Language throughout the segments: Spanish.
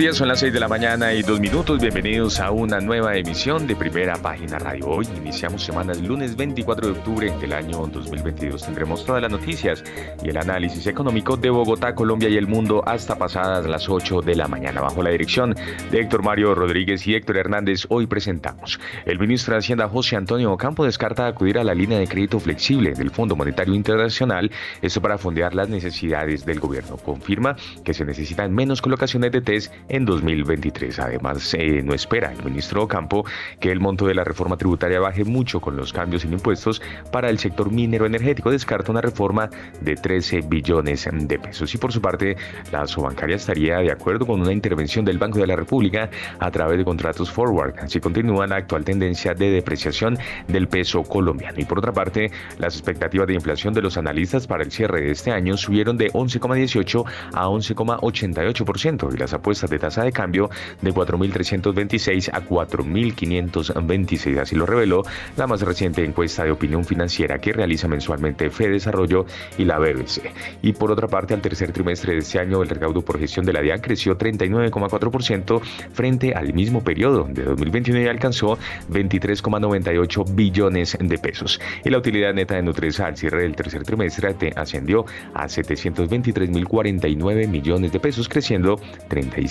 Días, son las 6 de la mañana y dos minutos. Bienvenidos a una nueva emisión de Primera Página Radio. Hoy iniciamos semanas lunes 24 de octubre del año 2022. Tendremos todas las noticias y el análisis económico de Bogotá, Colombia y el mundo hasta pasadas las 8 de la mañana. Bajo la dirección de Héctor Mario Rodríguez y Héctor Hernández, hoy presentamos. El ministro de Hacienda José Antonio Ocampo descarta acudir a la línea de crédito flexible del Fondo Monetario Internacional, esto para fondear las necesidades del gobierno. Confirma que se necesitan menos colocaciones de en 2023. Además, eh, no espera el ministro Ocampo que el monto de la reforma tributaria baje mucho con los cambios en impuestos para el sector minero energético. Descarta una reforma de 13 billones de pesos. Y por su parte, la subbancaria estaría de acuerdo con una intervención del Banco de la República a través de contratos forward. Así continúa la actual tendencia de depreciación del peso colombiano. Y por otra parte, las expectativas de inflación de los analistas para el cierre de este año subieron de 11,18 a 11,88% y las apuestas de tasa de cambio de 4.326 a 4.526. Así lo reveló la más reciente encuesta de opinión financiera que realiza mensualmente Fed Desarrollo y la BBC. Y por otra parte, al tercer trimestre de este año, el recaudo por gestión de la DIAN creció 39,4% frente al mismo periodo de 2021 y alcanzó 23,98 billones de pesos. Y la utilidad neta de Nutresa al cierre del tercer trimestre ascendió a 723.049 millones de pesos, creciendo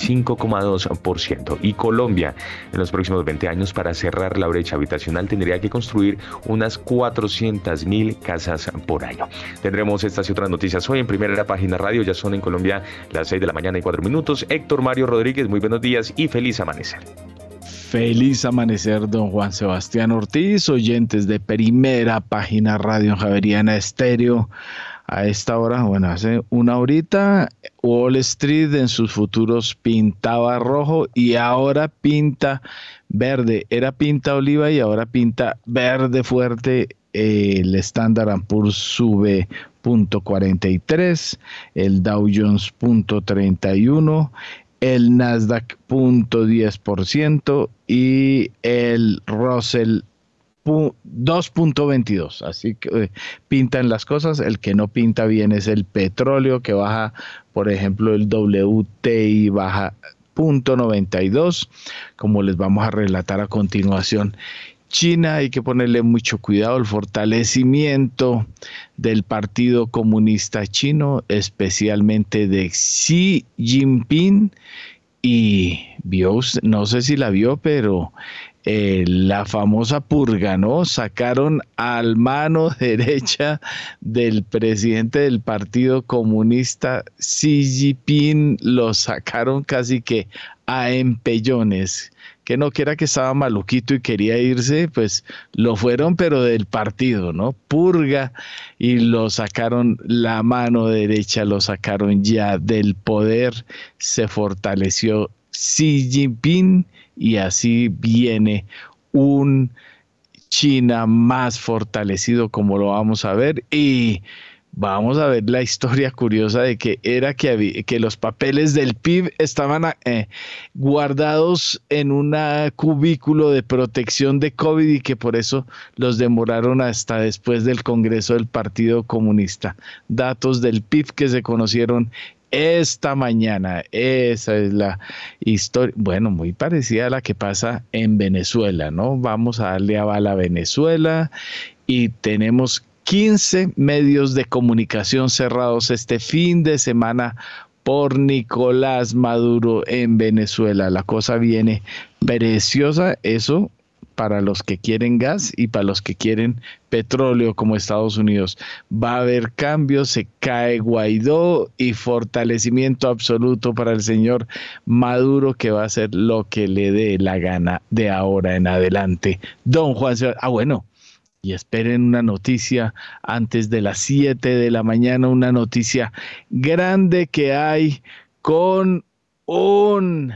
35,2%. Y Colombia, en los próximos 20 años, para cerrar la brecha habitacional, tendría que construir unas 400 mil casas por año. Tendremos estas y otras noticias hoy en primera página radio. Ya son en Colombia las 6 de la mañana y 4 minutos. Héctor Mario Rodríguez, muy buenos días y feliz amanecer. Feliz amanecer, don Juan Sebastián Ortiz, oyentes de primera página Radio Javeriana Estéreo a esta hora, bueno, hace una horita, Wall Street en sus futuros pintaba rojo y ahora pinta verde. Era pinta oliva y ahora pinta verde fuerte. el Standard Poor's sube punto 43, el Dow Jones punto 31, el Nasdaq punto 10% y el Russell 2.22. Así que eh, pintan las cosas. El que no pinta bien es el petróleo, que baja, por ejemplo, el WTI baja 0.92, como les vamos a relatar a continuación. China hay que ponerle mucho cuidado el fortalecimiento del Partido Comunista Chino, especialmente de Xi Jinping. Y vio, no sé si la vio, pero eh, la famosa purga, ¿no? Sacaron al mano derecha del presidente del Partido Comunista, Xi Jinping, lo sacaron casi que a empellones. Que no quiera que estaba maluquito y quería irse, pues lo fueron, pero del partido, ¿no? Purga y lo sacaron la mano derecha, lo sacaron ya del poder, se fortaleció Xi Jinping y así viene un China más fortalecido como lo vamos a ver. Y vamos a ver la historia curiosa de que era que, que los papeles del PIB estaban eh, guardados en un cubículo de protección de COVID y que por eso los demoraron hasta después del Congreso del Partido Comunista. Datos del PIB que se conocieron esta mañana. Esa es la historia, bueno, muy parecida a la que pasa en Venezuela, ¿no? Vamos a darle a bala a Venezuela y tenemos 15 medios de comunicación cerrados este fin de semana por Nicolás Maduro en Venezuela. La cosa viene preciosa, eso para los que quieren gas y para los que quieren petróleo como Estados Unidos. Va a haber cambios, se cae Guaidó y fortalecimiento absoluto para el señor Maduro que va a hacer lo que le dé la gana de ahora en adelante. Don Juan, ah bueno, y esperen una noticia antes de las 7 de la mañana, una noticia grande que hay con un...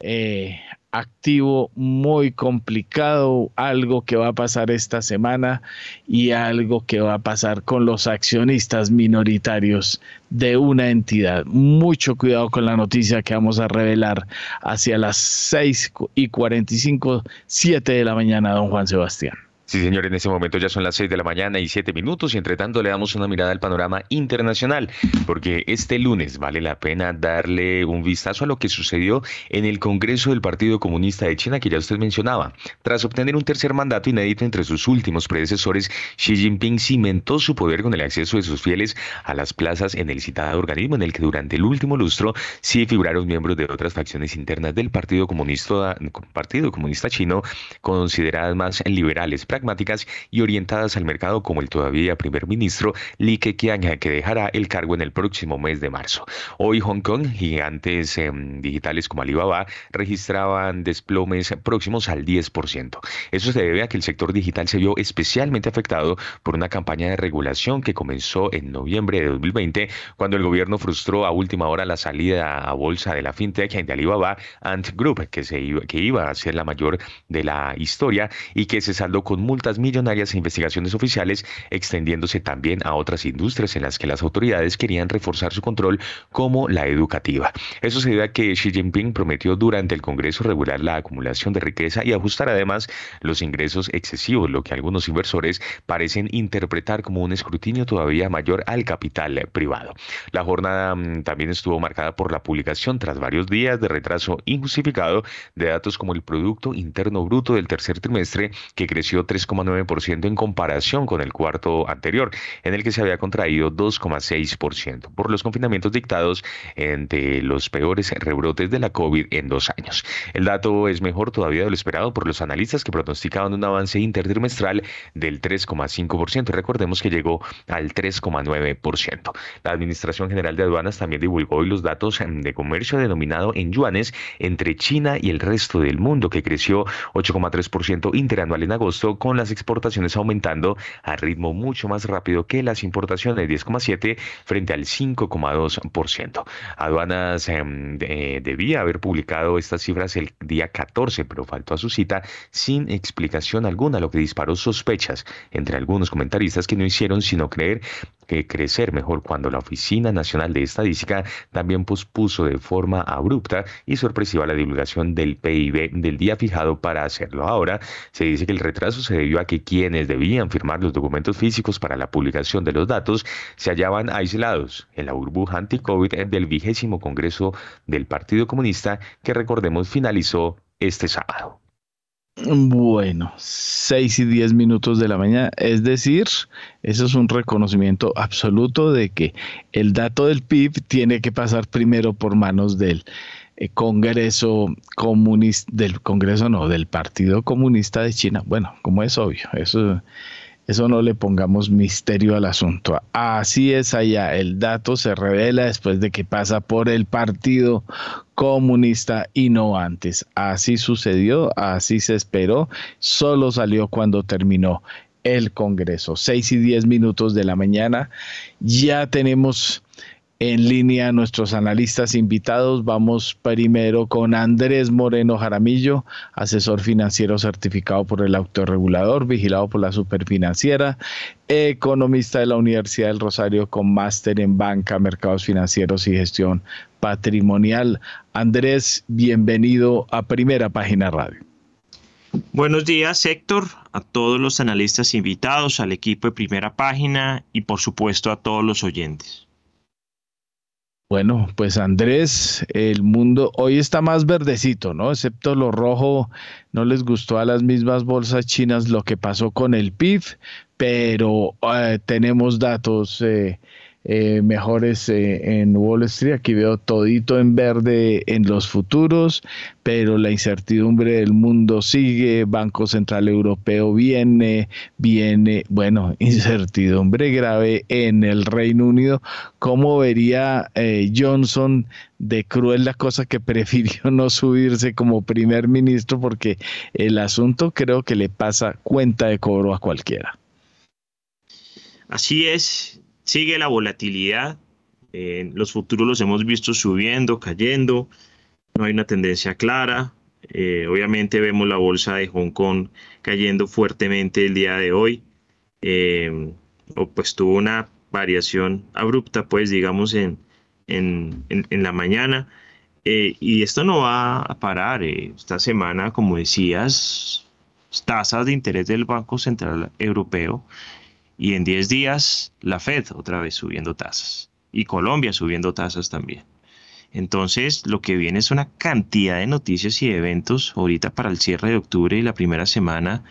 Eh, activo muy complicado, algo que va a pasar esta semana y algo que va a pasar con los accionistas minoritarios de una entidad. Mucho cuidado con la noticia que vamos a revelar hacia las 6 y 45, 7 de la mañana, don Juan Sebastián. Sí, señor, en ese momento ya son las 6 de la mañana y 7 minutos y entre tanto le damos una mirada al panorama internacional porque este lunes vale la pena darle un vistazo a lo que sucedió en el Congreso del Partido Comunista de China que ya usted mencionaba. Tras obtener un tercer mandato inédito entre sus últimos predecesores, Xi Jinping cimentó su poder con el acceso de sus fieles a las plazas en el citado organismo en el que durante el último lustro sí figuraron miembros de otras facciones internas del Partido Comunista, Partido Comunista Chino consideradas más liberales pragmáticas y orientadas al mercado como el todavía primer ministro Li Keqiang, que dejará el cargo en el próximo mes de marzo. Hoy Hong Kong, gigantes em, digitales como Alibaba, registraban desplomes próximos al 10%. Eso se debe a que el sector digital se vio especialmente afectado por una campaña de regulación que comenzó en noviembre de 2020, cuando el gobierno frustró a última hora la salida a bolsa de la fintech de Alibaba Ant Group, que, se iba, que iba a ser la mayor de la historia y que se saldó con multas millonarias e investigaciones oficiales, extendiéndose también a otras industrias en las que las autoridades querían reforzar su control, como la educativa. Eso se debe a que Xi Jinping prometió durante el Congreso regular la acumulación de riqueza y ajustar además los ingresos excesivos, lo que algunos inversores parecen interpretar como un escrutinio todavía mayor al capital privado. La jornada mm, también estuvo marcada por la publicación tras varios días de retraso injustificado de datos como el Producto Interno Bruto del tercer trimestre, que creció 3,9% en comparación con el cuarto anterior, en el que se había contraído 2,6% por los confinamientos dictados entre los peores rebrotes de la COVID en dos años. El dato es mejor todavía de lo esperado por los analistas que pronosticaban un avance intertrimestral del 3,5%. Recordemos que llegó al 3,9%. La Administración General de Aduanas también divulgó hoy los datos de comercio denominado en yuanes entre China y el resto del mundo, que creció 8,3% interanual en agosto con las exportaciones aumentando a ritmo mucho más rápido que las importaciones, 10,7 frente al 5,2%. Aduanas em, debía haber publicado estas cifras el día 14, pero faltó a su cita sin explicación alguna, lo que disparó sospechas entre algunos comentaristas que no hicieron sino creer crecer mejor cuando la Oficina Nacional de Estadística también pospuso de forma abrupta y sorpresiva la divulgación del PIB del día fijado para hacerlo. Ahora se dice que el retraso se debió a que quienes debían firmar los documentos físicos para la publicación de los datos se hallaban aislados en la burbuja anti-COVID del vigésimo Congreso del Partido Comunista que recordemos finalizó este sábado. Bueno, 6 y 10 minutos de la mañana, es decir, eso es un reconocimiento absoluto de que el dato del PIB tiene que pasar primero por manos del eh, Congreso Comunista, del Congreso no, del Partido Comunista de China. Bueno, como es obvio, eso eso no le pongamos misterio al asunto. Así es allá. El dato se revela después de que pasa por el Partido Comunista y no antes. Así sucedió, así se esperó. Solo salió cuando terminó el Congreso. Seis y diez minutos de la mañana. Ya tenemos en línea nuestros analistas invitados. Vamos primero con Andrés Moreno Jaramillo, asesor financiero certificado por el autorregulador, vigilado por la superfinanciera, economista de la Universidad del Rosario con máster en banca, mercados financieros y gestión patrimonial. Andrés, bienvenido a Primera Página Radio. Buenos días, Héctor, a todos los analistas invitados, al equipo de Primera Página y por supuesto a todos los oyentes. Bueno, pues Andrés, el mundo hoy está más verdecito, ¿no? Excepto lo rojo, no les gustó a las mismas bolsas chinas lo que pasó con el PIB, pero eh, tenemos datos eh, eh, mejores eh, en Wall Street. Aquí veo todito en verde en los futuros, pero la incertidumbre del mundo sigue. Banco Central Europeo viene, viene, bueno, incertidumbre grave en el Reino Unido. ¿Cómo vería eh, Johnson de cruel la cosa que prefirió no subirse como primer ministro? Porque el asunto creo que le pasa cuenta de cobro a cualquiera. Así es, sigue la volatilidad. los futuros los hemos visto subiendo, cayendo. No hay una tendencia clara. Eh, obviamente vemos la bolsa de Hong Kong cayendo fuertemente el día de hoy. Eh, pues tuvo una variación abrupta, pues digamos, en, en, en, la mañana. Eh, y esto no va a parar. esta semana, como decías, tasas de interés del Banco Central Europeo y en 10 días la Fed otra vez subiendo tasas y Colombia subiendo tasas también. Entonces, lo que viene es una cantidad de noticias y eventos ahorita para el cierre de octubre y la primera semana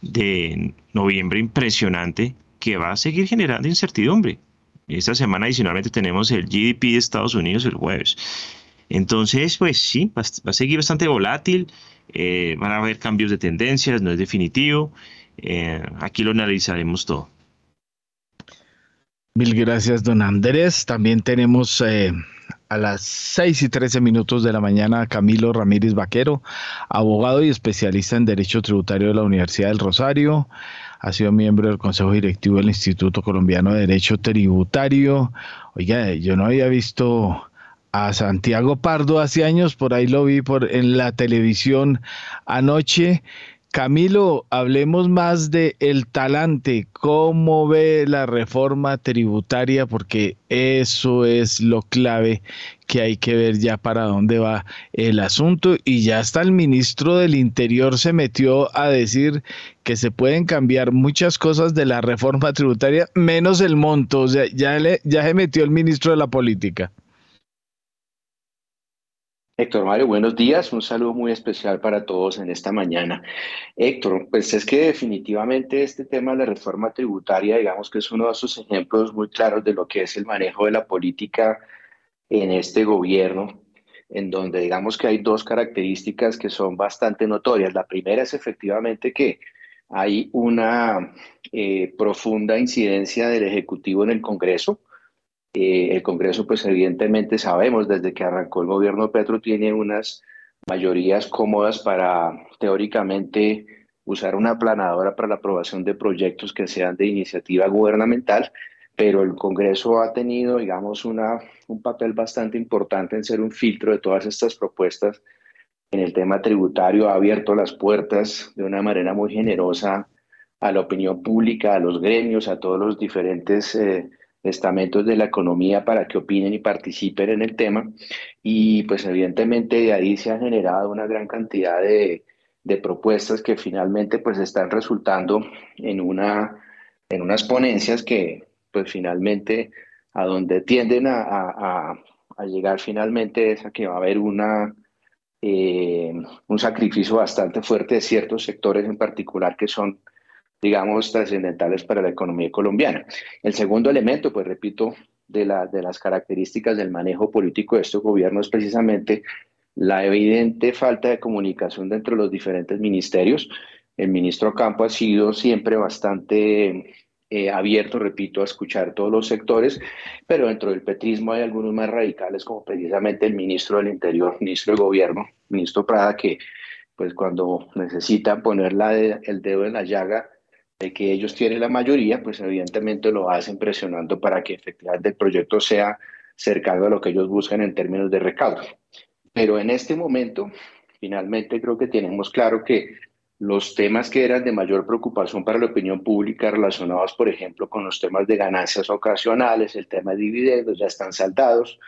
de noviembre impresionante que va a seguir generando incertidumbre. Esta semana adicionalmente tenemos el GDP de Estados Unidos el jueves. Entonces, pues sí, va, a seguir bastante volátil, eh, van a haber cambios de tendencias, no es definitivo. Eh, aquí lo analizaremos todo. Mil gracias, don Andrés. También tenemos eh, a las 6 y 13 minutos de la mañana Camilo Ramírez Vaquero, abogado y especialista en Derecho Tributario de la Universidad del Rosario. Ha sido miembro del Consejo Directivo del Instituto Colombiano de Derecho Tributario. Oiga, yo no había visto a Santiago Pardo hace años, por ahí lo vi por, en la televisión anoche. Camilo, hablemos más de el talante, cómo ve la reforma tributaria, porque eso es lo clave que hay que ver ya para dónde va el asunto. Y ya hasta el ministro del Interior se metió a decir que se pueden cambiar muchas cosas de la reforma tributaria, menos el monto. O sea, ya, le, ya se metió el ministro de la Política. Héctor Mario, buenos días. Un saludo muy especial para todos en esta mañana. Héctor, pues es que definitivamente este tema de la reforma tributaria, digamos que es uno de esos ejemplos muy claros de lo que es el manejo de la política en este gobierno, en donde digamos que hay dos características que son bastante notorias. La primera es efectivamente que hay una eh, profunda incidencia del Ejecutivo en el Congreso eh, el Congreso, pues evidentemente sabemos desde que arrancó el gobierno Petro, tiene unas mayorías cómodas para teóricamente usar una planadora para la aprobación de proyectos que sean de iniciativa gubernamental, pero el Congreso ha tenido, digamos, una, un papel bastante importante en ser un filtro de todas estas propuestas en el tema tributario, ha abierto las puertas de una manera muy generosa a la opinión pública, a los gremios, a todos los diferentes... Eh, estamentos de la economía para que opinen y participen en el tema. Y pues evidentemente de ahí se ha generado una gran cantidad de, de propuestas que finalmente pues están resultando en, una, en unas ponencias que pues finalmente a donde tienden a, a, llegar finalmente es a que va a haber una, eh, un sacrificio bastante fuerte de ciertos sectores en particular que son digamos, trascendentales para la economía colombiana. El segundo elemento, pues repito, de, la, de las características del manejo político de este gobierno es precisamente la evidente falta de comunicación dentro de los diferentes ministerios. El ministro Campo ha sido siempre bastante eh, abierto, repito, a escuchar todos los sectores, pero dentro del petrismo hay algunos más radicales, como precisamente el ministro del Interior, ministro de Gobierno, ministro Prada, que pues cuando necesitan poner el dedo en la llaga, de que ellos tienen la mayoría, pues evidentemente lo hacen presionando para que efectivamente el proyecto sea cercano a lo que ellos buscan en términos de recaudo. Pero en este momento, finalmente creo que tenemos claro que los temas que eran de mayor preocupación para la opinión pública relacionados, por ejemplo, con los temas de ganancias ocasionales, el tema de dividendos, ya están saldados,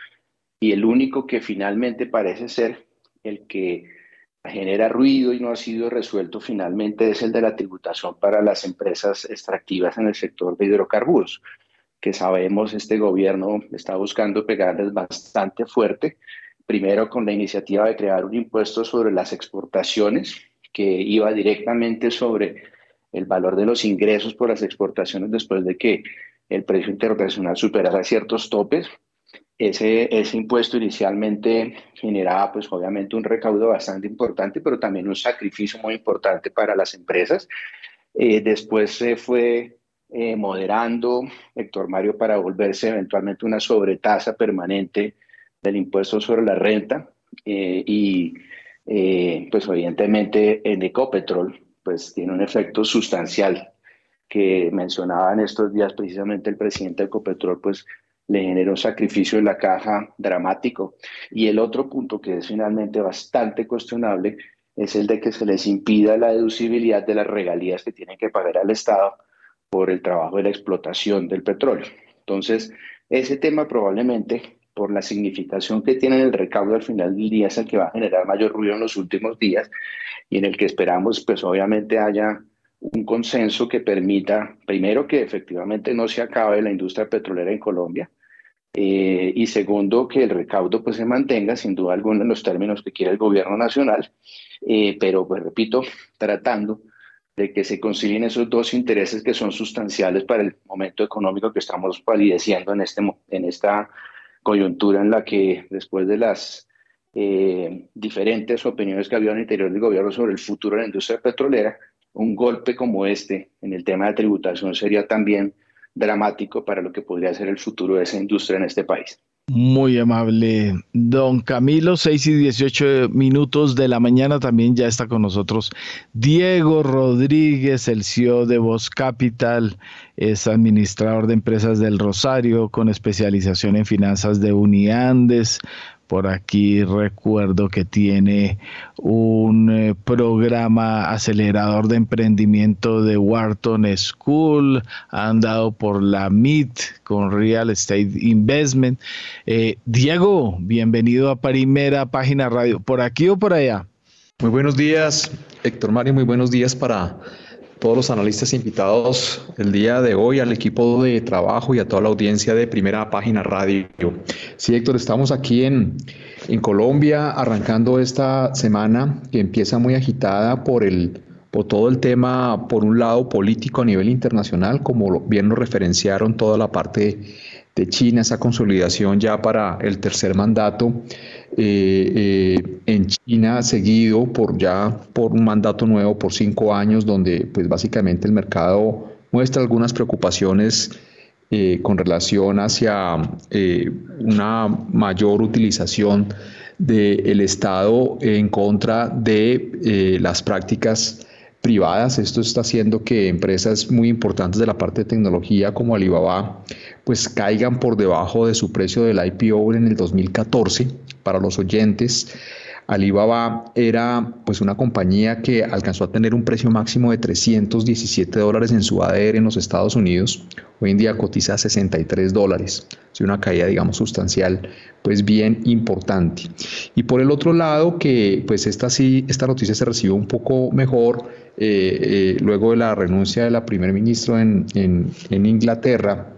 y el único que finalmente parece ser el que genera ruido y no ha sido resuelto finalmente es el de la tributación para las empresas extractivas en el sector de hidrocarburos, que sabemos este gobierno está buscando pegarles bastante fuerte, primero con la iniciativa de crear un impuesto sobre las exportaciones que iba directamente sobre el valor de los ingresos por las exportaciones después de que el precio internacional superara ciertos topes, ese, ese impuesto inicialmente generaba pues obviamente un recaudo bastante importante, pero también un sacrificio muy importante para las empresas. Eh, después se fue eh, moderando Héctor Mario para volverse eventualmente una sobretasa permanente del impuesto sobre la renta eh, y pues evidentemente en Ecopetrol pues tiene un efecto sustancial que mencionaba en estos días precisamente el presidente de Ecopetrol pues le genera un sacrificio en la caja dramático. Y el otro punto que es finalmente bastante cuestionable es el de que se les impida la deducibilidad de las regalías que tienen que pagar al Estado por el trabajo de la explotación del petróleo. Entonces, ese tema probablemente, por la significación que tiene el recaudo al final del día, es el que va a generar mayor ruido en los últimos días y en el que esperamos, pues obviamente haya un consenso que permita, primero, que efectivamente no se acabe la industria petrolera en Colombia, eh, y segundo, que el recaudo pues se mantenga, sin duda alguna, en los términos que quiere el gobierno nacional, eh, pero pues repito, tratando de que se concilien esos dos intereses que son sustanciales para el momento económico que estamos palideciendo en, este, en esta coyuntura en la que después de las eh, diferentes opiniones que había en el interior del gobierno sobre el futuro de la industria petrolera, un golpe como este en el tema de tributación sería también dramático para lo que podría ser el futuro de esa industria en este país. Muy amable. Don Camilo, 6 y 18 minutos de la mañana también ya está con nosotros Diego Rodríguez, el CEO de Voz Capital, es administrador de empresas del Rosario con especialización en finanzas de Uniandes, por aquí recuerdo que tiene un eh, programa acelerador de emprendimiento de Wharton School, ha andado por la MIT con Real Estate Investment. Eh, Diego, bienvenido a Primera Página Radio. ¿Por aquí o por allá? Muy buenos días, Héctor Mario, muy buenos días para todos los analistas invitados el día de hoy, al equipo de trabajo y a toda la audiencia de Primera Página Radio. Sí, Héctor, estamos aquí en, en Colombia arrancando esta semana que empieza muy agitada por el por todo el tema, por un lado político a nivel internacional, como bien lo referenciaron toda la parte de China, esa consolidación ya para el tercer mandato eh, eh, en China seguido por ya por un mandato nuevo por cinco años donde pues básicamente el mercado muestra algunas preocupaciones eh, con relación hacia una mayor utilización del Estado en contra de las prácticas privadas. Esto está haciendo que empresas muy importantes de la parte de tecnología como Alibaba pues caigan por debajo de su precio del IPO en el 2014. Para los oyentes, Alibaba era pues una compañía que alcanzó a tener un precio máximo de 317 dólares en su ADR en los Estados Unidos. Hoy en día cotiza 63 dólares. Es una caída, digamos, sustancial, pues bien importante. Y por el otro lado, que pues esta sí, esta noticia se recibió un poco mejor eh, eh, luego de la renuncia de la primer ministro en, en Inglaterra,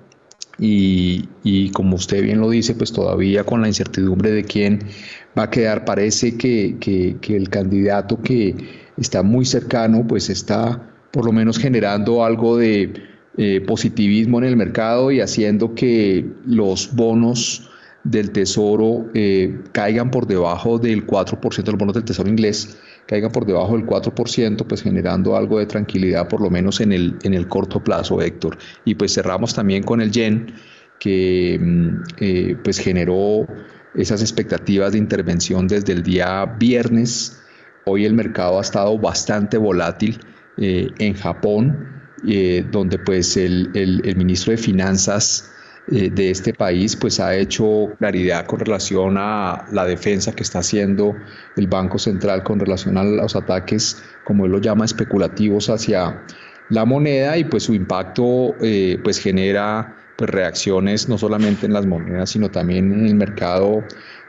y, y, como usted bien lo dice, pues todavía con la incertidumbre de quién va a quedar, parece que, que, el candidato que está muy cercano, pues está por lo menos generando algo de eh, positivismo en el mercado y haciendo que los bonos del tesoro eh, caigan por debajo del 4% de los bonos del tesoro inglés caigan por debajo del 4%, pues generando algo de tranquilidad por lo menos en el, en el corto plazo, Héctor. Y pues cerramos también con el yen, que mm, eh, pues generó esas expectativas de intervención desde el día viernes. Hoy el mercado ha estado bastante volátil eh, en Japón, eh, donde pues el, el, ministro de Finanzas de este país, pues ha hecho claridad con relación a la defensa que está haciendo el Banco Central con relación a los ataques, como él lo llama, especulativos hacia la moneda y pues su impacto eh, pues genera pues reacciones no solamente en las monedas, sino también en el mercado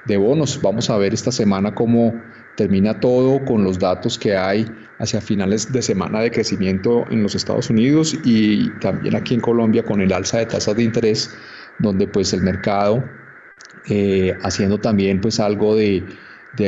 de bonos. Vamos a ver esta semana cómo termina todo con los datos que hay hacia finales de semana de crecimiento en los Estados Unidos y también aquí en Colombia con el alza de tasas de interés, donde pues el mercado eh, haciendo también pues algo de,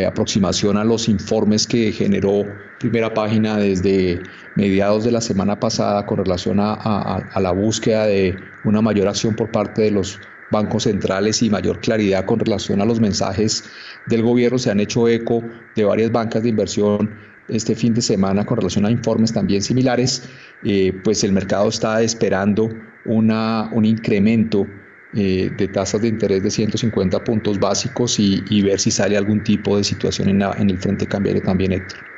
aproximación a los informes que generó primera página desde mediados de la semana pasada con relación a, a la búsqueda de una mayor acción por parte de los bancos centrales y mayor claridad con relación a los mensajes del gobierno. Se han hecho eco de varias bancas de inversión este fin de semana con relación a informes también similares, eh, pues el mercado está esperando una, un incremento eh, de tasas de interés de 150 puntos básicos y, ver si sale algún tipo de situación en, el frente cambiario también, Héctor.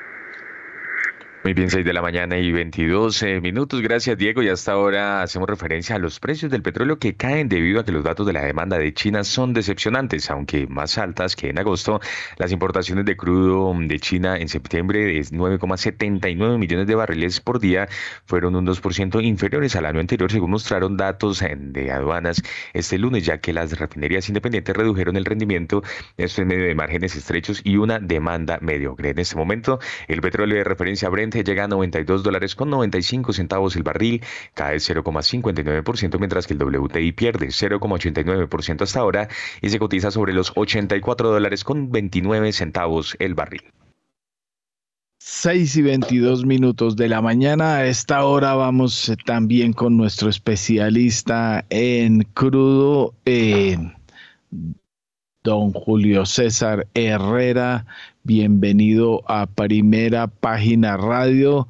Muy bien, 6 de la mañana y 22 eh, minutos. Gracias, Diego. Y hasta ahora hacemos referencia a los precios del petróleo que caen debido a que los datos de la demanda de China son decepcionantes, aunque más altas que en agosto. Las importaciones de crudo de China en septiembre de 9,79 millones de barriles por día fueron un 2% inferiores al año anterior, según mostraron datos de aduanas este lunes, ya que las refinerías independientes redujeron el rendimiento, esto en medio de márgenes estrechos y una demanda mediocre. En este momento, el petróleo de referencia Brent llega a 92 dólares con 95 centavos el barril, cae 0,59%, mientras que el WTI pierde 0,89% hasta ahora y se cotiza sobre los 84 dólares con 29 centavos el barril. 6 y 22 minutos de la mañana. A esta hora vamos eh, también con nuestro especialista en crudo, eh, don Julio César Herrera. Bienvenido a Primera Página Radio.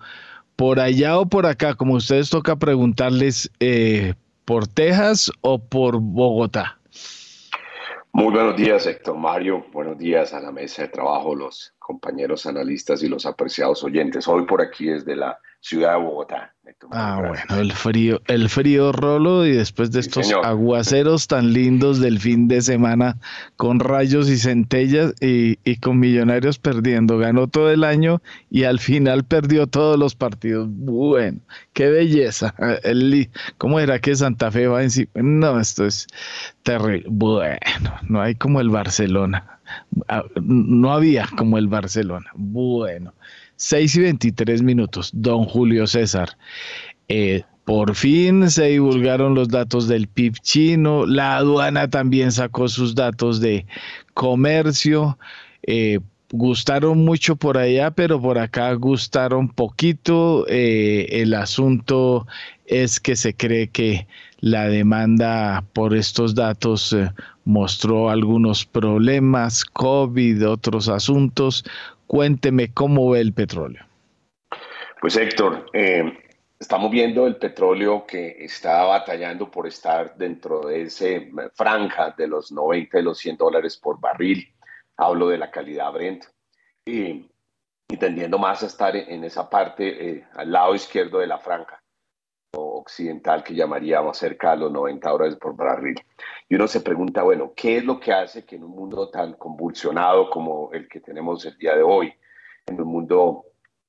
Por allá o por acá, como ustedes toca preguntarles, eh, ¿por Texas o por Bogotá? Muy buenos días, Héctor Mario. Buenos días a la mesa de trabajo, los compañeros analistas y los apreciados oyentes. Hoy por aquí desde la ciudad de Bogotá. Ah, bueno, el frío, el frío rolo y después de estos aguaceros tan lindos del fin de semana con rayos y centellas y, con Millonarios perdiendo, ganó todo el año y al final perdió todos los partidos. Bueno, qué belleza. El, ¿Cómo era que Santa Fe va encima? No, esto es terrible. Bueno, no hay como el Barcelona. Ah, no había como el Barcelona. Bueno. 6 y 23 minutos, don Julio César. Eh, por fin se divulgaron los datos del PIB chino, la aduana también sacó sus datos de comercio. Eh, gustaron mucho por allá, pero por acá gustaron poquito. Eh, el asunto es que se cree que la demanda por estos datos mostró algunos problemas, COVID, otros asuntos. Cuénteme cómo ve el petróleo. Pues Héctor, eh, estamos viendo el petróleo que está batallando por estar dentro de ese franja de los 90 y los 100 dólares por barril. Hablo de la calidad Brent. Y, tendiendo más a estar en esa parte eh, al lado izquierdo de la franja occidental que llamaríamos cerca de los 90 dólares por barril. Y uno se pregunta, bueno, ¿qué es lo que hace que en un mundo tan convulsionado como el que tenemos el día de hoy, en un mundo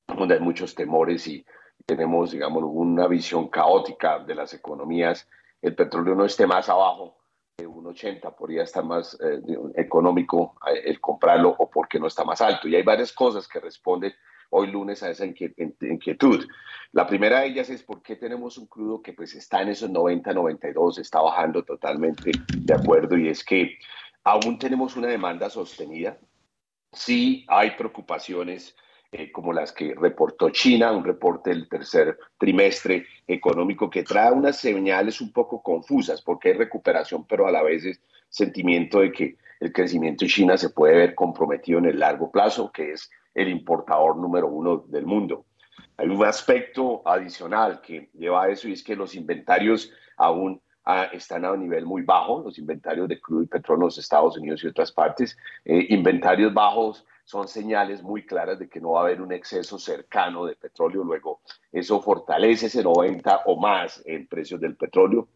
donde hay muchos temores y tenemos, digamos, una visión caótica de las economías, el petróleo no esté más abajo de un 80, podría estar más eh, económico eh, el comprarlo o porque no está más alto. Y hay varias cosas que responden hoy lunes a esa inquietud. La primera de ellas es por qué tenemos un crudo que pues está en esos 90, 92, está bajando totalmente de acuerdo y es que aún tenemos una demanda sostenida. Sí hay preocupaciones eh, como las que reportó China, un reporte del tercer trimestre económico que trae unas señales un poco confusas porque hay recuperación, pero a la vez es sentimiento de que el crecimiento de China se puede ver comprometido en el largo plazo, que es el importador número uno del mundo. Hay un aspecto adicional que lleva a eso y es que los inventarios aún ah, están a un nivel muy bajo, los inventarios de crudo y petróleo en los Estados Unidos y otras partes. Eh, inventarios bajos son señales muy claras de que no va a haber un exceso cercano de petróleo. Luego, eso fortalece ese 90 o más en precios del petróleo.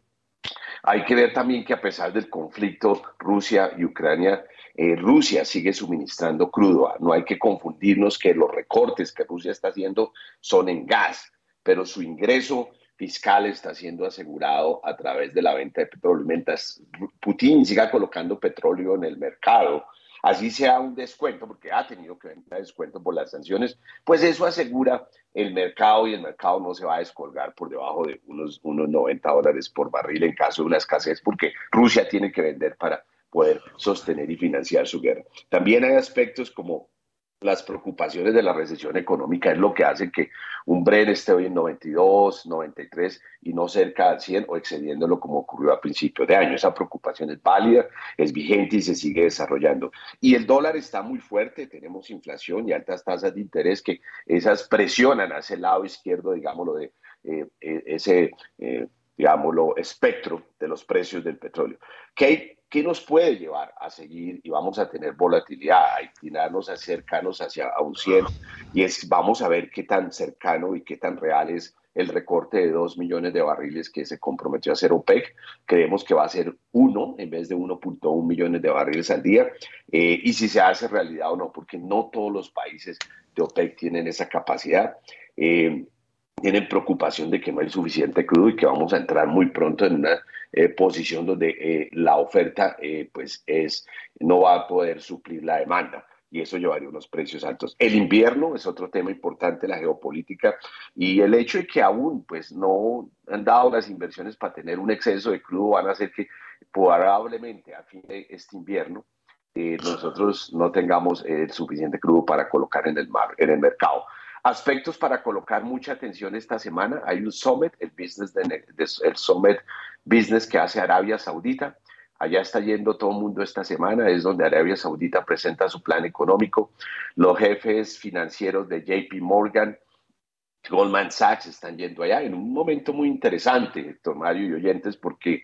Hay que ver también que a pesar del conflicto Rusia y Ucrania, eh, Rusia sigue suministrando crudo. No hay que confundirnos que los recortes que Rusia está haciendo son en gas, pero su ingreso fiscal está siendo asegurado a través de la venta de petróleo. Mientras Putin siga colocando petróleo en el mercado, así sea un descuento, porque ha tenido que vender descuento por las sanciones, pues eso asegura el mercado y el mercado no se va a descolgar por debajo de unos, unos 90 dólares por barril en caso de una escasez, porque Rusia tiene que vender para poder sostener y financiar su guerra. También hay aspectos como las preocupaciones de la recesión económica es lo que hace que un Bren esté hoy en 92, 93 y no cerca al 100 o excediéndolo como ocurrió a principios de año. Esa preocupación es válida, es vigente y se sigue desarrollando. Y el dólar está muy fuerte, tenemos inflación y altas tasas de interés que esas presionan hacia el lado izquierdo, digámoslo, de eh, eh, ese, eh, digámoslo, espectro de los precios del petróleo. ¿Qué ¿Qué nos puede llevar a seguir y vamos a tener volatilidad, a inclinarnos cercanos hacia a un 100? Y es, vamos a ver qué tan cercano y qué tan real es el recorte de 2 millones de barriles que se comprometió a hacer OPEC. Creemos que va a ser 1 en vez de 1.1 millones de barriles al día. Eh, y si se hace realidad o no, porque no todos los países de OPEC tienen esa capacidad. Eh, tienen preocupación de que no hay suficiente crudo y que vamos a entrar muy pronto en una eh, posición donde eh, la oferta eh, pues es, no va a poder suplir la demanda y eso llevaría unos precios altos. El invierno es otro tema importante, la geopolítica y el hecho de que aún pues no han dado las inversiones para tener un exceso de crudo van a hacer que probablemente a fin de este invierno nosotros no tengamos el suficiente crudo para colocar en el, mar, en el mercado. Aspectos para colocar mucha atención esta semana. Hay un summit, el, business el summit business que hace Arabia Saudita. Allá está yendo todo el mundo esta semana, es donde Arabia Saudita presenta su plan económico. Los jefes financieros de JP Morgan, Goldman Sachs están yendo allá en un momento muy interesante, Héctor Mario y oyentes, porque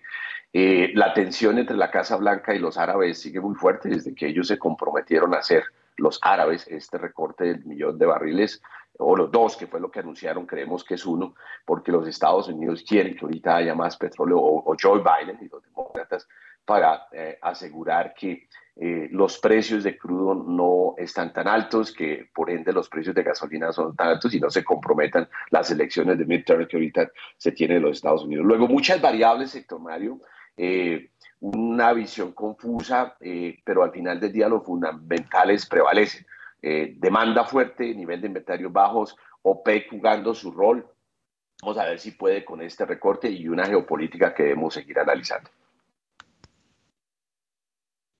eh, la tensión entre la Casa Blanca y los árabes sigue muy fuerte desde que ellos se comprometieron a hacer los árabes este recorte del millón de barriles o los dos, que fue lo que anunciaron, creemos que es uno, porque los Estados Unidos quieren que ahorita haya más petróleo, o, Joe Biden y los demócratas, para eh, asegurar que eh, los precios de crudo no están tan altos, que por ende los precios de gasolina son tan altos y no se comprometan las elecciones de midterm que ahorita se tiene en los Estados Unidos. Luego, muchas variables, sector Mario, eh, una visión confusa, pero al final del día los fundamentales prevalecen. Eh, demanda fuerte, nivel de inventarios bajos, OPEC jugando su rol. Vamos a ver si puede con este recorte y una geopolítica que debemos seguir analizando.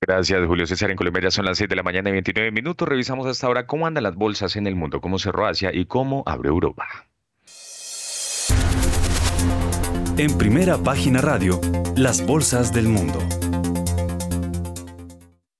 Gracias, Julio César. En Colombia ya son las 6 de la mañana y 29 minutos. Revisamos hasta ahora cómo andan las bolsas en el mundo, cómo cerró Asia y cómo abre Europa. En primera página radio, las bolsas del mundo.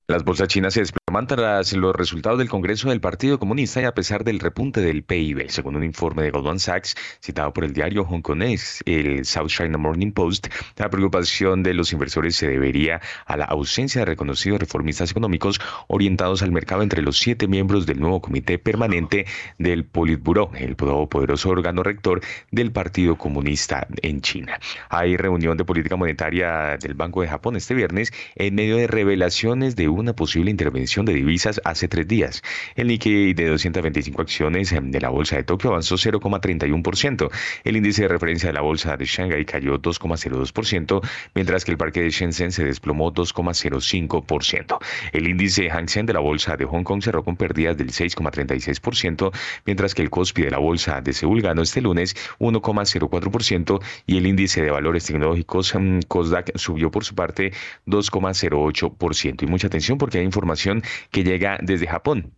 Las bolsas chinas se desploman tras los resultados del Congreso del Partido Comunista y a pesar del repunte del PIB, según un informe de Goldman Sachs citado por el diario hongkonés, el South China Morning Post, la preocupación de los inversores se debería a la ausencia de reconocidos reformistas económicos orientados al mercado entre los siete miembros del nuevo comité permanente del Politburo, el poderoso órgano rector del Partido Comunista en China. Hay reunión de política monetaria del Banco de Japón este viernes en medio de revelaciones de una posible intervención de divisas hace tres días. El Nikkei de 225 acciones em, de la bolsa de Tokio avanzó 0,31%. El índice de referencia de la bolsa de Shanghai cayó 2,02%, mientras que el parque de Shenzhen se desplomó 2,05%. El índice Hang Seng de la bolsa de Hong Kong cerró con pérdidas del 6,36%, mientras que el Kospi de la bolsa de Seúl ganó este lunes 1,04% y el índice de valores tecnológicos em, Kosdaq subió por su parte 2,08%. Y mucha atención porque hay información que llega desde Japón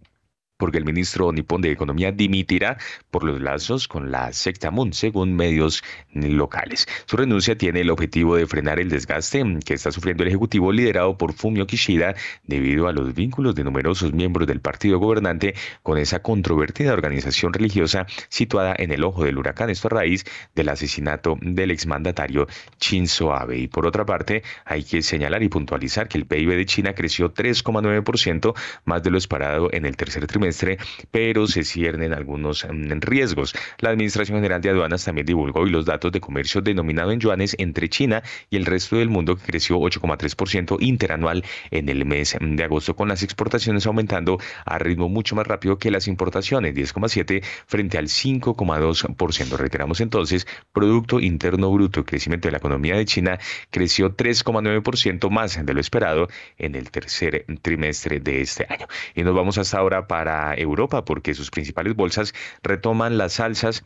porque el ministro nipón de Economía dimitirá por los lazos con la secta Moon, según medios locales. Su renuncia tiene el objetivo de frenar el desgaste que está sufriendo el Ejecutivo liderado por Fumio Kishida debido a los vínculos de numerosos miembros del partido gobernante con esa controvertida organización religiosa situada en el ojo del huracán, esto a raíz del asesinato del exmandatario Shinzo Abe. Y por otra parte, hay que señalar y puntualizar que el PIB de China creció 3,9%, más de lo esperado en el tercer trimestre pero se ciernen algunos mm, riesgos. La Administración General de Aduanas también divulgó hoy los datos de comercio denominado en yuanes entre China y el resto del mundo, que creció 8,3% interanual en el mes de agosto, con las exportaciones aumentando a ritmo mucho más rápido que las importaciones, 10,7 frente al 5,2%. Reiteramos entonces, Producto Interno Bruto, el crecimiento de la economía de China creció 3,9% más de lo esperado en el tercer trimestre de este año. Y nos vamos hasta ahora para Europa porque sus principales bolsas retoman las alzas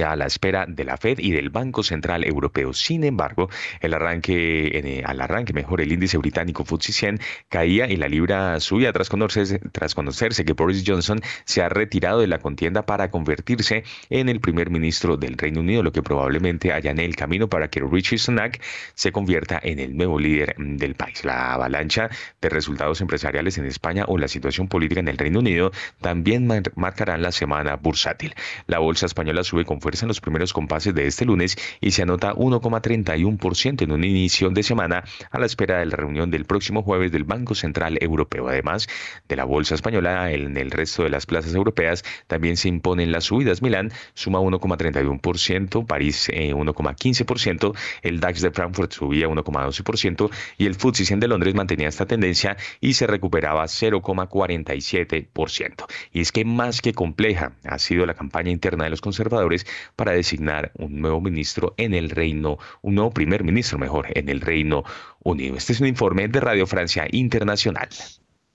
a la espera de la Fed y del Banco Central Europeo. Sin embargo, el arranque, eh, al arranque mejor el índice británico FTSE 100 caía y la libra subía tras conocerse, tras conocerse que Boris Johnson se ha retirado de la contienda para convertirse en el primer ministro del Reino Unido, lo que probablemente allane el camino para que Richie Sunak se convierta en el nuevo líder del país. La avalancha de resultados empresariales en España o la situación política en el Reino Unido también marcarán la semana bursátil. La bolsa española sube con fuerza en los primeros compases de este lunes y se anota 1,31% en un inicio de semana a la espera de la reunión del próximo jueves del Banco Central Europeo. Además de la bolsa española, en el resto de las plazas europeas también se imponen las subidas. Milán suma 1,31%, París 1,15%, eh, el DAX de Frankfurt subía 1,12% y el FTSE 100 de Londres mantenía esta tendencia y se recuperaba 0,47%. Y es que más que compleja ha sido la campaña interna de los conservadores para designar un nuevo ministro en el Reino, un nuevo primer ministro mejor en el Reino Unido. Este es un informe de Radio Francia Internacional.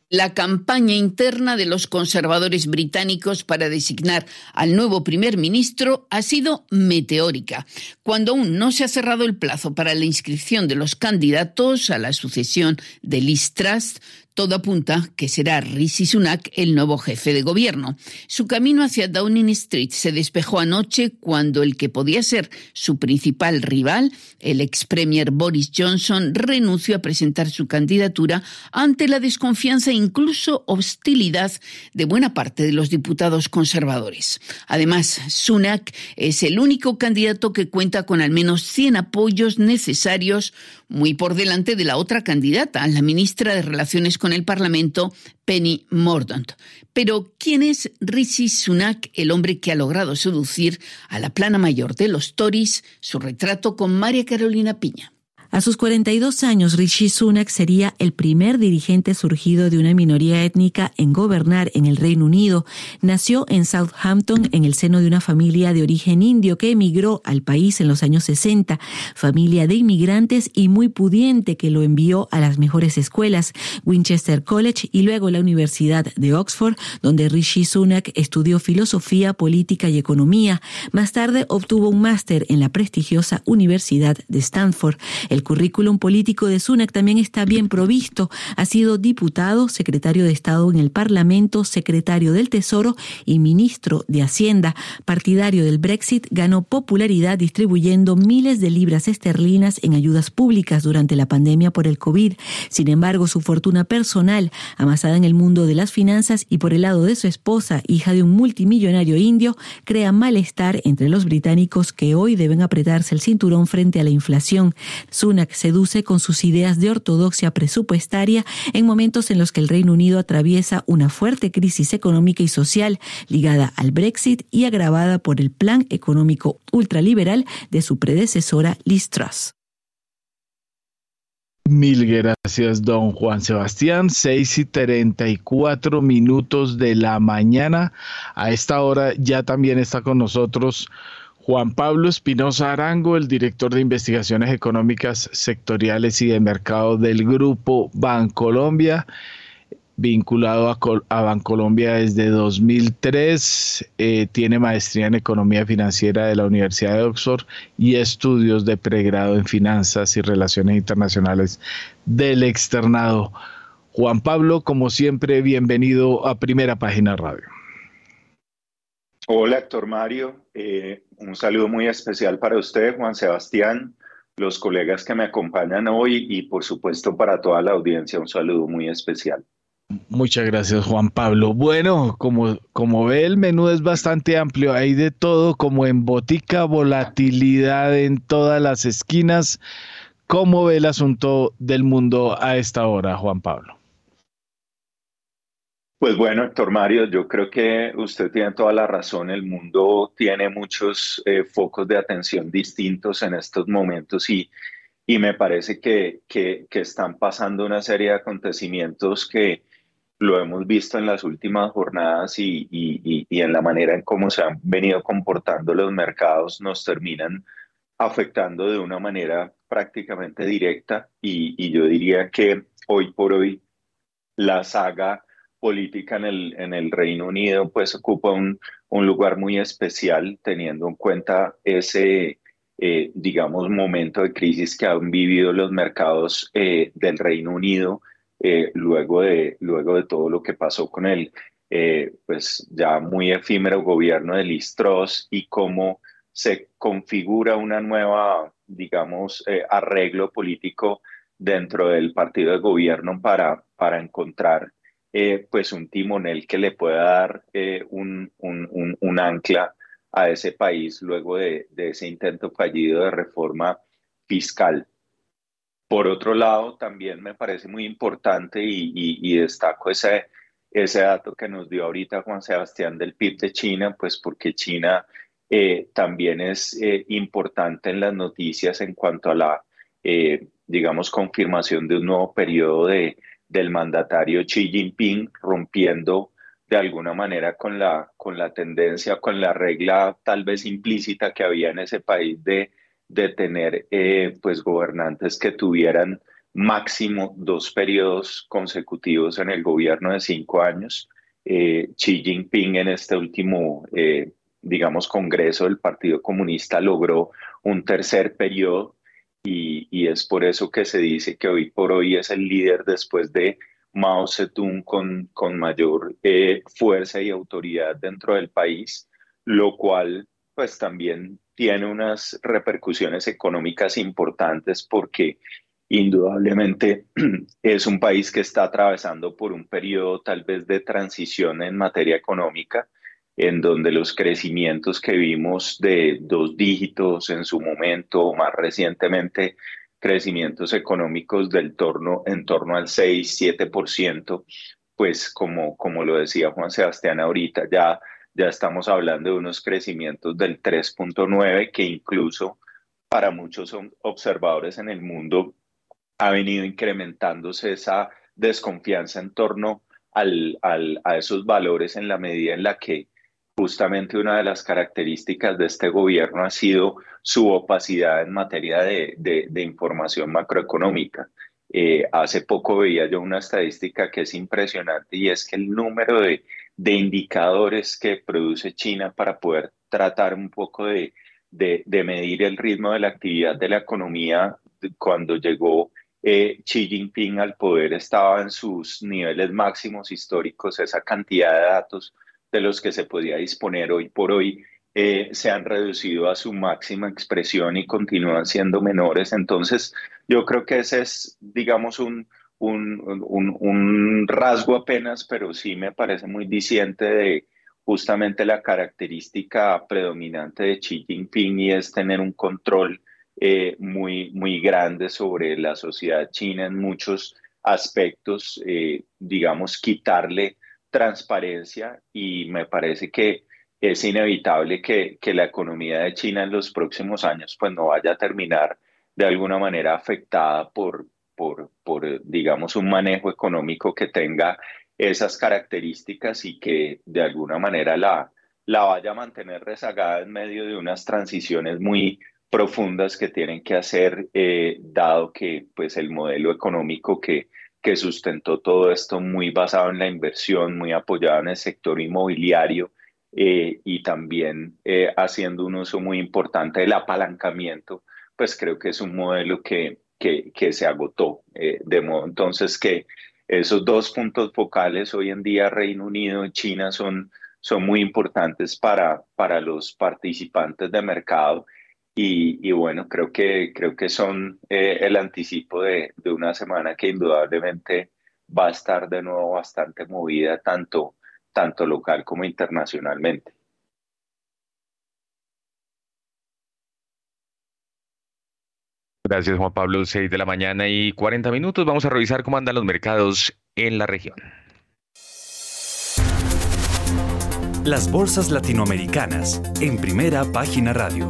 La campaña interna de los conservadores británicos para designar al nuevo primer ministro ha sido meteórica. Cuando aún no se ha cerrado el plazo para la inscripción de los candidatos a la sucesión de Liz Truss, todo apunta que será Rishi Sunak el nuevo jefe de gobierno. Su camino hacia Downing Street se despejó anoche cuando el que podía ser su principal rival, el ex premier Boris Johnson, renunció a presentar su candidatura ante la desconfianza e incluso hostilidad de buena parte de los diputados conservadores. Además, Sunak es el único candidato que cuenta con al menos 100 apoyos necesarios, muy por delante de la otra candidata, la ministra de Relaciones con el Parlamento, Penny Mordaunt. Pero, ¿quién es Rishi Sunak, el hombre que ha logrado seducir a la plana mayor de los Tories? Su retrato con María Carolina Piña. A sus 42 años, Rishi Sunak sería el primer dirigente surgido de una minoría étnica en gobernar en el Reino Unido. Nació en Southampton en el seno de una familia de origen indio que emigró al país en los años 60, familia de inmigrantes y muy pudiente que lo envió a las mejores escuelas, Winchester College y luego la Universidad de Oxford, donde Rishi Sunak estudió filosofía, política y economía. Más tarde obtuvo un máster en la prestigiosa Universidad de Stanford. El currículum político de Sunak también está bien provisto. Ha sido diputado, secretario de Estado en el Parlamento, secretario del Tesoro y ministro de Hacienda. Partidario del Brexit, ganó popularidad distribuyendo miles de libras esterlinas en ayudas públicas durante la pandemia por el COVID. Sin embargo, su fortuna personal, amasada en el mundo de las finanzas y por el lado de su esposa, hija de un multimillonario indio, crea malestar entre los británicos que hoy deben apretarse el cinturón frente a la inflación. Sunak seduce con sus ideas de ortodoxia presupuestaria en momentos en los que el Reino Unido atraviesa una fuerte crisis económica y social ligada al Brexit y agravada por el plan económico ultraliberal de su predecesora Liz Truss. Mil gracias, don Juan Sebastián. Seis y treinta y cuatro minutos de la mañana. A esta hora ya también está con nosotros Juan Pablo Espinosa Arango, el director de investigaciones económicas sectoriales y de mercado del grupo Bancolombia, vinculado a, Bancolombia desde 2003, eh, tiene maestría en economía financiera de la Universidad de Oxford y estudios de pregrado en finanzas y relaciones internacionales del externado. Juan Pablo, como siempre, bienvenido a Primera Página Radio. Hola, Héctor Mario. Eh, un saludo muy especial para usted, Juan Sebastián, los colegas que me acompañan hoy y, por supuesto, para toda la audiencia, un saludo muy especial. Muchas gracias, Juan Pablo. Bueno, como, como ve, el menú es bastante amplio. Hay de todo, como en botica, volatilidad en todas las esquinas. ¿Cómo ve el asunto del mundo a esta hora, Juan Pablo? Pues bueno, Héctor Mario, yo creo que usted tiene toda la razón. El mundo tiene muchos eh, focos de atención distintos en estos momentos y, y me parece que, que, están pasando una serie de acontecimientos que lo hemos visto en las últimas jornadas y, y, y en la manera en cómo se han venido comportando los mercados nos terminan afectando de una manera prácticamente directa y yo diría que hoy por hoy la saga política en el, en el Reino Unido pues ocupa un, lugar muy especial teniendo en cuenta ese, eh, digamos, momento de crisis que han vivido los mercados eh, del Reino Unido eh, luego, de, luego de todo lo que pasó con el pues ya muy efímero gobierno de Listros y cómo se configura una nueva, digamos, arreglo político dentro del partido de gobierno para, para encontrar eh, pues un timonel que le pueda dar eh, un, un, ancla a ese país luego de, ese intento fallido de reforma fiscal. Por otro lado, también me parece muy importante y, destaco ese, ese dato que nos dio ahorita Juan Sebastián del PIB de China, pues porque China eh, también es importante en las noticias en cuanto a la, digamos, confirmación de un nuevo periodo de, del mandatario Xi Jinping, rompiendo de alguna manera con la, con la tendencia, con la regla tal vez implícita que había en ese país de, de tener pues gobernantes que tuvieran máximo dos periodos consecutivos en el gobierno de cinco años. Xi Jinping en este último digamos, Congreso del Partido Comunista logró un tercer periodo y, es por eso que se dice que hoy por hoy es el líder después de Mao Zedong con, con mayor eh, fuerza y autoridad dentro del país, lo cual pues también tiene unas repercusiones económicas importantes porque indudablemente es un país que está atravesando por un periodo tal vez de transición en materia económica en donde los crecimientos que vimos de dos dígitos en su momento, o más recientemente, crecimientos económicos del torno, en torno al 6-7%, pues como, como lo decía Juan Sebastián ahorita, ya, ya estamos hablando de unos crecimientos del 3.9 que incluso para muchos observadores en el mundo ha venido incrementándose esa desconfianza en torno al, al, a esos valores en la medida en la que justamente una de las características de este gobierno ha sido su opacidad en materia de, información macroeconómica. Eh, hace poco veía yo una estadística que es impresionante y es que el número de, indicadores que produce China para poder tratar un poco de, medir el ritmo de la actividad de la economía cuando llegó eh, Xi Jinping al poder estaba en sus niveles máximos históricos, esa cantidad de datos de los que se podía disponer hoy por hoy eh, se han reducido a su máxima expresión y continúan siendo menores. Entonces, yo creo que ese es, digamos, un, un, rasgo apenas, pero sí me parece muy diciente de justamente la característica predominante de Xi Jinping y es tener un control eh, muy, muy grande sobre la sociedad china en muchos aspectos, eh, digamos, quitarle transparencia y me parece que es inevitable que, la economía de China en los próximos años pues no vaya a terminar de alguna manera afectada por, por, por, digamos, un manejo económico que tenga esas características y que de alguna manera la, la vaya a mantener rezagada en medio de unas transiciones muy profundas que tienen que hacer, eh, dado que pues el modelo económico que que sustentó todo esto muy basado en la inversión, muy apoyado en el sector inmobiliario eh, y también eh, haciendo un uso muy importante del apalancamiento, pues creo que es un modelo que, que, se agotó. Eh, de modo entonces que esos dos puntos focales hoy en día, Reino Unido y China, son, son muy importantes para, para los participantes de mercado y, bueno, creo que, creo que son eh, el anticipo de, de, una semana que indudablemente va a estar de nuevo bastante movida, tanto, tanto local como internacionalmente. Gracias, Juan Pablo. 6 de la mañana y 40 minutos. Vamos a revisar cómo andan los mercados en la región. Las bolsas latinoamericanas en primera página radio.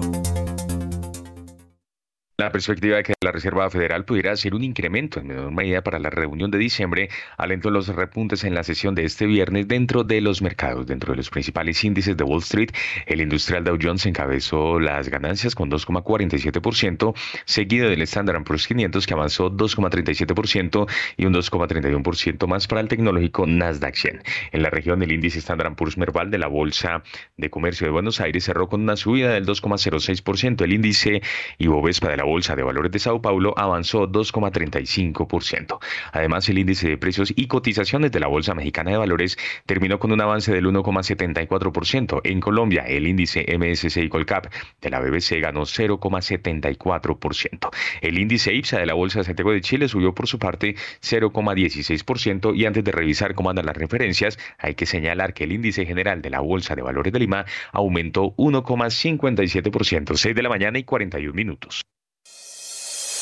La perspectiva de que la Reserva Federal pudiera hacer un incremento en menor medida para la reunión de diciembre alentó los repuntes en la sesión de este viernes dentro de los mercados. Dentro de los principales índices de Wall Street, el industrial Dow Jones encabezó las ganancias con 2,47%, seguido del Standard Poor's 500 que avanzó 2,37% y un 2,31% más para el tecnológico Nasdaq 100. En la región, el índice Standard Poor's Merval de la Bolsa de Comercio de Buenos Aires cerró con una subida del 2,06%. El índice Ibovespa de la Bolsa de Valores de Sao Paulo avanzó 2,35%. Además, el índice de precios y cotizaciones de la Bolsa Mexicana de Valores terminó con un avance del 1,74%. En Colombia, el índice MSCI Colcap de la BBC ganó 0,74%. El índice IPSA de la Bolsa de Santiago de Chile subió por su parte 0,16% y antes de revisar cómo andan las referencias, hay que señalar que el índice general de la Bolsa de Valores de Lima aumentó 1,57%, 6 de la mañana y 41 minutos.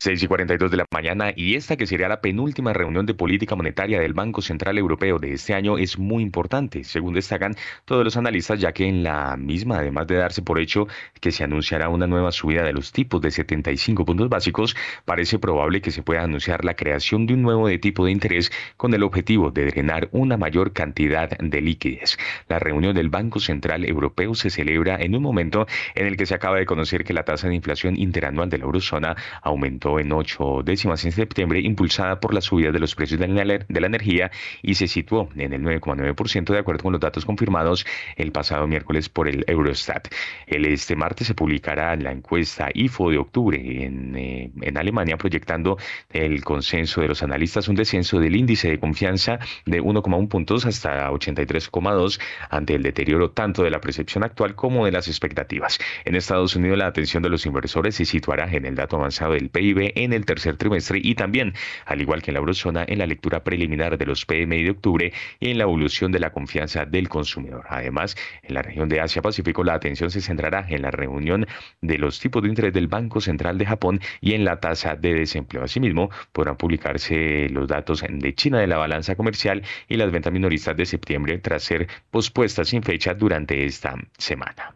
6 y 42 de la mañana y esta que sería la penúltima reunión de política monetaria del Banco Central Europeo de este año es muy importante, según destacan todos los analistas, ya que en la misma, además de darse por hecho que se anunciará una nueva subida de los tipos de 75 puntos básicos, parece probable que se pueda anunciar la creación de un nuevo tipo de interés con el objetivo de drenar una mayor cantidad de liquidez. La reunión del Banco Central Europeo se celebra en un momento en el que se acaba de conocer que la tasa de inflación interanual de la eurozona aumentó en ocho décimas en septiembre, impulsada por la subida de los precios de la, energía y se situó en el 9,9% de acuerdo con los datos confirmados el pasado miércoles por el Eurostat. El, este martes se publicará la encuesta IFO de octubre en, eh, en Alemania, proyectando el consenso de los analistas un descenso del índice de confianza de 1,1 puntos hasta 83,2 ante el deterioro tanto de la percepción actual como de las expectativas. En Estados Unidos la atención de los inversores se situará en el dato avanzado del PIB en el tercer trimestre y también, al igual que en la eurozona, en la lectura preliminar de los PMI de octubre y en la evolución de la confianza del consumidor. Además, en la región de Asia-Pacífico, la atención se centrará en la reunión de los tipos de interés del Banco Central de Japón y en la tasa de desempleo. Asimismo, podrán publicarse los datos de China de la balanza comercial y las ventas minoristas de septiembre tras ser pospuestas sin fecha durante esta semana.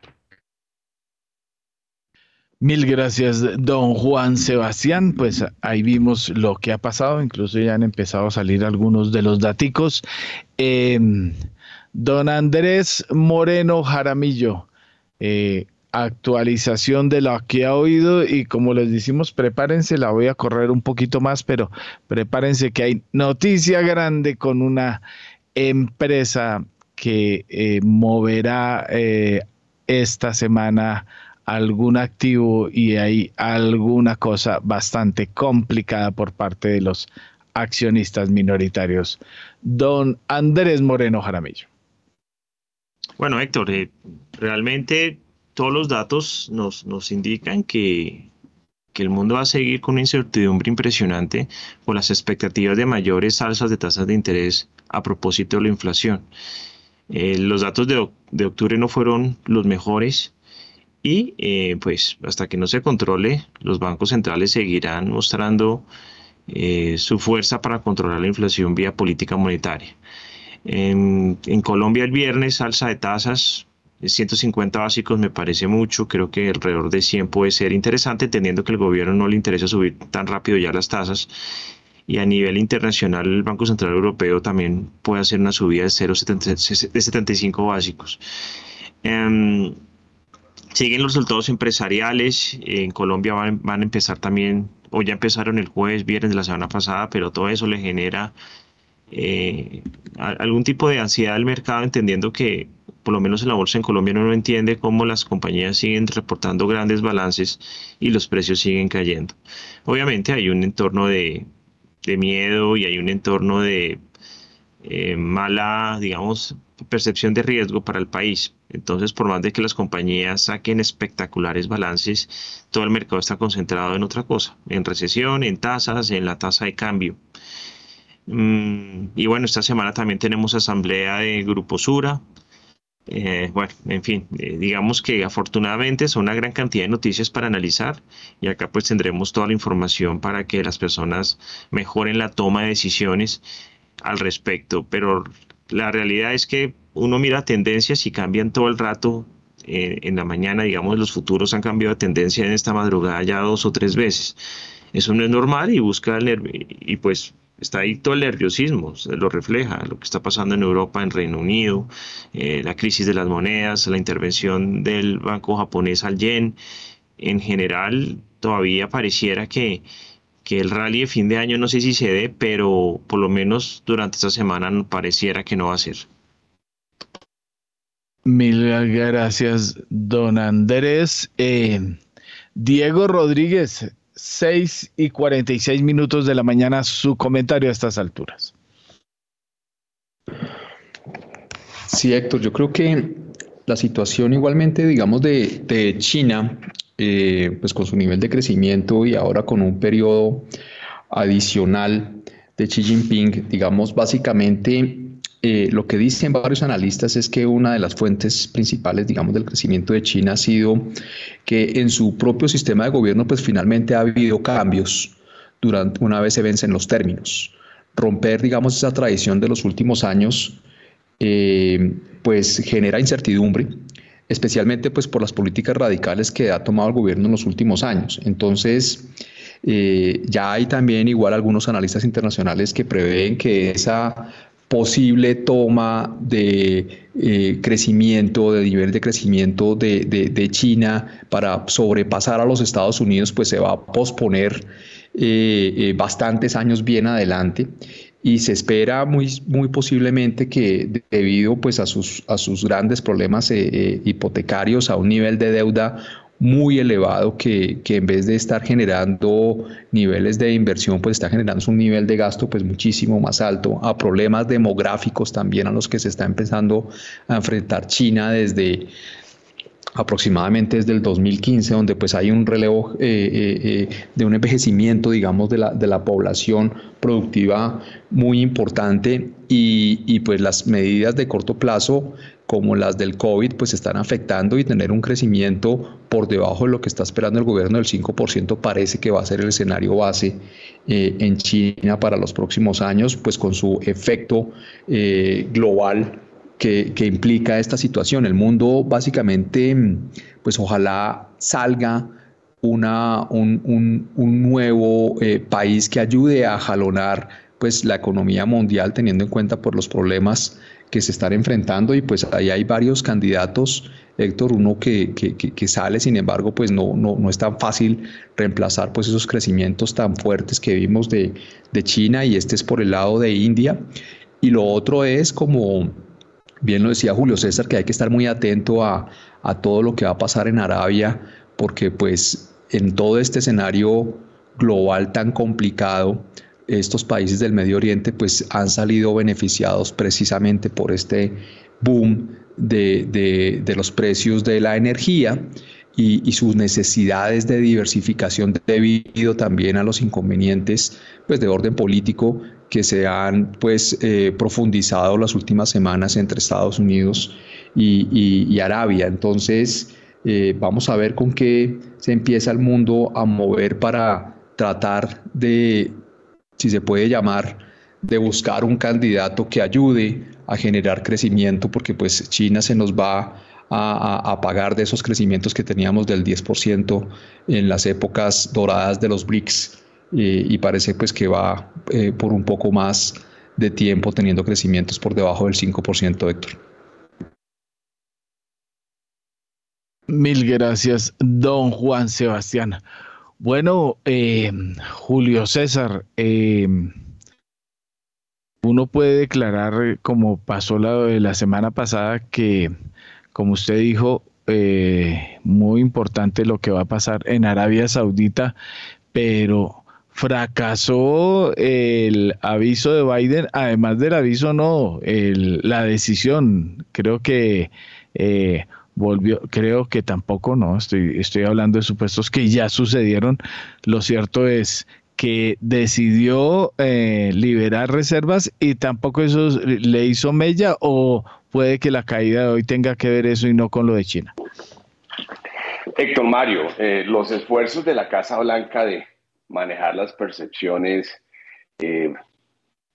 Mil gracias, don Juan Sebastián. Pues ahí vimos lo que ha pasado, incluso ya han empezado a salir algunos de los daticos. Em, don Andrés Moreno Jaramillo, eh, actualización de lo que ha oído y como les decimos, prepárense, la voy a correr un poquito más, pero prepárense que hay noticia grande con una empresa que eh, moverá eh, esta semana algún activo y hay alguna cosa bastante complicada por parte de los accionistas minoritarios. Don Andrés Moreno Jaramillo. Bueno, Héctor, eh, realmente todos los datos nos, nos indican que, que, el mundo va a seguir con una incertidumbre impresionante por las expectativas de mayores alzas de tasas de interés a propósito de la inflación. Eh, los datos de, de octubre no fueron los mejores y eh, pues hasta que no se controle, los bancos centrales seguirán mostrando eh, su fuerza para controlar la inflación vía política monetaria. En, Colombia el viernes alza de tasas, 150 básicos me parece mucho, creo que alrededor de 100 puede ser interesante, entendiendo que el gobierno no le interesa subir tan rápido ya las tasas. Y a nivel internacional el Banco Central Europeo también puede hacer una subida de 0,75 básicos. Em, Siguen los resultados empresariales. En Colombia van, a empezar también, o ya empezaron el jueves, viernes de la semana pasada, pero todo eso le genera eh, algún tipo de ansiedad al mercado, entendiendo que por lo menos en la bolsa en Colombia no entiende cómo las compañías siguen reportando grandes balances y los precios siguen cayendo. Obviamente hay un entorno de, miedo y hay un entorno de eh, mala, digamos, percepción de riesgo para el país. Entonces, por más de que las compañías saquen espectaculares balances, todo el mercado está concentrado en otra cosa, en recesión, en tasas, en la tasa de cambio. Mm, y bueno, esta semana también tenemos asamblea de Grupo Sura. Eh, bueno, en fin, eh, digamos que afortunadamente son una gran cantidad de noticias para analizar y acá pues tendremos toda la información para que las personas mejoren la toma de decisiones al respecto. Pero la realidad es que uno mira tendencias y cambian todo el rato. Eh, en la mañana, digamos, los futuros han cambiado de tendencia en esta madrugada ya dos o tres veces. Eso no es normal y busca el y pues está ahí todo el nerviosismo, se lo refleja lo que está pasando en Europa, en Reino Unido, eh, la crisis de las monedas, la intervención del banco japonés al yen. En general, todavía pareciera que, que el rally de fin de año no sé si se dé, pero por lo menos durante esta semana pareciera que no va a ser. Mil gracias, don Andrés. Eh, Diego Rodríguez, 6 y 46 minutos de la mañana, su comentario a estas alturas. Sí, Héctor, yo creo que la situación igualmente, digamos, de, China, eh, pues con su nivel de crecimiento y ahora con un periodo adicional de Xi Jinping, digamos, básicamente eh, lo que dicen varios analistas es que una de las fuentes principales, digamos, del crecimiento de China ha sido que en su propio sistema de gobierno, pues finalmente ha habido cambios durante una vez se vencen los términos. Romper, digamos, esa tradición de los últimos años, eh, pues genera incertidumbre, especialmente pues por las políticas radicales que ha tomado el gobierno en los últimos años. Entonces, eh, ya hay también igual algunos analistas internacionales que prevén que esa posible toma de eh, crecimiento, de nivel de crecimiento de, China para sobrepasar a los Estados Unidos, pues se va a posponer eh, bastantes años bien adelante y se espera muy, muy posiblemente que debido pues a sus, a sus grandes problemas hipotecarios, a un nivel de deuda muy elevado que, en vez de estar generando niveles de inversión, pues está generando un nivel de gasto pues muchísimo más alto, a problemas demográficos también a los que se está empezando a enfrentar China desde aproximadamente desde el 2015, donde pues hay un relevo eh, eh, eh, de un envejecimiento, digamos, de la, de la población productiva muy importante y, y, pues las medidas de corto plazo como las del COVID, pues están afectando y tener un crecimiento por debajo de lo que está esperando el gobierno del 5% parece que va a ser el escenario base en China para los próximos años, pues con su efecto global que, implica esta situación. El mundo básicamente, pues ojalá salga una, un, nuevo eh, país que ayude a jalonar pues la economía mundial teniendo en cuenta por los problemas que se están enfrentando y pues ahí hay varios candidatos, Héctor, uno que, que, sale, sin embargo, pues no, no, no, es tan fácil reemplazar pues esos crecimientos tan fuertes que vimos de, de China y este es por el lado de India. Y lo otro es como bien lo decía Julio César, que hay que estar muy atento a, a, todo lo que va a pasar en Arabia, porque pues en todo este escenario global tan complicado, estos países del Medio Oriente pues han salido beneficiados precisamente por este boom de, los precios de la energía y, sus necesidades de diversificación debido también a los inconvenientes pues, de orden político que se han pues, eh, profundizado las últimas semanas entre Estados Unidos y, Arabia. Entonces, eh, vamos a ver con qué se empieza el mundo a mover para tratar de si se puede llamar, de buscar un candidato que ayude a generar crecimiento, porque pues China se nos va a, pagar de esos crecimientos que teníamos del 10% en las épocas doradas de los BRICS eh, y parece pues que va eh, por un poco más de tiempo teniendo crecimientos por debajo del 5%, Héctor. Mil gracias, don Juan Sebastián. Bueno, eh, Julio César, uno puede declarar, como pasó la, semana pasada, que, como usted dijo, muy importante lo que va a pasar en Arabia Saudita, pero fracasó el aviso de Biden, además del aviso no, la decisión. Creo que volvió, creo que tampoco, no, estoy, estoy hablando de supuestos que ya sucedieron. Lo cierto es que decidió eh, liberar reservas y tampoco eso le hizo mella o puede que la caída de hoy tenga que ver eso y no con lo de China. Héctor Mario, eh, los esfuerzos de la Casa Blanca de manejar las percepciones eh,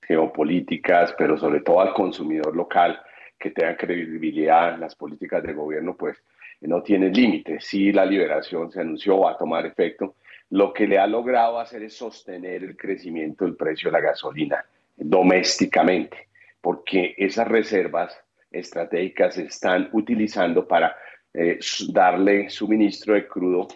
geopolíticas, pero sobre todo al consumidor local, que tengan credibilidad en las políticas del gobierno, pues no tiene límite. Si la liberación se anunció, va a tomar efecto. Lo que le ha logrado hacer es sostener el crecimiento del precio de la gasolina domésticamente, porque esas reservas estratégicas se están utilizando para eh, darle suministro de crudo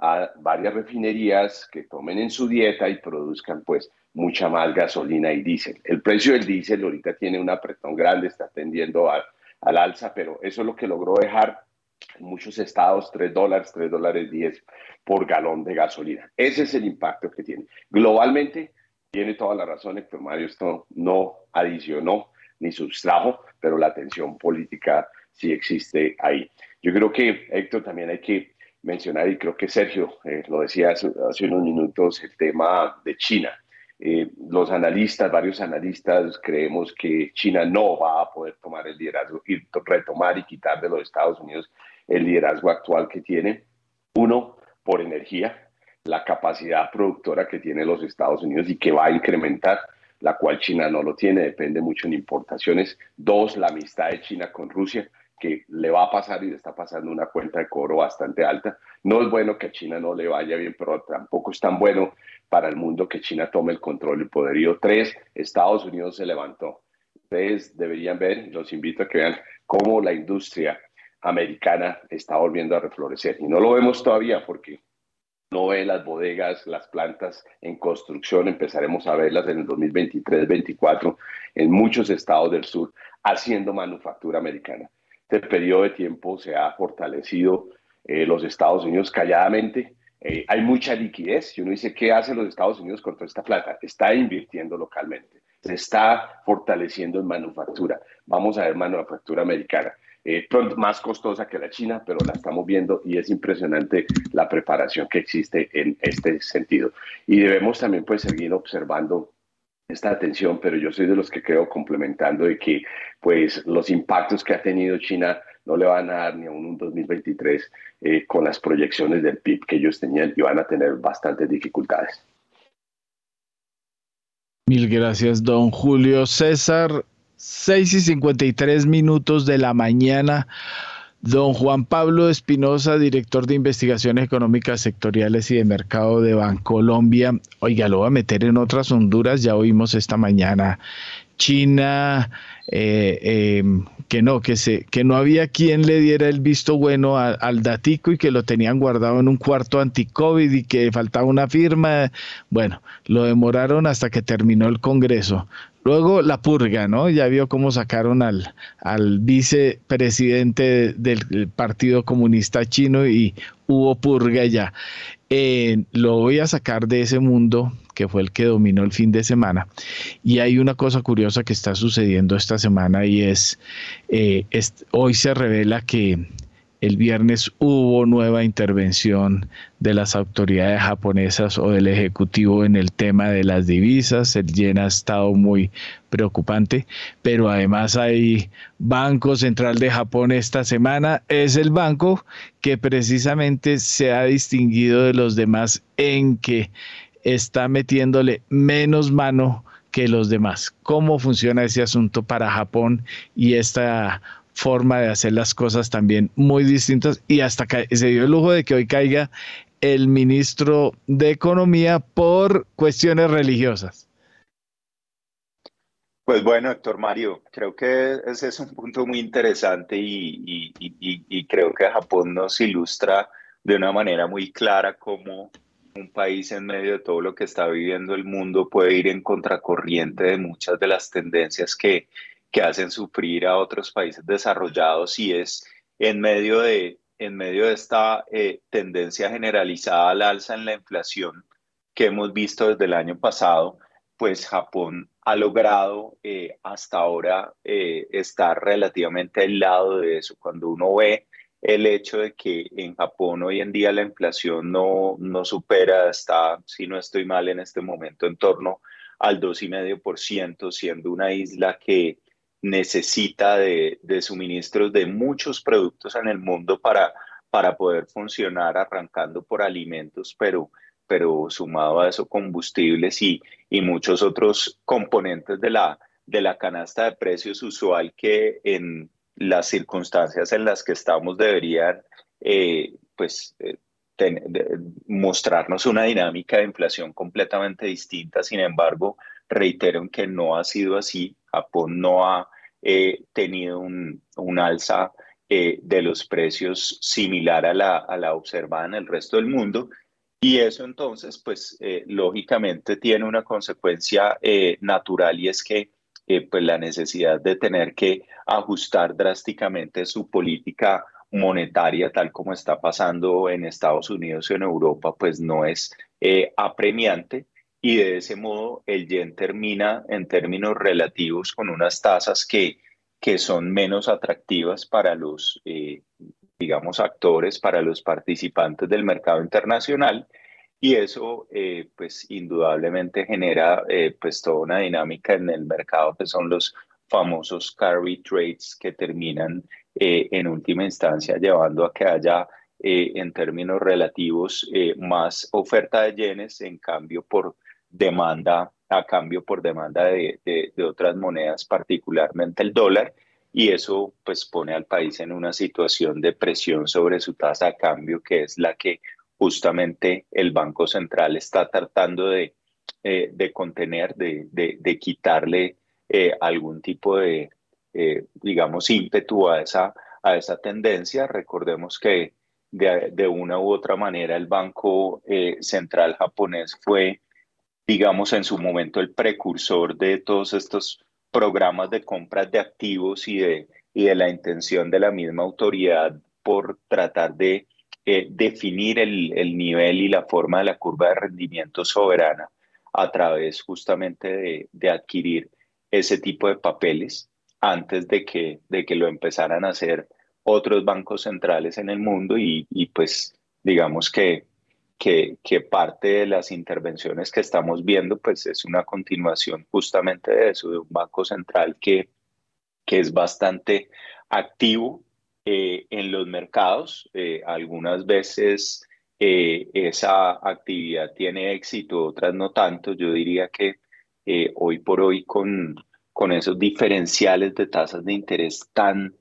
a varias refinerías que tomen en su dieta y produzcan pues mucha más gasolina y diésel. El precio del diésel ahorita tiene un apretón grande, está tendiendo a, al alza, pero eso es lo que logró dejar en muchos estados 3 dólares, 3 dólares 10 por galón de gasolina. Ese es el impacto que tiene. Globalmente, tiene toda la razón Héctor Mario, esto no adicionó ni sustrajo, pero la tensión política sí existe ahí. Yo creo que, Héctor, también hay que mencionar, y creo que Sergio eh, lo decía hace, unos minutos, el tema de China. Eh, los analistas, varios analistas, creemos que China no va a poder tomar el liderazgo y retomar y quitar de los Estados Unidos el liderazgo actual que tiene. Uno, por energía, la capacidad productora que tiene los Estados Unidos y que va a incrementar, la cual China no lo tiene, depende mucho en importaciones. Dos, la amistad de China con Rusia que le va a pasar y le está pasando una cuenta de cobro bastante alta. No es bueno que a China no le vaya bien, pero tampoco es tan bueno para el mundo que China tome el control y poderío. Tres, Estados Unidos se levantó. Ustedes deberían ver, los invito a que vean cómo la industria americana está volviendo a reflorecer. Y no lo vemos todavía porque no ve las bodegas, las plantas en construcción, empezaremos a verlas en el 2023-2024 en muchos estados del sur haciendo manufactura americana este periodo de tiempo se ha fortalecido eh, los Estados Unidos calladamente. Eh, hay mucha liquidez y uno dice, ¿qué hace los Estados Unidos con toda esta plata? Está invirtiendo localmente, se está fortaleciendo en manufactura. Vamos a ver manufactura americana. Eh, más costosa que la China, pero la estamos viendo y es impresionante la preparación que existe en este sentido. Y debemos también pues seguir observando esta atención, pero yo soy de los que creo complementando de que pues los impactos que ha tenido China no le van a dar ni aún un 2023 eh, con las proyecciones del PIB que ellos tenían y van a tener bastantes dificultades. Mil gracias, don Julio César. 6 y 53 minutos de la mañana. Don Juan Pablo Espinosa, director de investigaciones económicas sectoriales y de mercado de Bancolombia. Oiga, lo va a meter en otras Honduras, ya oímos esta mañana. China, eh, em, que no, que, se, que no había quien le diera el visto bueno al datico y que lo tenían guardado en un cuarto anti-COVID y que faltaba una firma. Bueno, lo demoraron hasta que terminó el Congreso. Luego la purga, ¿no? Ya vio cómo sacaron al, al vicepresidente del Partido Comunista Chino y hubo purga ya. Eh, lo voy a sacar de ese mundo que fue el que dominó el fin de semana. Y hay una cosa curiosa que está sucediendo esta semana y es, eh, hoy se revela que el viernes hubo nueva intervención de las autoridades japonesas o del Ejecutivo en el tema de las divisas. El yen ha estado muy preocupante, pero además hay Banco Central de Japón esta semana. Es el banco que precisamente se ha distinguido de los demás en que está metiéndole menos mano que los demás. ¿Cómo funciona ese asunto para Japón y esta forma de hacer las cosas también muy distintas y hasta se dio el lujo de que hoy caiga el ministro de Economía por cuestiones religiosas. Pues bueno, Héctor Mario, creo que ese es un punto muy interesante y creo que Japón nos ilustra de una manera muy clara cómo un país en medio de todo lo que está viviendo el mundo puede ir en contracorriente de muchas de las tendencias que, que hacen sufrir a otros países desarrollados y es en medio de, en medio de esta eh, tendencia generalizada al alza en la inflación que hemos visto desde el año pasado, pues Japón ha logrado eh, hasta ahora eh, estar relativamente aislado de eso. Cuando uno ve el hecho de que en Japón hoy en día la inflación no, no supera, está, si no estoy mal en este momento, en torno al 2,5%, siendo una isla que necesita de, suministros de muchos productos en el mundo para, para poder funcionar, arrancando por alimentos, pero, pero sumado a eso combustibles y, y muchos otros componentes de la, de la canasta de precios usual que en las circunstancias en las que estamos deberían eh, pues, eh, mostrarnos una dinámica de inflación completamente distinta. Sin embargo, reitero que no ha sido así. Japón no ha eh, tenido un, alza eh, de los precios similar a la, a la, observada en el resto del mundo. Y eso entonces, pues lógicamente tiene una consecuencia natural y es que eh, pues la necesidad de tener que ajustar drásticamente su política monetaria tal como está pasando en Estados Unidos y en Europa, pues no es eh, apremiante. Y de ese modo el yen termina en términos relativos con unas tasas que, que son menos atractivas para los, eh, digamos, actores, para los participantes del mercado internacional y eso eh, pues indudablemente genera pues toda una dinámica en el mercado que son los famosos carry trades que terminan eh, en última instancia llevando a que haya eh, en términos relativos eh, más oferta de yenes en cambio por demanda a cambio por demanda de, de, otras monedas particularmente el dólar y eso pues pone al país en una situación de presión sobre su tasa de cambio que es la que justamente el Banco Central está tratando de, de contener, de, de quitarle algún tipo de, eh, digamos, ímpetu a esa, a esa tendencia. Recordemos que de, una u otra manera el Banco eh, Central japonés fue, digamos, en su momento el precursor de todos estos programas de compras de activos y de, y de la intención de la misma autoridad por tratar de definir el, el, nivel y la forma de la curva de rendimiento soberana a través justamente de, de adquirir ese tipo de papeles antes de que, de que lo empezaran a hacer otros bancos centrales en el mundo y, pues digamos que, que, que, parte de las intervenciones que estamos viendo pues es una continuación justamente de eso, de un banco central que, que es bastante activo eh, en los mercados. Eh, algunas veces eh, esa actividad tiene éxito, otras no tanto. Yo diría que hoy por hoy con, con esos diferenciales de tasas de interés tan,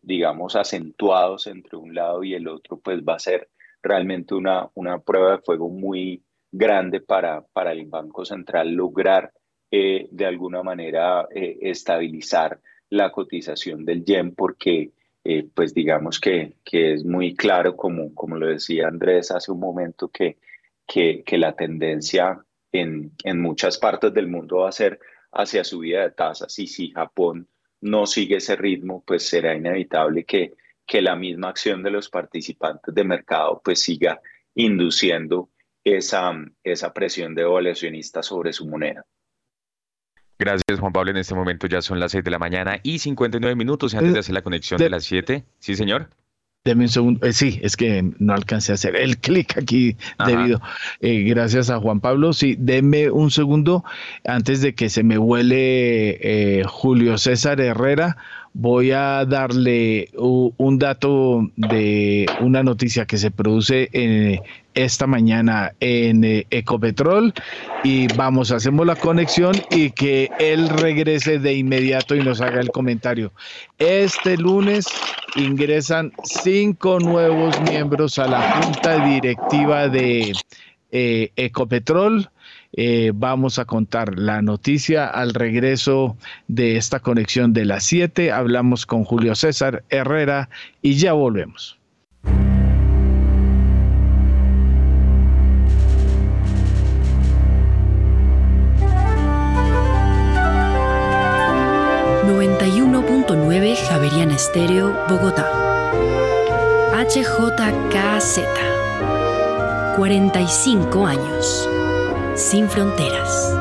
digamos, acentuados entre un lado y el otro, pues va a ser realmente una, una prueba de fuego muy grande para, para el Banco Central lograr de alguna manera estabilizar la cotización del yen porque pues digamos que, que, es muy claro, como, como lo decía Andrés hace un momento, que, que, la tendencia en, en muchas partes del mundo va a ser hacia subida de tasas y si Japón no sigue ese ritmo, pues será inevitable que, que la misma acción de los participantes de mercado pues siga induciendo esa, esa presión devaluacionista sobre su moneda. Gracias, Juan Pablo. En este momento ya son las 6 de la mañana y 59 minutos antes de hacer la conexión de las 7. Sí, señor. Deme un segundo. Eh, sí, es que no alcancé a hacer el clic aquí debido. Eh, gracias a Juan Pablo. Sí, deme un segundo antes de que se me huele eh, Julio César Herrera voy a darle un dato de una noticia que se produce en, esta mañana en eh, Ecopetrol y vamos, hacemos la conexión y que él regrese de inmediato y nos haga el comentario. Este lunes ingresan cinco nuevos miembros a la junta directiva de eh, Ecopetrol eh, vamos a contar la noticia al regreso de esta conexión de las 7. Hablamos con Julio César Herrera y ya volvemos. .9 Javeriana Estéreo, Bogotá. HJKZ. 45 años sin fronteras.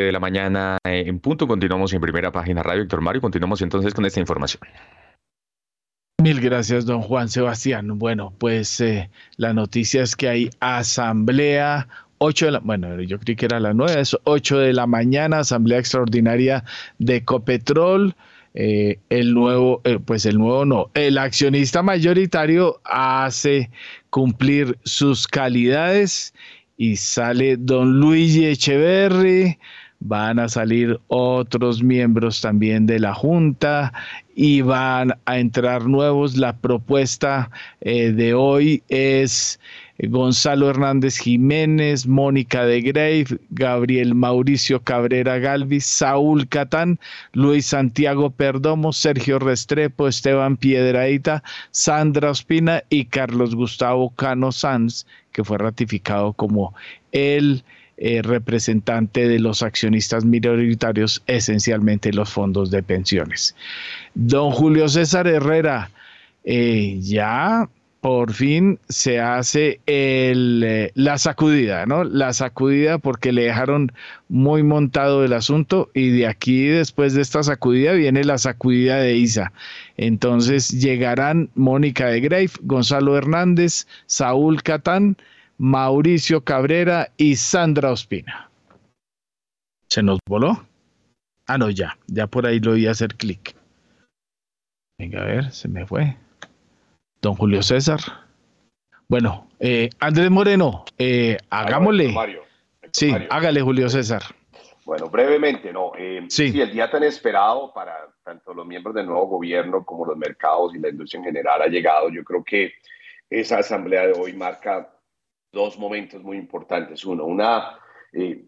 de la mañana eh, en punto. Continuamos en primera página radio, Héctor Mario. Continuamos entonces con esta información. Mil gracias, don Juan Sebastián. Bueno, pues eh, la noticia es que hay asamblea 8 de la, bueno, yo creí que era la 9, es 8 de la mañana, asamblea extraordinaria de Ecopetrol. Eh, el nuevo, eh, pues el nuevo no, el accionista mayoritario hace cumplir sus calidades y sale don Luigi Echeverry, van a salir otros miembros también de la Junta y van a entrar nuevos. La propuesta eh, de hoy es Gonzalo Hernández Jiménez, Mónica de Grave, Gabriel Mauricio Cabrera Galvis, Saúl Catán, Luis Santiago Perdomo, Sergio Restrepo, Esteban Piedraíta, Sandra Ospina y Carlos Gustavo Cano Sanz, que fue ratificado como el eh, representante de los accionistas minoritarios, esencialmente los fondos de pensiones. Don Julio César Herrera, eh, ya por fin se hace eh, la sacudida, ¿no? La sacudida porque le dejaron muy montado el asunto y de aquí después de esta sacudida viene la sacudida de Isa. Entonces llegarán Mónica de Greif, Gonzalo Hernández, Saúl Catán, Mauricio Cabrera y Sandra Ospina. ¿Se nos voló? Ah, no, ya, ya por ahí lo a hacer clic. Venga, a ver, se me fue. Don Julio César. Bueno, eh, Andrés Moreno, eh, hagámosle. sí, hágale, Julio César. Bueno, brevemente, ¿no? Eh, sí. el día tan esperado para tanto los miembros del nuevo gobierno como los mercados y la industria en general ha llegado. Yo creo que esa asamblea de hoy marca dos momentos muy importantes. Uno, una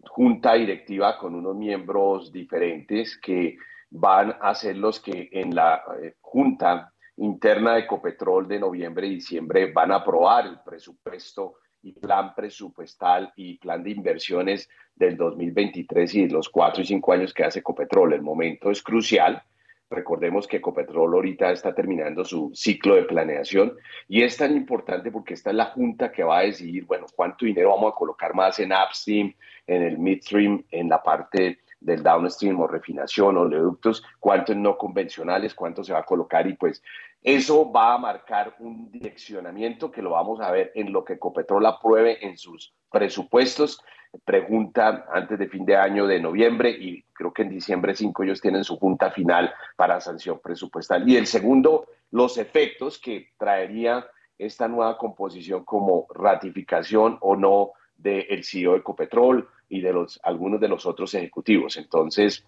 junta directiva con unos miembros diferentes que van a ser los que en la junta interna de Ecopetrol de noviembre y diciembre van a aprobar el presupuesto y plan presupuestal y plan de inversiones del 2023 y los cuatro y cinco años que hace Ecopetrol. El momento es crucial. Recordemos que Ecopetrol ahorita está terminando su ciclo de planeación y es tan importante porque esta es la junta que va a decidir, bueno, cuánto dinero vamos a colocar más en upstream, en el midstream, en la parte del downstream o refinación o oleoductos, cuántos no convencionales, cuánto se va a colocar y pues eso va a marcar un direccionamiento que lo vamos a ver en lo que Copetrol apruebe en sus presupuestos. Pregunta antes de fin de año de noviembre y creo que en diciembre 5 ellos tienen su junta final para sanción presupuestal. Y el segundo, los efectos que traería esta nueva composición como ratificación o no del CEO de Ecopetrol, y de los, algunos de los otros ejecutivos. Entonces,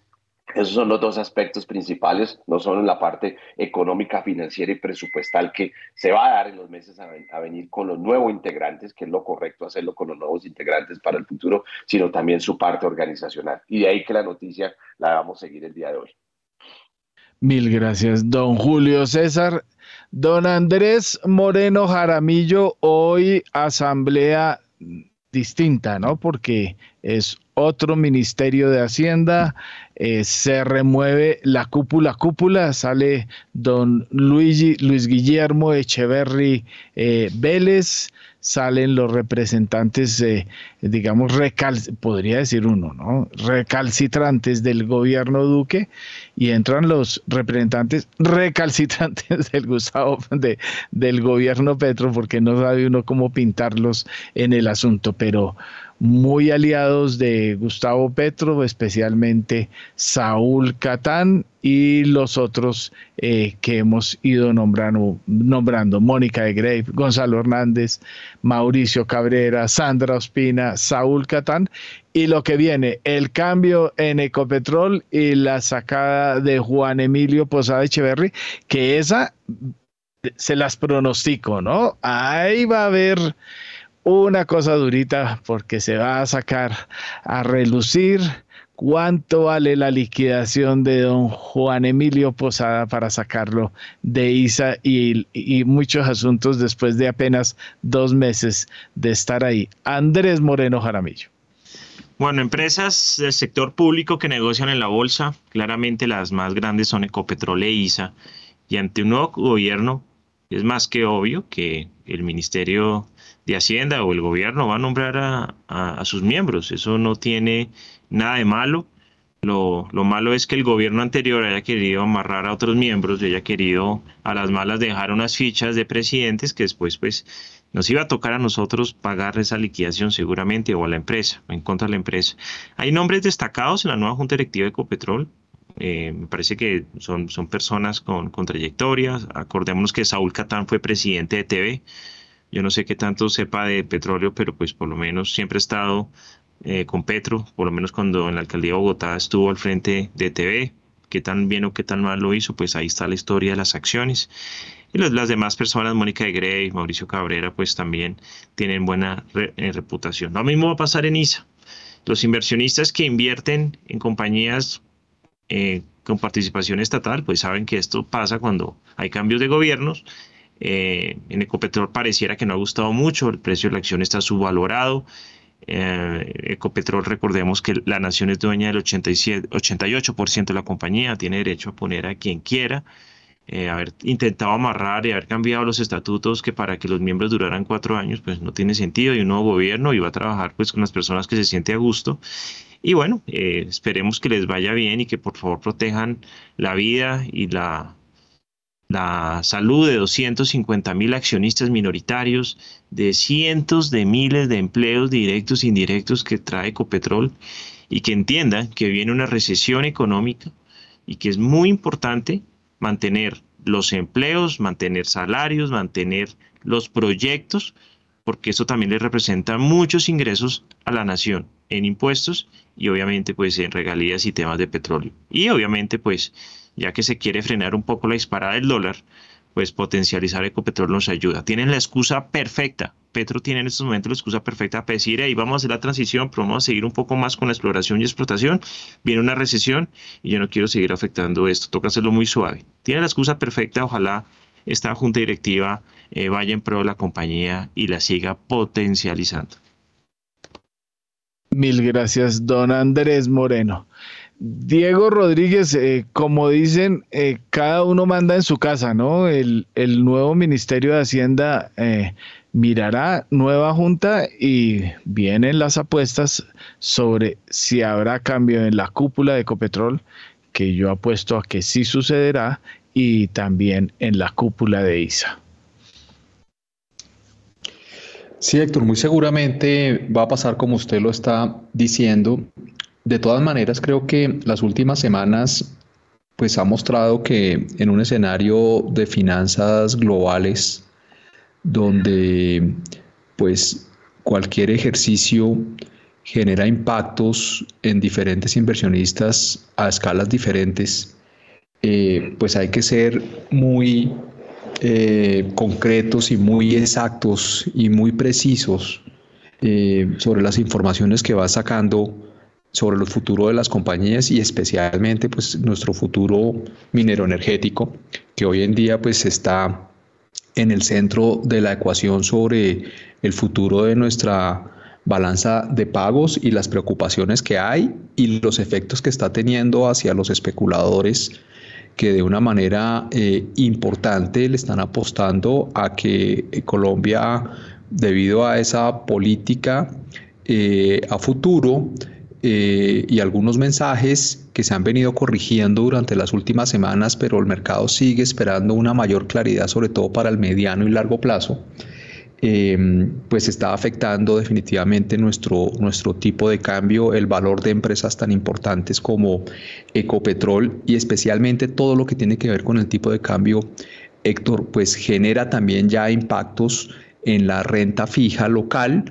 esos son los dos aspectos principales, no solo en la parte económica, financiera y presupuestal que se va a dar en los meses a, venir con los nuevos integrantes, que es lo correcto hacerlo con los nuevos integrantes para el futuro, sino también su parte organizacional. Y de ahí que la noticia la vamos a seguir el día de hoy. Mil gracias, don Julio César. Don Andrés Moreno Jaramillo, hoy asamblea distinta, ¿no? Porque es otro ministerio de Hacienda, eh, se remueve la cúpula, cúpula, sale don Luigi, Luis Guillermo Echeverry eh, Vélez, salen los representantes, eh, digamos, recal podría decir uno, ¿no? Recalcitrantes del gobierno Duque y entran los representantes recalcitrantes del Gustavo, de, del gobierno Petro, porque no sabe uno cómo pintarlos en el asunto, pero muy aliados de Gustavo Petro, especialmente Saúl Catán y los otros eh, que hemos ido nombrando, Mónica de Grave, Gonzalo Hernández, Mauricio Cabrera, Sandra Ospina, Saúl Catán y lo que viene, el cambio en Ecopetrol y la sacada de Juan Emilio Posada Echeverry, que esa se las pronostico, ¿no? Ahí va a haber una cosa durita porque se va a sacar a relucir cuánto vale la liquidación de don Juan Emilio Posada para sacarlo de ISA y, muchos asuntos después de apenas dos meses de estar ahí. Andrés Moreno Jaramillo. Bueno, empresas del sector público que negocian en la bolsa, claramente las más grandes son Ecopetrol e ISA, y ante un nuevo gobierno es más que obvio que el Ministerio de Hacienda o el gobierno va a nombrar a, sus miembros. Eso no tiene nada de malo. Lo, malo es que el gobierno anterior haya querido amarrar a otros miembros y haya querido a las malas dejar unas fichas de presidentes que después pues nos iba a tocar a nosotros pagar esa liquidación seguramente o a la empresa, en contra de la empresa. Hay nombres destacados en la nueva Junta Directiva de Ecopetrol. Eh, me parece que son, son personas con, con trayectorias. Acordémonos que Saúl Catán fue presidente de TV yo no sé qué tanto sepa de petróleo, pero pues por lo menos siempre ha estado eh, con Petro, por lo menos cuando en la alcaldía de Bogotá estuvo al frente de TV. qué tan bien o qué tan mal lo hizo, pues ahí está la historia de las acciones. Y las demás personas, Mónica de Grey, Mauricio Cabrera, pues también tienen buena eh, reputación. Lo mismo va a pasar en ISA. Los inversionistas que invierten en compañías eh, con participación estatal, pues saben que esto pasa cuando hay cambios de gobiernos. Eh, en Ecopetrol pareciera que no ha gustado mucho, el precio de la acción está subvalorado. Ecopetrol, recordemos que la nación es dueña del 87, 88% de la compañía, tiene derecho a poner a quien quiera. Eh, haber intentado amarrar y haber cambiado los estatutos que para que los miembros duraran cuatro años, pues no tiene sentido y un nuevo gobierno iba a trabajar pues con las personas que se siente a gusto. Y bueno, eh, esperemos que les vaya bien y que por favor protejan la vida y la, la salud de 250 mil accionistas minoritarios, de cientos de miles de empleos directos e indirectos que trae Ecopetrol y que entiendan que viene una recesión económica y que es muy importante mantener los empleos, mantener salarios, mantener los proyectos, porque eso también le representa muchos ingresos a la nación en impuestos y obviamente pues en regalías y temas de petróleo. Y obviamente pues ya que se quiere frenar un poco la disparada del dólar, pues potencializar Ecopetrol nos ayuda. Tienen la excusa perfecta. Petro tiene en estos momentos la excusa perfecta para decir, ahí vamos a hacer la transición, pero vamos a seguir un poco más con la exploración y explotación. Viene una recesión y yo no quiero seguir afectando esto. Toca hacerlo muy suave. Tiene la excusa perfecta. Ojalá esta junta directiva eh, vaya en pro de la compañía y la siga potencializando. Mil gracias, don Andrés Moreno. Diego Rodríguez, eh, como dicen, eh, cada uno manda en su casa, ¿no? El, nuevo Ministerio de Hacienda eh, mirará nueva junta y vienen las apuestas sobre si habrá cambio en la cúpula de Ecopetrol, que yo apuesto a que sí sucederá, y también en la cúpula de ISA. Sí, Héctor, muy seguramente va a pasar como usted lo está diciendo. De todas maneras, creo que las últimas semanas pues ha mostrado que en un escenario de finanzas globales donde pues cualquier ejercicio genera impactos en diferentes inversionistas a escalas diferentes, eh, pues hay que ser muy eh, concretos y muy exactos y muy precisos eh, sobre las informaciones que va sacando sobre el futuro de las compañías y especialmente pues nuestro futuro minero energético que hoy en día pues está en el centro de la ecuación sobre el futuro de nuestra balanza de pagos y las preocupaciones que hay y los efectos que está teniendo hacia los especuladores que de una manera eh, importante le están apostando a que Colombia, debido a esa política eh, a futuro, eh, y algunos mensajes que se han venido corrigiendo durante las últimas semanas, pero el mercado sigue esperando una mayor claridad, sobre todo para el mediano y largo plazo, em, pues está afectando definitivamente nuestro, nuestro tipo de cambio, el valor de empresas tan importantes como Ecopetrol y especialmente todo lo que tiene que ver con el tipo de cambio, Héctor, pues genera también ya impactos en la renta fija local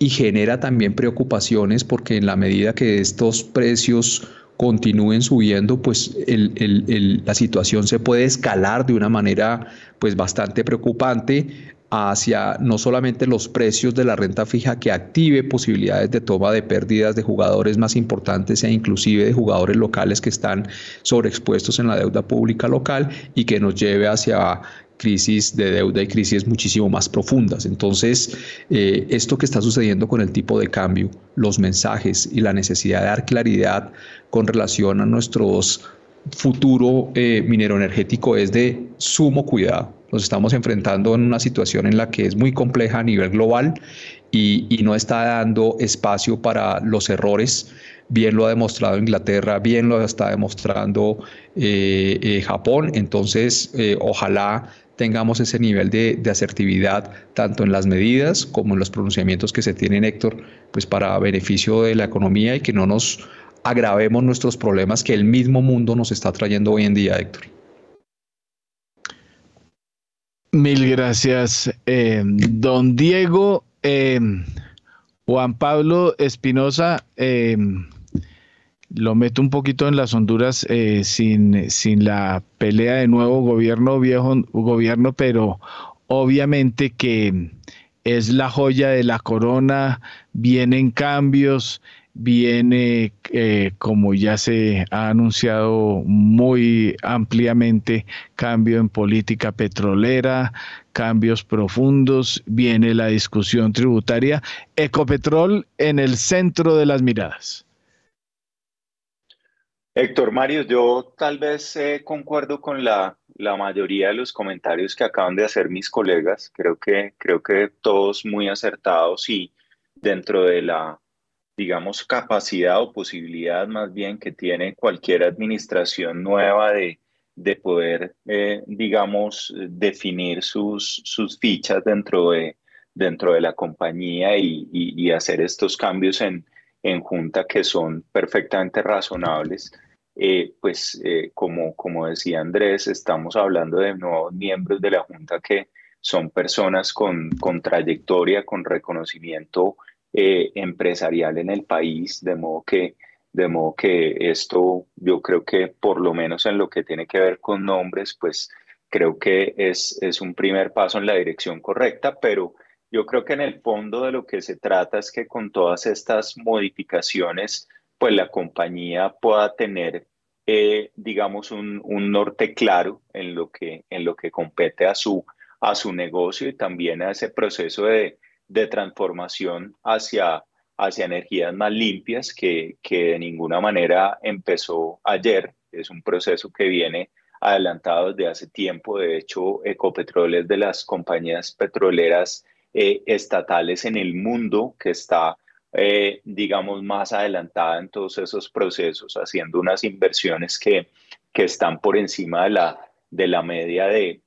y genera también preocupaciones porque en la medida que estos precios continúen subiendo, pues la situación se puede escalar de una manera pues bastante preocupante hacia no solamente los precios de la renta fija que active posibilidades de toma de pérdidas de jugadores más importantes e inclusive de jugadores locales que están sobreexpuestos en la deuda pública local y que nos lleve hacia crisis de deuda y crisis muchísimo más profundas. Entonces, eh, esto que está sucediendo con el tipo de cambio, los mensajes y la necesidad de dar claridad con relación a nuestros futuro eh, minero energético es de sumo cuidado. Nos estamos enfrentando en una situación en la que es muy compleja a nivel global y, no está dando espacio para los errores. Bien lo ha demostrado Inglaterra, bien lo está demostrando eh, Japón. Entonces, ojalá tengamos ese nivel de, asertividad tanto en las medidas como en los pronunciamientos que se tienen, Héctor, pues para beneficio de la economía y que no nos agravemos nuestros problemas que el mismo mundo nos está trayendo hoy en día, Héctor. Mil gracias, eh, don Diego. Eh, Juan Pablo Espinosa, eh, lo meto un poquito en las Honduras sin, sin la pelea de nuevo gobierno, viejo gobierno, pero obviamente que es la joya de la corona, vienen cambios, viene, eh, como ya se ha anunciado muy ampliamente, cambio en política petrolera, cambios profundos, viene la discusión tributaria, Ecopetrol en el centro de las miradas. Héctor Mario, yo tal vez eh, concuerdo con la, la, mayoría de los comentarios que acaban de hacer mis colegas. Creo que, creo que todos muy acertados y dentro de la, digamos, capacidad o posibilidad más bien que tiene cualquier administración nueva de, de poder, eh, digamos, definir sus, sus fichas dentro de, dentro de la compañía y, hacer estos cambios en, en junta que son perfectamente razonables. Eh, pues eh, como, como decía Andrés, estamos hablando de nuevos miembros de la Junta que son personas con, con trayectoria, con reconocimiento eh, empresarial en el país, de modo que de modo que esto yo creo que por lo menos en lo que tiene que ver con nombres, pues creo que es, es un primer paso en la dirección correcta, pero yo creo que en el fondo de lo que se trata es que con todas estas modificaciones, pues la compañía pueda tener, eh, digamos, un, un, norte claro en lo que, en lo que compete a su, a su negocio y también a ese proceso de, de transformación hacia, hacia energías más limpias que, que de ninguna manera empezó ayer. Es un proceso que viene adelantado desde hace tiempo. De hecho, Ecopetrol es de las compañías petroleras eh, estatales en el mundo que está, eh, digamos, más adelantada en todos esos procesos, haciendo unas inversiones que, que están por encima de la, de la media de,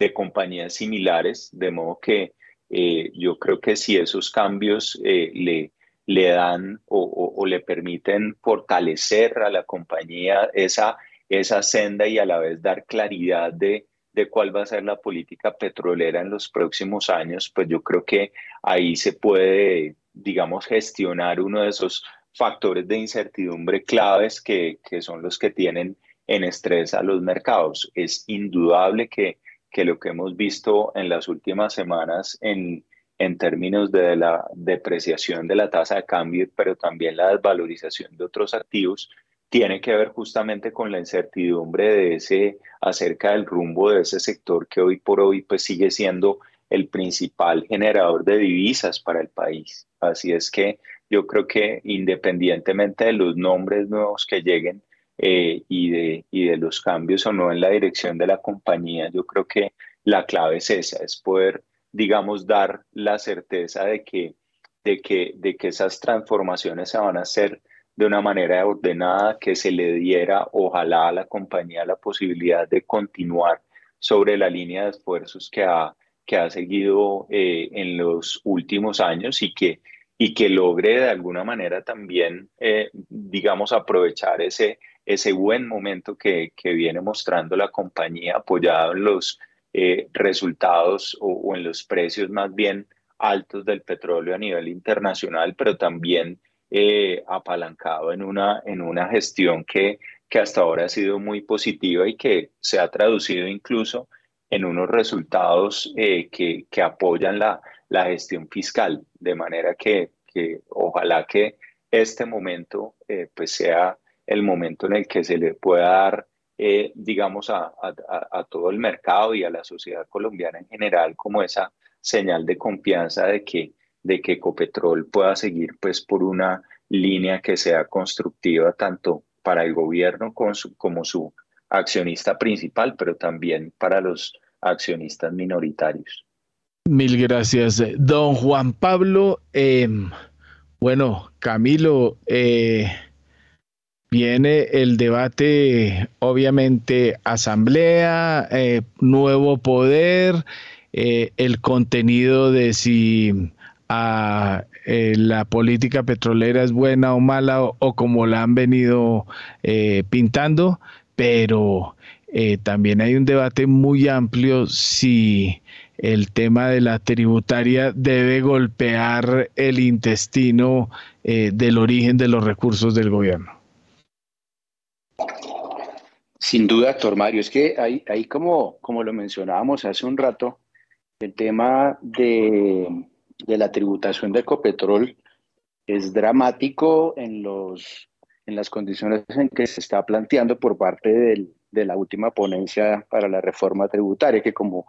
de compañías similares, de modo que eh, yo creo que si esos cambios le, le dan o, o, le permiten fortalecer a la compañía esa, esa senda y a la vez dar claridad de, de cuál va a ser la política petrolera en los próximos años, pues yo creo que ahí se puede, digamos, gestionar uno de esos factores de incertidumbre claves que, que son los que tienen en estrés a los mercados. Es indudable que, que lo que hemos visto en las últimas semanas en, en términos de la depreciación de la tasa de cambio, pero también la desvalorización de otros activos, tiene que ver justamente con la incertidumbre de ese acerca del rumbo de ese sector que hoy por hoy pues sigue siendo el principal generador de divisas para el país. Así es que yo creo que independientemente de los nombres nuevos que lleguen eh, y, de, y de los cambios o no en la dirección de la compañía, yo creo que la clave es esa, es poder, digamos, dar la certeza de que, de que, de que esas transformaciones se van a hacer de una manera ordenada, que se le diera, ojalá a la compañía la posibilidad de continuar sobre la línea de esfuerzos que ha, que ha seguido eh, en los últimos años y que, y que logre de alguna manera también, eh, digamos, aprovechar ese, ese buen momento que, que, viene mostrando la compañía apoyado en los eh, resultados o, o en los precios más bien altos del petróleo a nivel internacional, pero también eh, apalancado en una, en una gestión que, que hasta ahora ha sido muy positiva y que se ha traducido incluso en unos resultados eh, que, que, apoyan la, la, gestión fiscal, de manera que, que ojalá que este momento eh, pues sea el momento en el que se le pueda dar, digamos, a, a, a, todo el mercado y a la sociedad colombiana en general como esa señal de confianza de que de que Ecopetrol pueda seguir pues por una línea que sea constructiva tanto para el gobierno como su accionista principal, pero también para los accionistas minoritarios. Mil gracias, don Juan Pablo. Em, bueno, Camilo, eh, viene el debate, obviamente, asamblea, eh, nuevo poder, eh, el contenido de si a eh, la política petrolera es buena o mala o, como la han venido pintando, pero también hay un debate muy amplio si el tema de la tributaria debe golpear el intestino del origen de los recursos del gobierno. Sin duda, doctor Mario, es que ahí, ahí como, como lo mencionábamos hace un rato, el tema de, de la tributación de Ecopetrol es dramático en, los, en las condiciones en que se está planteando por parte del, de la última ponencia para la reforma tributaria, que como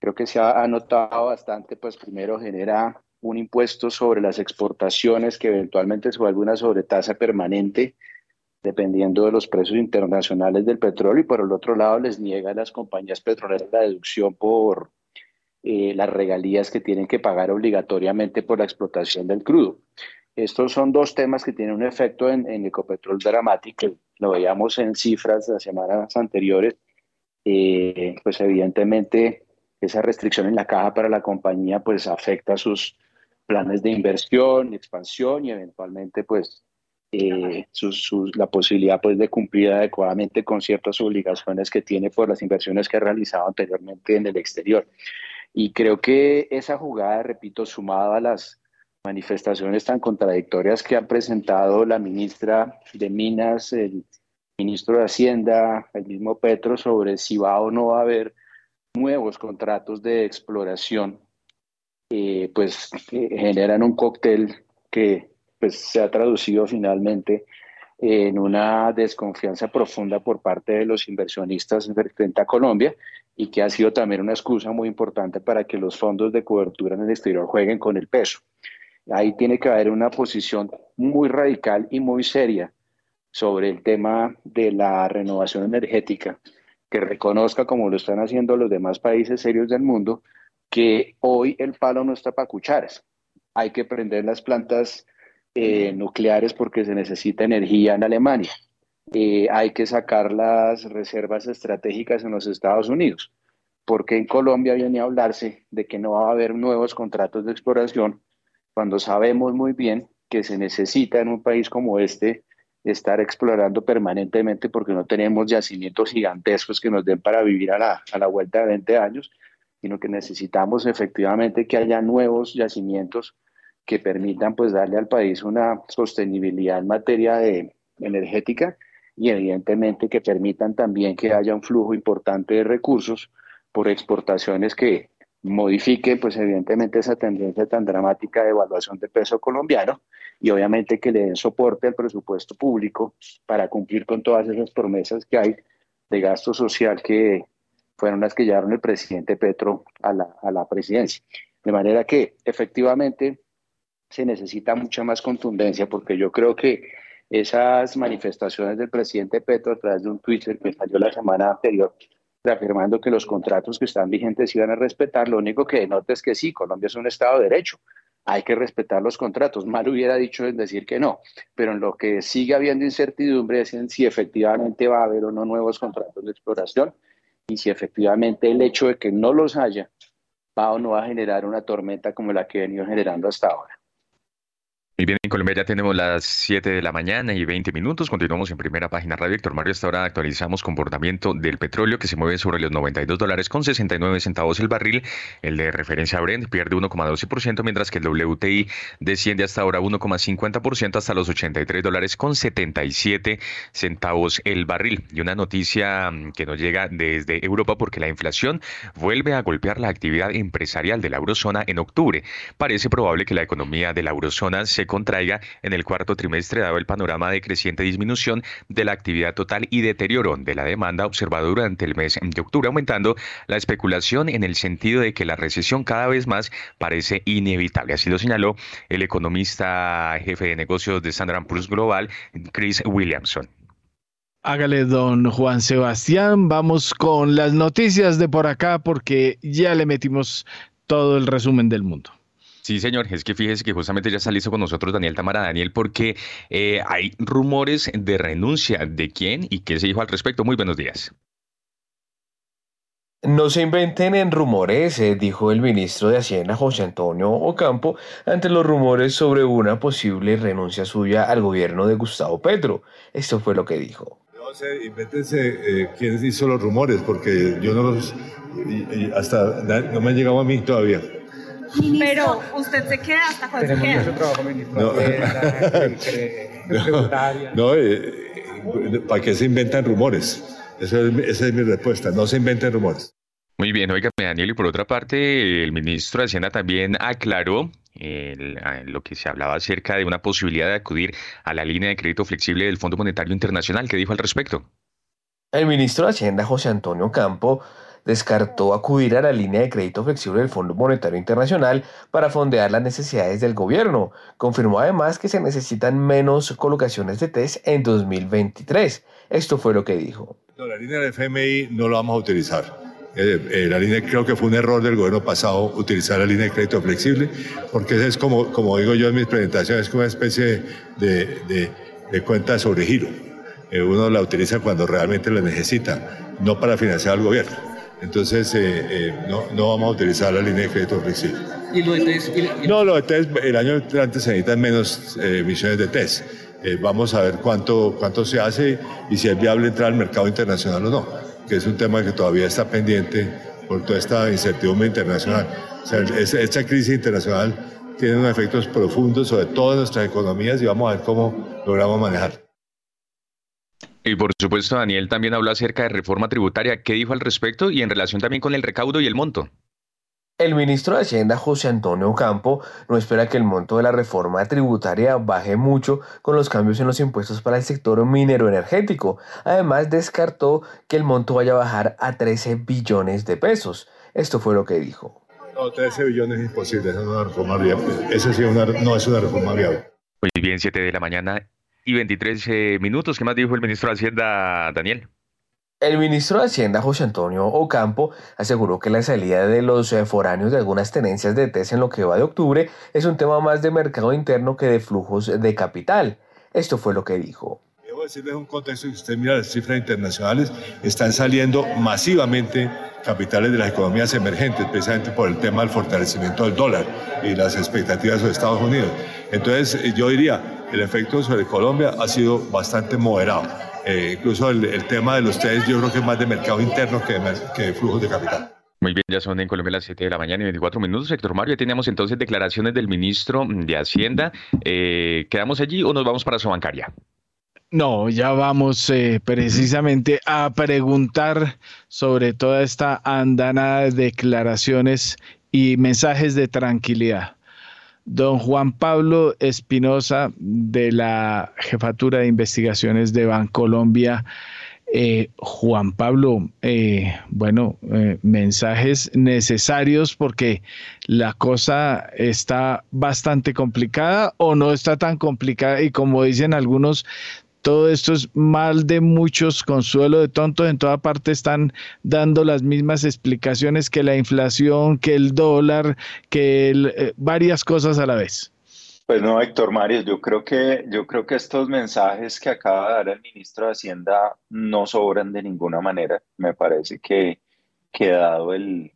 creo que se ha notado bastante, pues primero genera un impuesto sobre las exportaciones que eventualmente se vuelve una sobretasa permanente dependiendo de los precios internacionales del petróleo y por el otro lado les niega a las compañías petroleras la deducción por eh, las regalías que tienen que pagar obligatoriamente por la explotación del crudo. Estos son dos temas que tienen un efecto en, Ecopetrol dramático, lo veíamos en cifras de las semanas anteriores, eh, pues evidentemente esa restricción en la caja para la compañía pues afecta sus planes de inversión, expansión y eventualmente pues eh, la posibilidad pues, de cumplir adecuadamente con ciertas obligaciones que tiene por las inversiones que ha realizado anteriormente en el exterior. Y creo que esa jugada, repito, sumada a las manifestaciones tan contradictorias que ha presentado la ministra de Minas, el ministro de Hacienda, el mismo Petro, sobre si va o no va a haber nuevos contratos de exploración, eh, pues generan un cóctel que pues se ha traducido finalmente en una desconfianza profunda por parte de los inversionistas frente a Colombia y que ha sido también una excusa muy importante para que los fondos de cobertura en el exterior jueguen con el peso. Ahí tiene que haber una posición muy radical y muy seria sobre el tema de la renovación energética, que reconozca, como lo están haciendo los demás países serios del mundo, que hoy el palo no está para cucharas. Hay que prender las plantas eh, nucleares porque se necesita energía en Alemania. Eh, hay que sacar las reservas estratégicas en los Estados Unidos, porque en Colombia viene a hablarse de que no va a haber nuevos contratos de exploración cuando sabemos muy bien que se necesita en un país como este estar explorando permanentemente porque no tenemos yacimientos gigantescos que nos den para vivir a la, a la vuelta de 20 años, sino que necesitamos efectivamente que haya nuevos yacimientos que permitan pues darle al país una sostenibilidad en materia de energética y evidentemente que permitan también que haya un flujo importante de recursos por exportaciones que modifiquen pues evidentemente esa tendencia tan dramática de evaluación de peso colombiano y obviamente que le den soporte al presupuesto público para cumplir con todas esas promesas que hay de gasto social que fueron las que llevaron el presidente Petro a la, a la presidencia. De manera que efectivamente se necesita mucha más contundencia porque yo creo que esas manifestaciones del presidente Petro a través de un Twitter que salió la semana anterior reafirmando que los contratos que están vigentes iban a respetar, lo único que denota es que sí, Colombia es un Estado de Derecho, hay que respetar los contratos. Mal hubiera dicho en decir que no, pero en lo que sigue habiendo incertidumbre es en si efectivamente va a haber o no nuevos contratos de exploración y si efectivamente el hecho de que no los haya va o no va a generar una tormenta como la que ha venido generando hasta ahora. Y bien, en Colombia ya tenemos las 7 de la mañana y 20 minutos. Continuamos en primera página radio. Héctor Mario, esta hora actualizamos comportamiento del petróleo que se mueve sobre los 92 dólares con 69 centavos el barril. El de referencia Brent pierde 1,12%, mientras que el WTI desciende hasta ahora 1,50% hasta los 83 dólares con 77 centavos el barril. Y una noticia mm, que nos llega desde Europa porque la inflación vuelve a golpear la actividad empresarial de la eurozona en octubre. Parece probable que la economía de la eurozona se contraiga en el cuarto trimestre, dado el panorama de creciente disminución de la actividad total y deterioro de la demanda observado durante el mes de octubre, aumentando la especulación en el sentido de que la recesión cada vez más parece inevitable. Así lo señaló el economista jefe de negocios de Standard Poor's Global, Chris Williamson. Hágale, don Juan Sebastián. Vamos con las noticias de por acá porque ya le metimos todo el resumen del mundo. Sí, señor, es que fíjese que justamente ya está listo con nosotros Daniel Tamara. Daniel, porque eh, hay rumores de renuncia. ¿De quién y qué se dijo al respecto? Muy buenos días. No se inventen en rumores, eh, dijo el ministro de Hacienda José Antonio Ocampo ante los rumores sobre una posible renuncia suya al gobierno de Gustavo Petro. Esto fue lo que dijo. No sé, invéntense eh, quién hizo los rumores, porque yo no los. hasta no me han llegado a mí todavía. Pero usted se queda hasta cuando se queda. No, no, no eh, ¿para qué se inventan rumores? Esa es, mi respuesta, no se inventen rumores. Muy bien, oígame Daniel, y por otra parte, el ministro de Hacienda también aclaró lo que se hablaba acerca de una posibilidad de acudir a la línea de crédito flexible del Fondo Monetario Internacional. ¿Qué dijo al respecto? El ministro de Hacienda, José Antonio Campo, descartó acudir a la línea de crédito flexible del Fondo Monetario Internacional para fondear las necesidades del gobierno. Confirmó además que se necesitan menos colocaciones de test en 2023. Esto fue lo que dijo. la línea del FMI no lo vamos a utilizar. Eh, eh, la línea, creo que fue un error del gobierno pasado utilizar la línea de crédito flexible, porque es como, como digo yo en mis presentaciones, es como una especie de, de, cuenta sobre giro. Eh, uno la utiliza cuando realmente la necesita, no para financiar al gobierno. Entonces, no, no, vamos a utilizar la línea de crédito flexible. ¿Y lo de test? No, lo de test, el año entrante se necesitan menos emisiones de test. vamos a ver cuánto, cuánto se hace y si es viable entrar al mercado internacional o no que es un tema que todavía está pendiente por toda esta incertidumbre internacional. O sea, esta crisis internacional tiene unos efectos profundos sobre todas nuestras economías y vamos a ver cómo logramos manejar. Y por supuesto, Daniel también habló acerca de reforma tributaria. ¿Qué dijo al respecto y en relación también con el recaudo y el monto? El ministro de Hacienda, José Antonio Campo, no espera que el monto de la reforma tributaria baje mucho con los cambios en los impuestos para el sector minero energético. Además, descartó que el monto vaya a bajar a 13 billones de pesos. Esto fue lo que dijo. No, 13 billones es imposible, esa no es una reforma viable. Esa sí no es una reforma viable. Muy bien, 7 de la mañana y 23 eh, minutos. ¿Qué más dijo el ministro de Hacienda, Daniel? El ministro de Hacienda, José Antonio Ocampo, aseguró que la salida de los eh, foráneos de algunas tenencias de TES en lo que va de octubre es un tema más de mercado interno que de flujos de capital. Esto fue lo que dijo. Debo decirles un contexto que usted mira las cifras internacionales, están saliendo masivamente capitales de las economías emergentes, precisamente por el tema del fortalecimiento del dólar y las expectativas de Estados Unidos. Entonces, yo diría, el efecto sobre Colombia ha sido bastante moderado eh, incluso el, tema de los test yo creo que es más de mercado interno que de, que flujos de capital. Muy bien, ya son en Colombia las 7 de la mañana y 24 minutos. Sector Mario, ya teníamos entonces declaraciones del ministro de Hacienda. Eh, ¿Quedamos allí o nos vamos para su bancaria? No, ya vamos eh, precisamente a preguntar sobre toda esta andanada de declaraciones y mensajes de tranquilidad don Juan Pablo Espinosa de la Jefatura de Investigaciones de Bancolombia. Eh, Juan Pablo, eh, bueno, eh, mensajes necesarios porque la cosa está bastante complicada o no está tan complicada y como dicen algunos, todo esto es mal de muchos, consuelo de tontos, en toda parte están dando las mismas explicaciones que la inflación, que el dólar, que eh, varias cosas a la vez. Pues no, Héctor Mario, yo creo que yo creo que estos mensajes que acaba de dar el ministro de Hacienda no sobran de ninguna manera. Me parece que, que dado el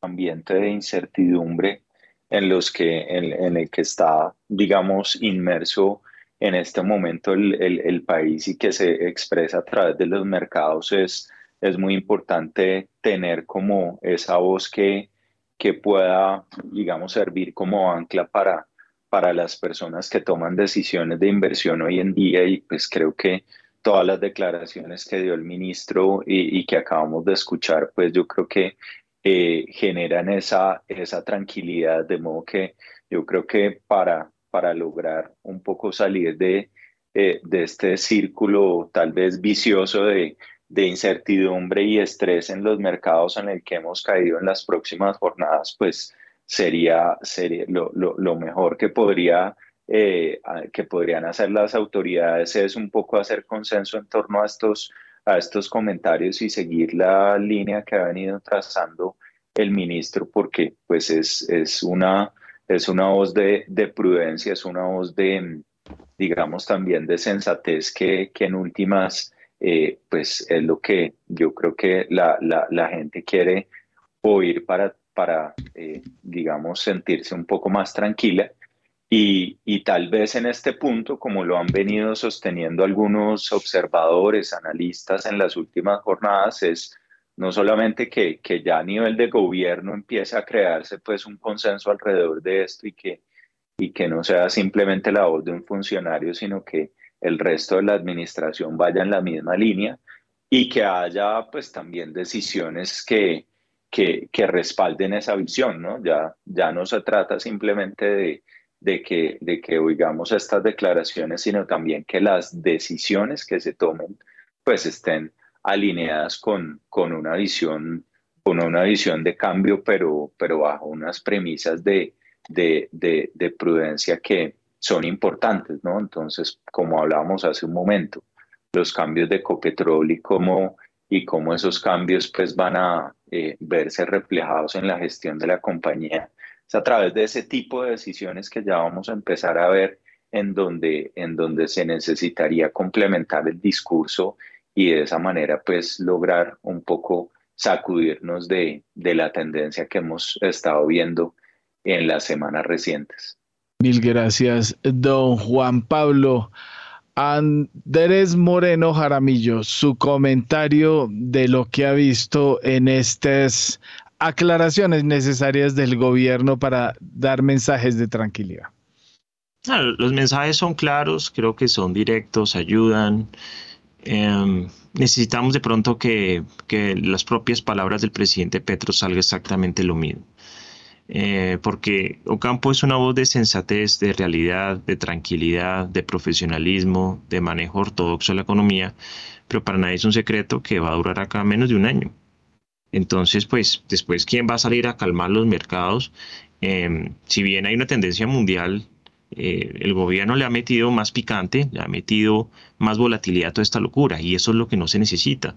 ambiente de incertidumbre en los que en el que está, digamos, inmerso en este momento el, país y que se expresa a través de los mercados es, es muy importante tener como esa voz que, que pueda, digamos, servir como ancla para, para las personas que toman decisiones de inversión hoy en día. Y pues creo que todas las declaraciones que dio el ministro y, que acabamos de escuchar, pues yo creo que eh, generan esa, esa tranquilidad, de modo que yo creo que para, para lograr un poco salir de, eh, de este círculo tal vez vicioso de, de, incertidumbre y estrés en los mercados en el que hemos caído en las próximas jornadas, pues sería, sería lo, lo, mejor que podría... Eh, que podrían hacer las autoridades es un poco hacer consenso en torno a estos, a estos comentarios y seguir la línea que ha venido trazando el ministro, porque pues es, es una, es una voz de, prudencia, es una voz de, digamos, también de sensatez que, en últimas, eh, pues es lo que yo creo que la, gente quiere oír para, para eh, digamos, sentirse un poco más tranquila. Y, y, tal vez en este punto, como lo han venido sosteniendo algunos observadores, analistas en las últimas jornadas, es no solamente que, que, ya a nivel de gobierno empiece a crearse pues un consenso alrededor de esto y que, y que no sea simplemente la voz de un funcionario, sino que el resto de la administración vaya en la misma línea y que haya pues también decisiones que, que, que respalden esa visión, ¿no? Ya, ya no se trata simplemente de, de, que, de que oigamos estas declaraciones, sino también que las decisiones que se tomen pues estén alineadas con, con una visión con una visión de cambio, pero, pero bajo unas premisas de, de, de, de prudencia que son importantes, ¿no? Entonces, como hablábamos hace un momento, los cambios de Ecopetrol y cómo, y cómo esos cambios pues van a eh, verse reflejados en la gestión de la compañía. Es a través de ese tipo de decisiones que ya vamos a empezar a ver en donde, en donde se necesitaría complementar el discurso y de esa manera pues lograr un poco sacudirnos de, de la tendencia que hemos estado viendo en las semanas recientes. Mil gracias, don Juan Pablo. Andrés Moreno Jaramillo, su comentario de lo que ha visto en estas aclaraciones necesarias del gobierno para dar mensajes de tranquilidad. los mensajes son claros, creo que son directos, ayudan. Em, necesitamos de pronto que, que, las propias palabras del presidente Petro salga exactamente lo mismo. Eh, porque Ocampo es una voz de sensatez, de realidad, de tranquilidad, de profesionalismo, de manejo ortodoxo de la economía, pero para nadie es un secreto que va a durar acá menos de un año. Entonces, pues después, ¿quién va a salir a calmar los mercados? Em, si bien hay una tendencia mundial eh, el gobierno le ha metido más picante, le ha metido más volatilidad a toda esta locura y eso es lo que no se necesita.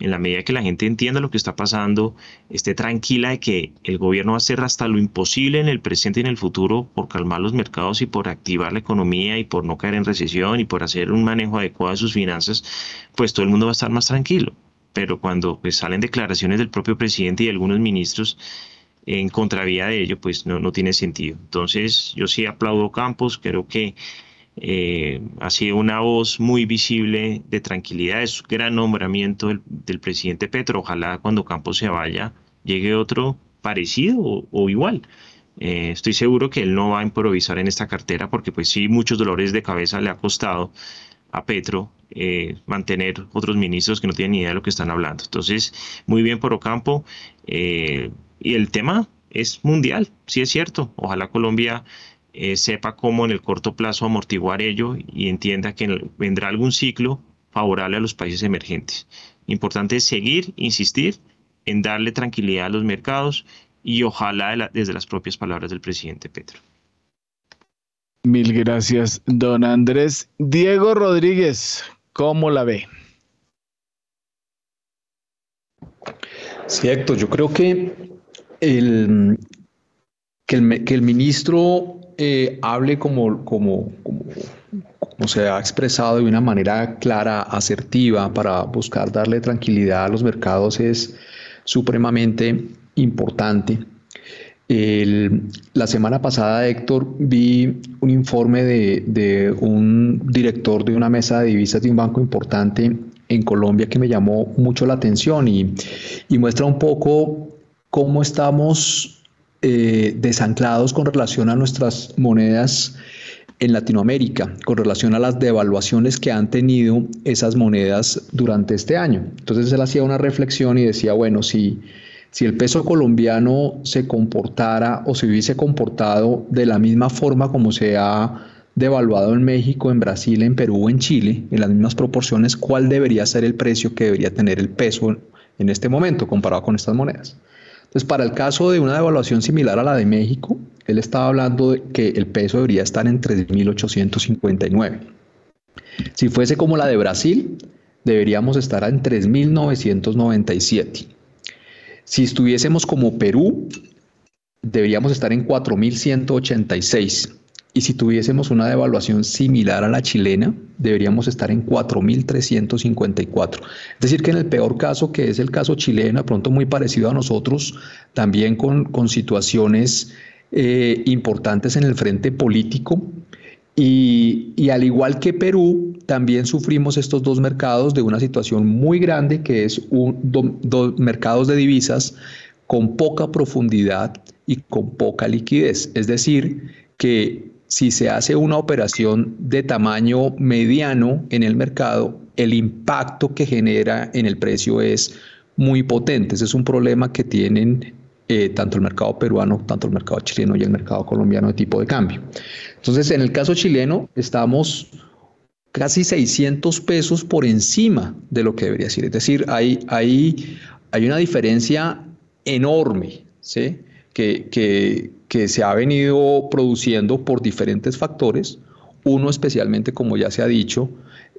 En la medida que la gente entienda lo que está pasando, esté tranquila de que el gobierno va a hacer hasta lo imposible en el presente y en el futuro por calmar los mercados y por activar la economía y por no caer en recesión y por hacer un manejo adecuado de sus finanzas, pues todo el mundo va a estar más tranquilo. Pero cuando pues, salen declaraciones del propio presidente y de algunos ministros, en contravía de ello, pues no, no tiene sentido. Entonces, yo sí aplaudo Campos, creo que eh, ha sido una voz muy visible de tranquilidad, es un gran nombramiento del, presidente Petro. Ojalá cuando Campos se vaya llegue otro parecido o, igual. Eh, estoy seguro que él no va a improvisar en esta cartera porque pues sí, muchos dolores de cabeza le ha costado a Petro eh, mantener otros ministros que no tienen ni idea de lo que están hablando. Entonces, muy bien por Ocampo. Y el tema es mundial, sí es cierto. Ojalá Colombia eh, sepa cómo en el corto plazo amortiguar ello y entienda que vendrá algún ciclo favorable a los países emergentes. Importante es seguir, insistir en darle tranquilidad a los mercados y ojalá desde las propias palabras del presidente Petro. Mil gracias, don Andrés. Diego Rodríguez, ¿cómo la ve? Sí, Héctor, yo creo que el, que, el, que el ministro eh, hable como, como, como, se ha expresado de una manera clara, asertiva, para buscar darle tranquilidad a los mercados es supremamente importante. la semana pasada, Héctor, vi un informe de, de, un director de una mesa de divisas de un banco importante en Colombia que me llamó mucho la atención y, y muestra un poco cómo estamos eh, desanclados con relación a nuestras monedas en Latinoamérica, con relación a las devaluaciones que han tenido esas monedas durante este año. Entonces él hacía una reflexión y decía, bueno, si, si el peso colombiano se comportara o se hubiese comportado de la misma forma como se ha devaluado en México, en Brasil, en Perú, en Chile, en las mismas proporciones, ¿cuál debería ser el precio que debería tener el peso en este momento comparado con estas monedas? Entonces, para el caso de una devaluación similar a la de México, él estaba hablando de que el peso debería estar en 3.859. Si fuese como la de Brasil, deberíamos estar en 3.997. Si estuviésemos como Perú, deberíamos estar en 4.186. Y si tuviésemos una devaluación similar a la chilena, deberíamos estar en 4.354. Es decir, que en el peor caso, que es el caso chileno, pronto muy parecido a nosotros, también con, con situaciones eh, importantes en el frente político. Y, y, al igual que Perú, también sufrimos estos dos mercados de una situación muy grande, que es un, dos mercados de divisas con poca profundidad y con poca liquidez. Es decir, que si se hace una operación de tamaño mediano en el mercado, el impacto que genera en el precio es muy potente. Ese es un problema que tienen eh, tanto el mercado peruano, tanto el mercado chileno y el mercado colombiano de tipo de cambio. Entonces, en el caso chileno, estamos casi 600 pesos por encima de lo que debería ser. Es decir, hay, hay, hay una diferencia enorme ¿sí? que, que, que se ha venido produciendo por diferentes factores. Uno especialmente, como ya se ha dicho,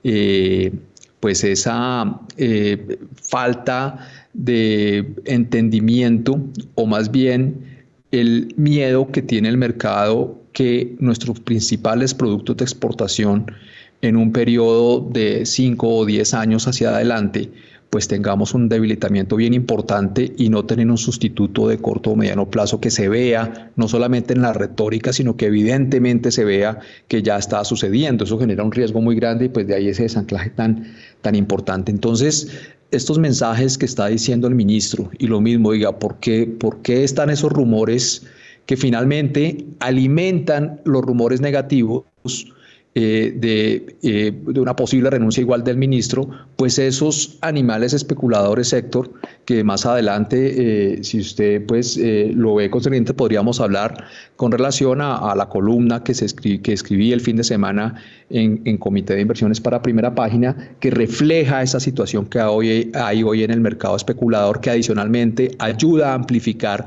eh, pues esa eh, falta de entendimiento o más bien el miedo que tiene el mercado que nuestros principales productos de exportación en un periodo de 5 o 10 años hacia adelante pues tengamos un debilitamiento bien importante y no tener un sustituto de corto o mediano plazo que se vea, no solamente en la retórica, sino que evidentemente se vea que ya está sucediendo. Eso genera un riesgo muy grande y pues de ahí ese desanclaje tan, tan importante. Entonces, estos mensajes que está diciendo el ministro y lo mismo, diga, ¿por qué, ¿por qué están esos rumores que finalmente alimentan los rumores negativos? Eh, eh, de, una posible renuncia igual del ministro, pues esos animales especuladores, sector, que más adelante, eh, si usted pues lo ve concerniente, podríamos hablar con relación a, la columna que, se que escribí el fin de semana en, en, Comité de Inversiones para Primera Página, que refleja esa situación que hoy, hay hoy en el mercado especulador, que adicionalmente ayuda a amplificar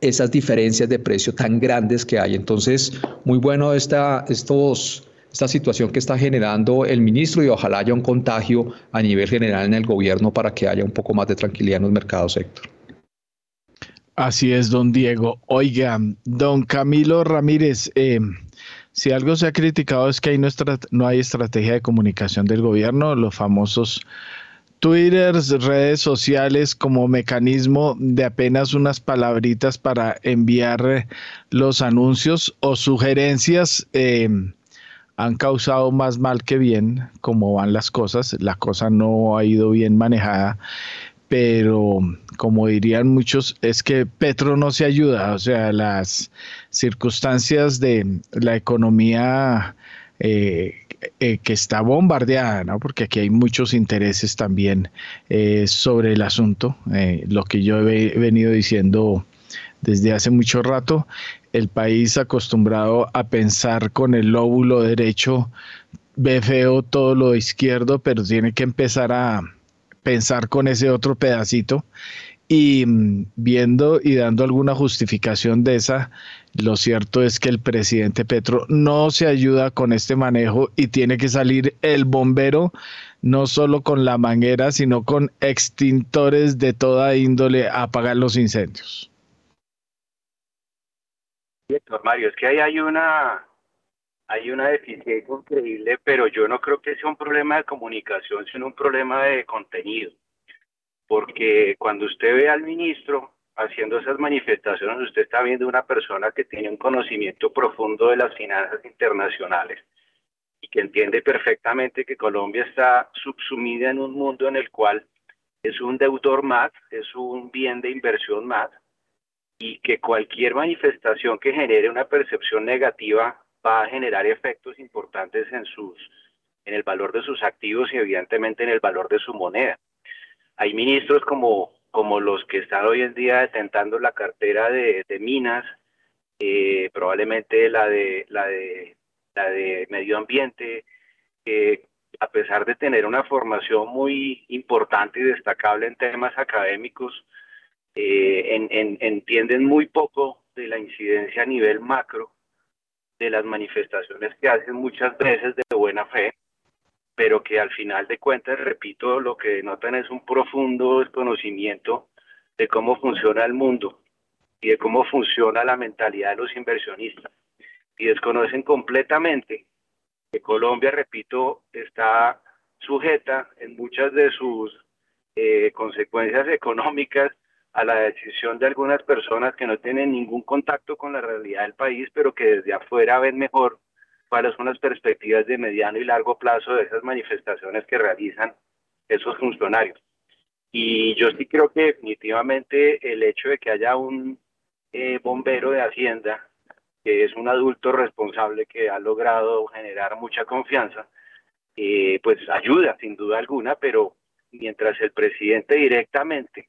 esas diferencias de precio tan grandes que hay. Entonces, muy bueno esta, estos esta situación que está generando el ministro y ojalá haya un contagio a nivel general en el gobierno para que haya un poco más de tranquilidad en los mercados, Héctor. Así es, don Diego. Oiga, don Camilo Ramírez, eh, si algo se ha criticado es que hay no, no hay estrategia de comunicación del gobierno, los famosos Twitters, redes sociales como mecanismo de apenas unas palabritas para enviar los anuncios o sugerencias. Eh, han causado más mal que bien, como van las cosas. La cosa no ha ido bien manejada, pero como dirían muchos, es que Petro no se ayuda, o sea, las circunstancias de la economía eh, eh, que está bombardeada, ¿no? porque aquí hay muchos intereses también eh, sobre el asunto, lo que yo he venido diciendo desde hace mucho rato, el país acostumbrado a pensar con el lóbulo derecho ve feo todo lo izquierdo, pero tiene que empezar a pensar con ese otro pedacito y mm, viendo y dando alguna justificación de esa, lo cierto es que el presidente Petro no se ayuda con este manejo y tiene que salir el bombero no solo con la manguera, sino con extintores de toda índole a apagar los incendios. Mario, es que ahí hay una, hay una deficiencia increíble, pero yo no creo que sea un problema de comunicación, sino un problema de contenido. Porque cuando usted ve al ministro haciendo esas manifestaciones, usted está viendo una persona que tiene un conocimiento profundo de las finanzas internacionales y que entiende perfectamente que Colombia está subsumida en un mundo en el cual es un deudor más, es un bien de inversión más, y que cualquier manifestación que genere una percepción negativa va a generar efectos importantes en sus en el valor de sus activos y evidentemente en el valor de su moneda. Hay ministros como, como los que están hoy en día detentando la cartera de, minas, eh, probablemente la de, la, de, la de medio ambiente, que a pesar de tener una formación muy importante y destacable en temas académicos, eh, entienden muy poco de la incidencia a nivel macro de las manifestaciones que hacen muchas veces de buena fe, pero que al final de cuentas, repito, lo que denotan es un profundo desconocimiento de cómo funciona el mundo y de cómo funciona la mentalidad de los inversionistas. Y desconocen completamente que Colombia, repito, está sujeta en muchas de sus eh, consecuencias económicas a la decisión de algunas personas que no tienen ningún contacto con la realidad del país, pero que desde afuera ven mejor cuáles son las perspectivas de mediano y largo plazo de esas manifestaciones que realizan esos funcionarios. Y yo sí creo que definitivamente el hecho de que haya un eh, bombero de Hacienda que es un adulto responsable que ha logrado generar mucha confianza, eh, pues ayuda sin duda alguna, pero mientras el presidente directamente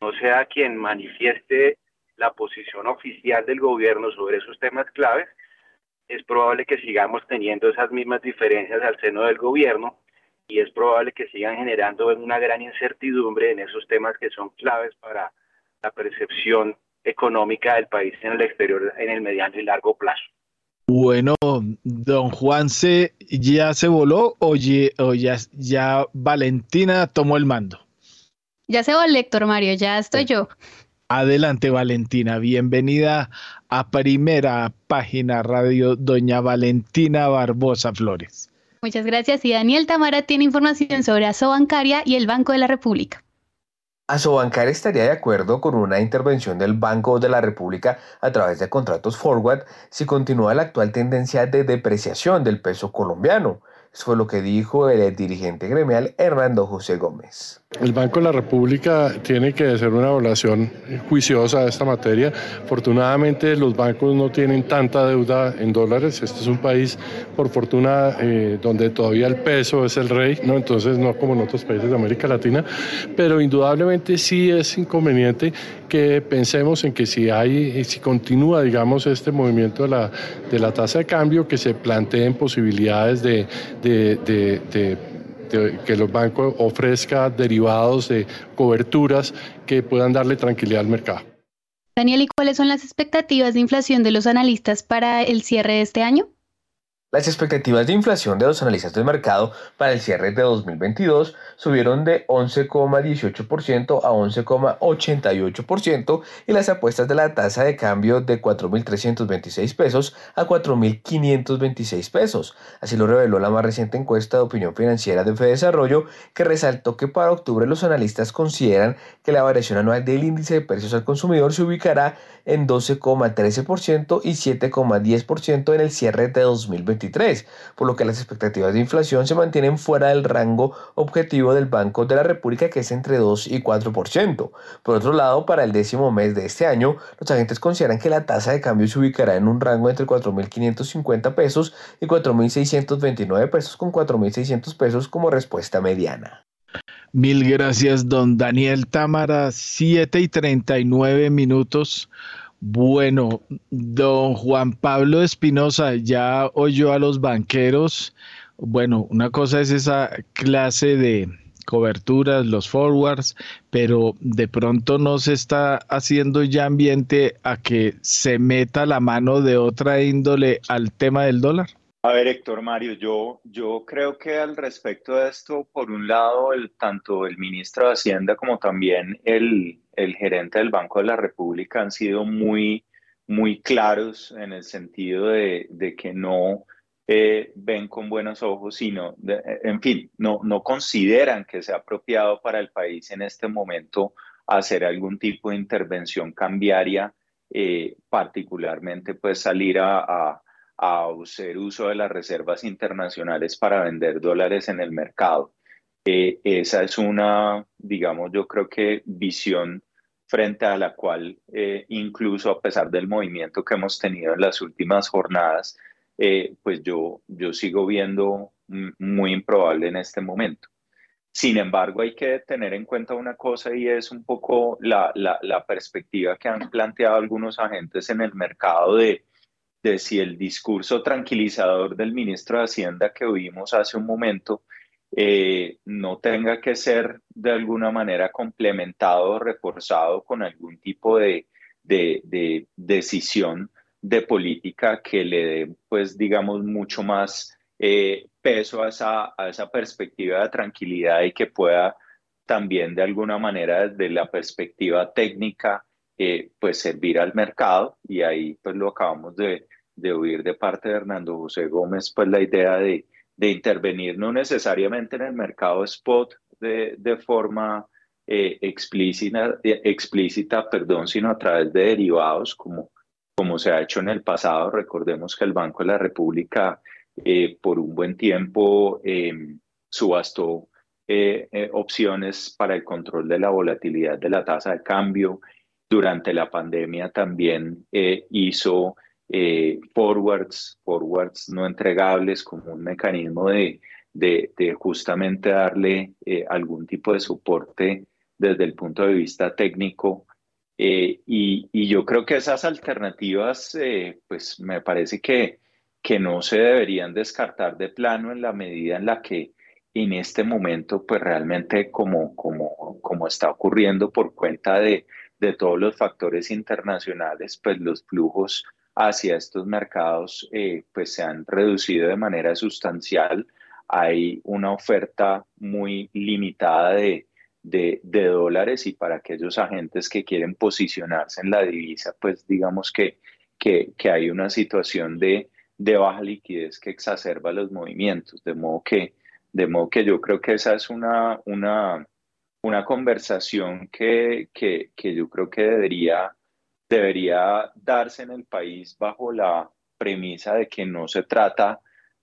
no sea quien manifieste la posición oficial del gobierno sobre esos temas claves, es probable que sigamos teniendo esas mismas diferencias al seno del gobierno y es probable que sigan generando una gran incertidumbre en esos temas que son claves para la percepción económica del país en el exterior en el mediano y largo plazo. Bueno, don Juan C. ya se voló o, ya, ya Valentina tomó el mando. Ya se voló, Héctor Mario, ya estoy yo. Adelante, Valentina. Bienvenida a Primera Página Radio, doña Valentina Barbosa Flores. Muchas gracias. Y Daniel Tamara tiene información sobre ASO Bancaria y el Banco de la República. Asobancar estaría de acuerdo con una intervención del Banco de la República a través de contratos forward si continúa la actual tendencia de depreciación del peso colombiano. Eso fue lo que dijo el dirigente gremial Hernando José Gómez. El Banco de la República tiene que hacer una evaluación juiciosa de esta materia. Afortunadamente los bancos no tienen tanta deuda en dólares. Este es un país, por fortuna, eh, donde todavía el peso es el rey, ¿no? entonces no como en otros países de América Latina, pero indudablemente sí es inconveniente que pensemos en que si hay, si continúa, digamos, este movimiento de la, de la tasa de cambio, que se planteen posibilidades de, que los bancos ofrezcan derivados de coberturas que puedan darle tranquilidad al mercado. Daniel, ¿y cuáles son las expectativas de inflación de los analistas para el cierre de este año? Las expectativas de inflación de los analistas del mercado para el cierre de 2022 subieron de 11,18% a 11,88% y las apuestas de la tasa de cambio de 4.326 pesos a 4.526 pesos. Así lo reveló la más reciente encuesta de opinión financiera de Desarrollo, que resaltó que para octubre los analistas consideran que la variación anual del índice de precios al consumidor se ubicará en 12,13% y 7,10% en el cierre de 2023, por lo que las expectativas de inflación se mantienen fuera del rango objetivo del Banco de la República que es entre 2 y 4%. Por otro lado, para el décimo mes de este año, los agentes consideran que la tasa de cambio se ubicará en un rango entre 4.550 pesos y 4.629 pesos con 4.600 pesos como respuesta mediana. Mil gracias, don Daniel Támara. 7 y 39 minutos. Bueno, don Juan Pablo Espinosa ya oyó a los banqueros. Bueno, una cosa es esa clase de coberturas, los forwards, pero de pronto no se está haciendo ya ambiente a que se meta la mano de otra índole al tema del dólar. A ver, Héctor Mario, yo, yo creo que al respecto de esto, por un lado, el, tanto el ministro de Hacienda como también el, el gerente del Banco de la República han sido muy, muy claros en el sentido de, de que no eh, ven con buenos ojos, sino, en fin, no, no consideran que sea apropiado para el país en este momento hacer algún tipo de intervención cambiaria, eh, particularmente pues salir a a hacer uso de las reservas internacionales para vender dólares en el mercado. Eh, esa es una, digamos, yo creo que visión frente a la cual, eh, incluso a pesar del movimiento que hemos tenido en las últimas jornadas, eh, pues yo, yo sigo viendo muy improbable en este momento. Sin embargo, hay que tener en cuenta una cosa y es un poco la, la, la perspectiva que han planteado algunos agentes en el mercado de de si el discurso tranquilizador del ministro de Hacienda que oímos hace un momento eh, no tenga que ser de alguna manera complementado o reforzado con algún tipo de, decisión de política que le dé, pues, digamos, mucho más eh, peso a esa, a esa perspectiva de tranquilidad y que pueda también de alguna manera desde la perspectiva técnica eh, pues servir al mercado. Y ahí pues lo acabamos de, de oír de parte de Hernando José Gómez pues la idea de, de intervenir no necesariamente en el mercado spot de, de forma eh, explícita, eh, explícita perdón, sino a través de derivados como, como se ha hecho en el pasado. Recordemos que el Banco de la República por un buen tiempo subastó opciones para el control de la volatilidad de la tasa de cambio. Durante la pandemia también eh, hizo eh, forwards, forwards no entregables como un mecanismo de, de, justamente darle eh, algún tipo de soporte desde el punto de vista técnico. Eh, y, y, yo creo que esas alternativas, pues me parece que, que no se deberían descartar de plano en la medida en la que en este momento, pues realmente como, como, como está ocurriendo por cuenta de, de todos los factores internacionales, pues los flujos hacia estos mercados eh, pues se han reducido de manera sustancial. Hay una oferta muy limitada de, de, dólares y para aquellos agentes que quieren posicionarse en la divisa, pues digamos que, que, que hay una situación de, de, baja liquidez que exacerba los movimientos. De modo que, de modo que yo creo que esa es una, una, una conversación que, que, que yo creo que debería debería darse en el país bajo la premisa de que no se trata,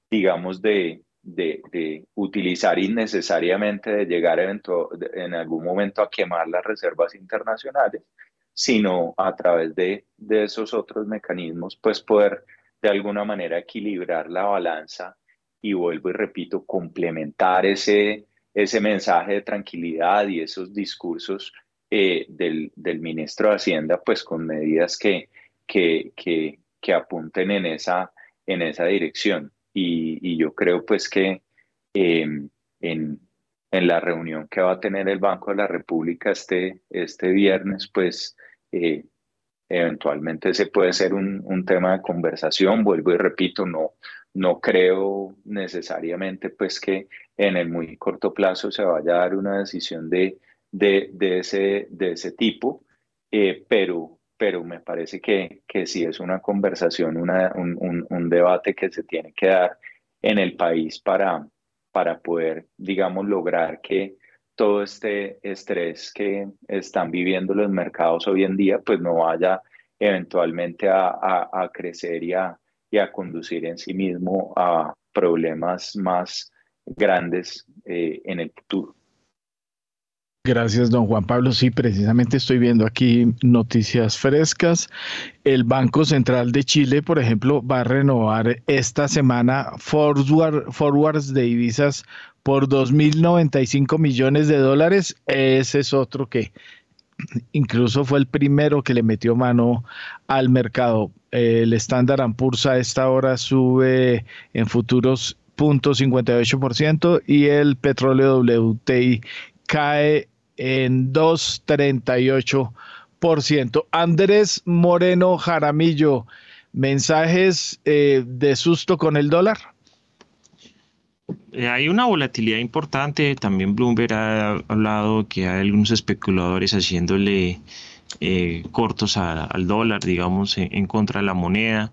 digamos, de, de, utilizar innecesariamente, de llegar en algún momento a quemar las reservas internacionales, sino a través de, de esos otros mecanismos, pues poder de alguna manera equilibrar la balanza y vuelvo y repito, complementar ese, ese mensaje de tranquilidad y esos discursos eh, del, del, ministro de Hacienda, pues con medidas que, que, que, que apunten en esa, en esa dirección. Y, yo creo pues que em, en, en, la reunión que va a tener el Banco de la República este, este viernes, pues eh, eventualmente se puede ser un, un, tema de conversación. Vuelvo y repito, no, no creo necesariamente pues que en el muy corto plazo se vaya a dar una decisión de de, de, ese, de ese tipo, eh, pero, pero me parece que, que sí es una conversación, una, un, un, debate que se tiene que dar en el país para, para poder, digamos, lograr que todo este estrés que están viviendo los mercados hoy en día, pues no vaya eventualmente a, a, crecer y a, y a, conducir en sí mismo a problemas más grandes eh, en el futuro. Gracias, don Juan Pablo. Sí, precisamente estoy viendo aquí noticias frescas. El Banco Central de Chile, por ejemplo, va a renovar esta semana forwards de divisas por 2.095 millones de dólares. Ese es otro que incluso fue el primero que le metió mano al mercado. El estándar Poor's a esta hora sube en futuros 0.58% y el petróleo WTI cae en 2,38%. Andrés Moreno Jaramillo, mensajes eh, de susto con el dólar. Eh, hay una volatilidad importante. También Bloomberg ha hablado que hay algunos especuladores haciéndole eh, cortos al dólar, digamos, en, contra de la moneda.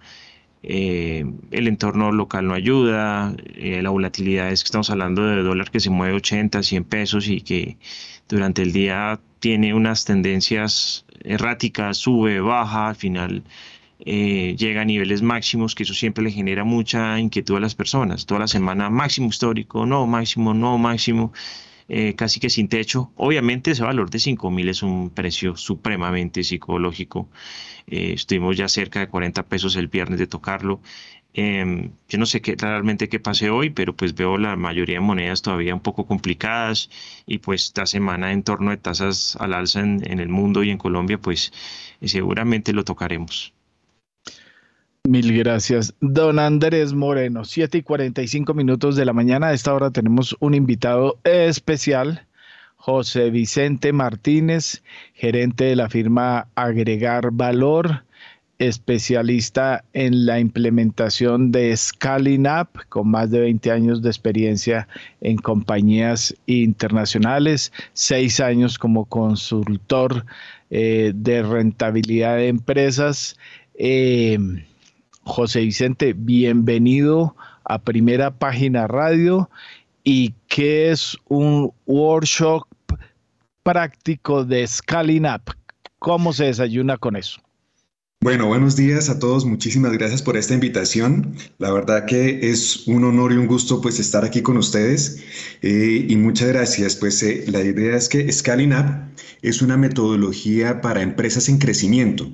el entorno local no ayuda, la volatilidad es que estamos hablando de dólar que se mueve 80, 100 pesos y que durante el día tiene unas tendencias erráticas, sube, baja, al final eh, llega a niveles máximos, que eso siempre le genera mucha inquietud a las personas. Toda la semana máximo histórico, no máximo, no máximo, eh, casi que sin techo. Obviamente ese valor de 5.000 es un precio supremamente psicológico. Eh, estuvimos ya cerca de 40 pesos el viernes de tocarlo. Em, yo no sé qué, realmente qué pase hoy, pero pues veo la mayoría de monedas todavía un poco complicadas y pues esta semana en torno de tasas al alza en, el mundo y en Colombia, pues eh, seguramente lo tocaremos. Mil gracias. Don Andrés Moreno, 7 y 45 minutos de la mañana. A esta hora tenemos un invitado especial, José Vicente Martínez, gerente de la firma Agregar Valor especialista en la implementación de Scaling Up, con más de 20 años de experiencia en compañías internacionales, seis años como consultor eh, de rentabilidad de empresas. Eh, José Vicente, bienvenido a Primera Página Radio. ¿Y qué es un workshop práctico de Scaling Up? ¿Cómo se desayuna con eso? Bueno, buenos días a todos. Muchísimas gracias por esta invitación. La verdad que es un honor y un gusto pues estar aquí con ustedes eh, y muchas gracias. Pues eh, la idea es que Scaling Up es una metodología para empresas en crecimiento.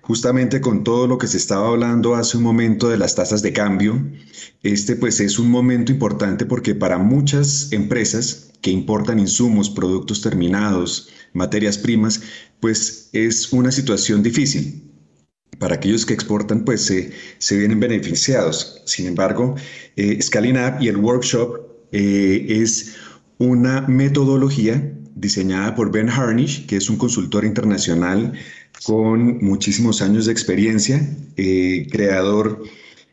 justamente con todo lo que se estaba hablando hace un momento de las tasas de cambio, este pues es un momento importante porque para muchas empresas que importan insumos, productos terminados, materias primas, pues es una situación difícil. Para aquellos que exportan, pues se, vienen beneficiados. Sin embargo, eh, Scaling Up y el workshop eh, es una metodología diseñada por Ben Harnish, que es un consultor internacional con muchísimos años de experiencia, eh, creador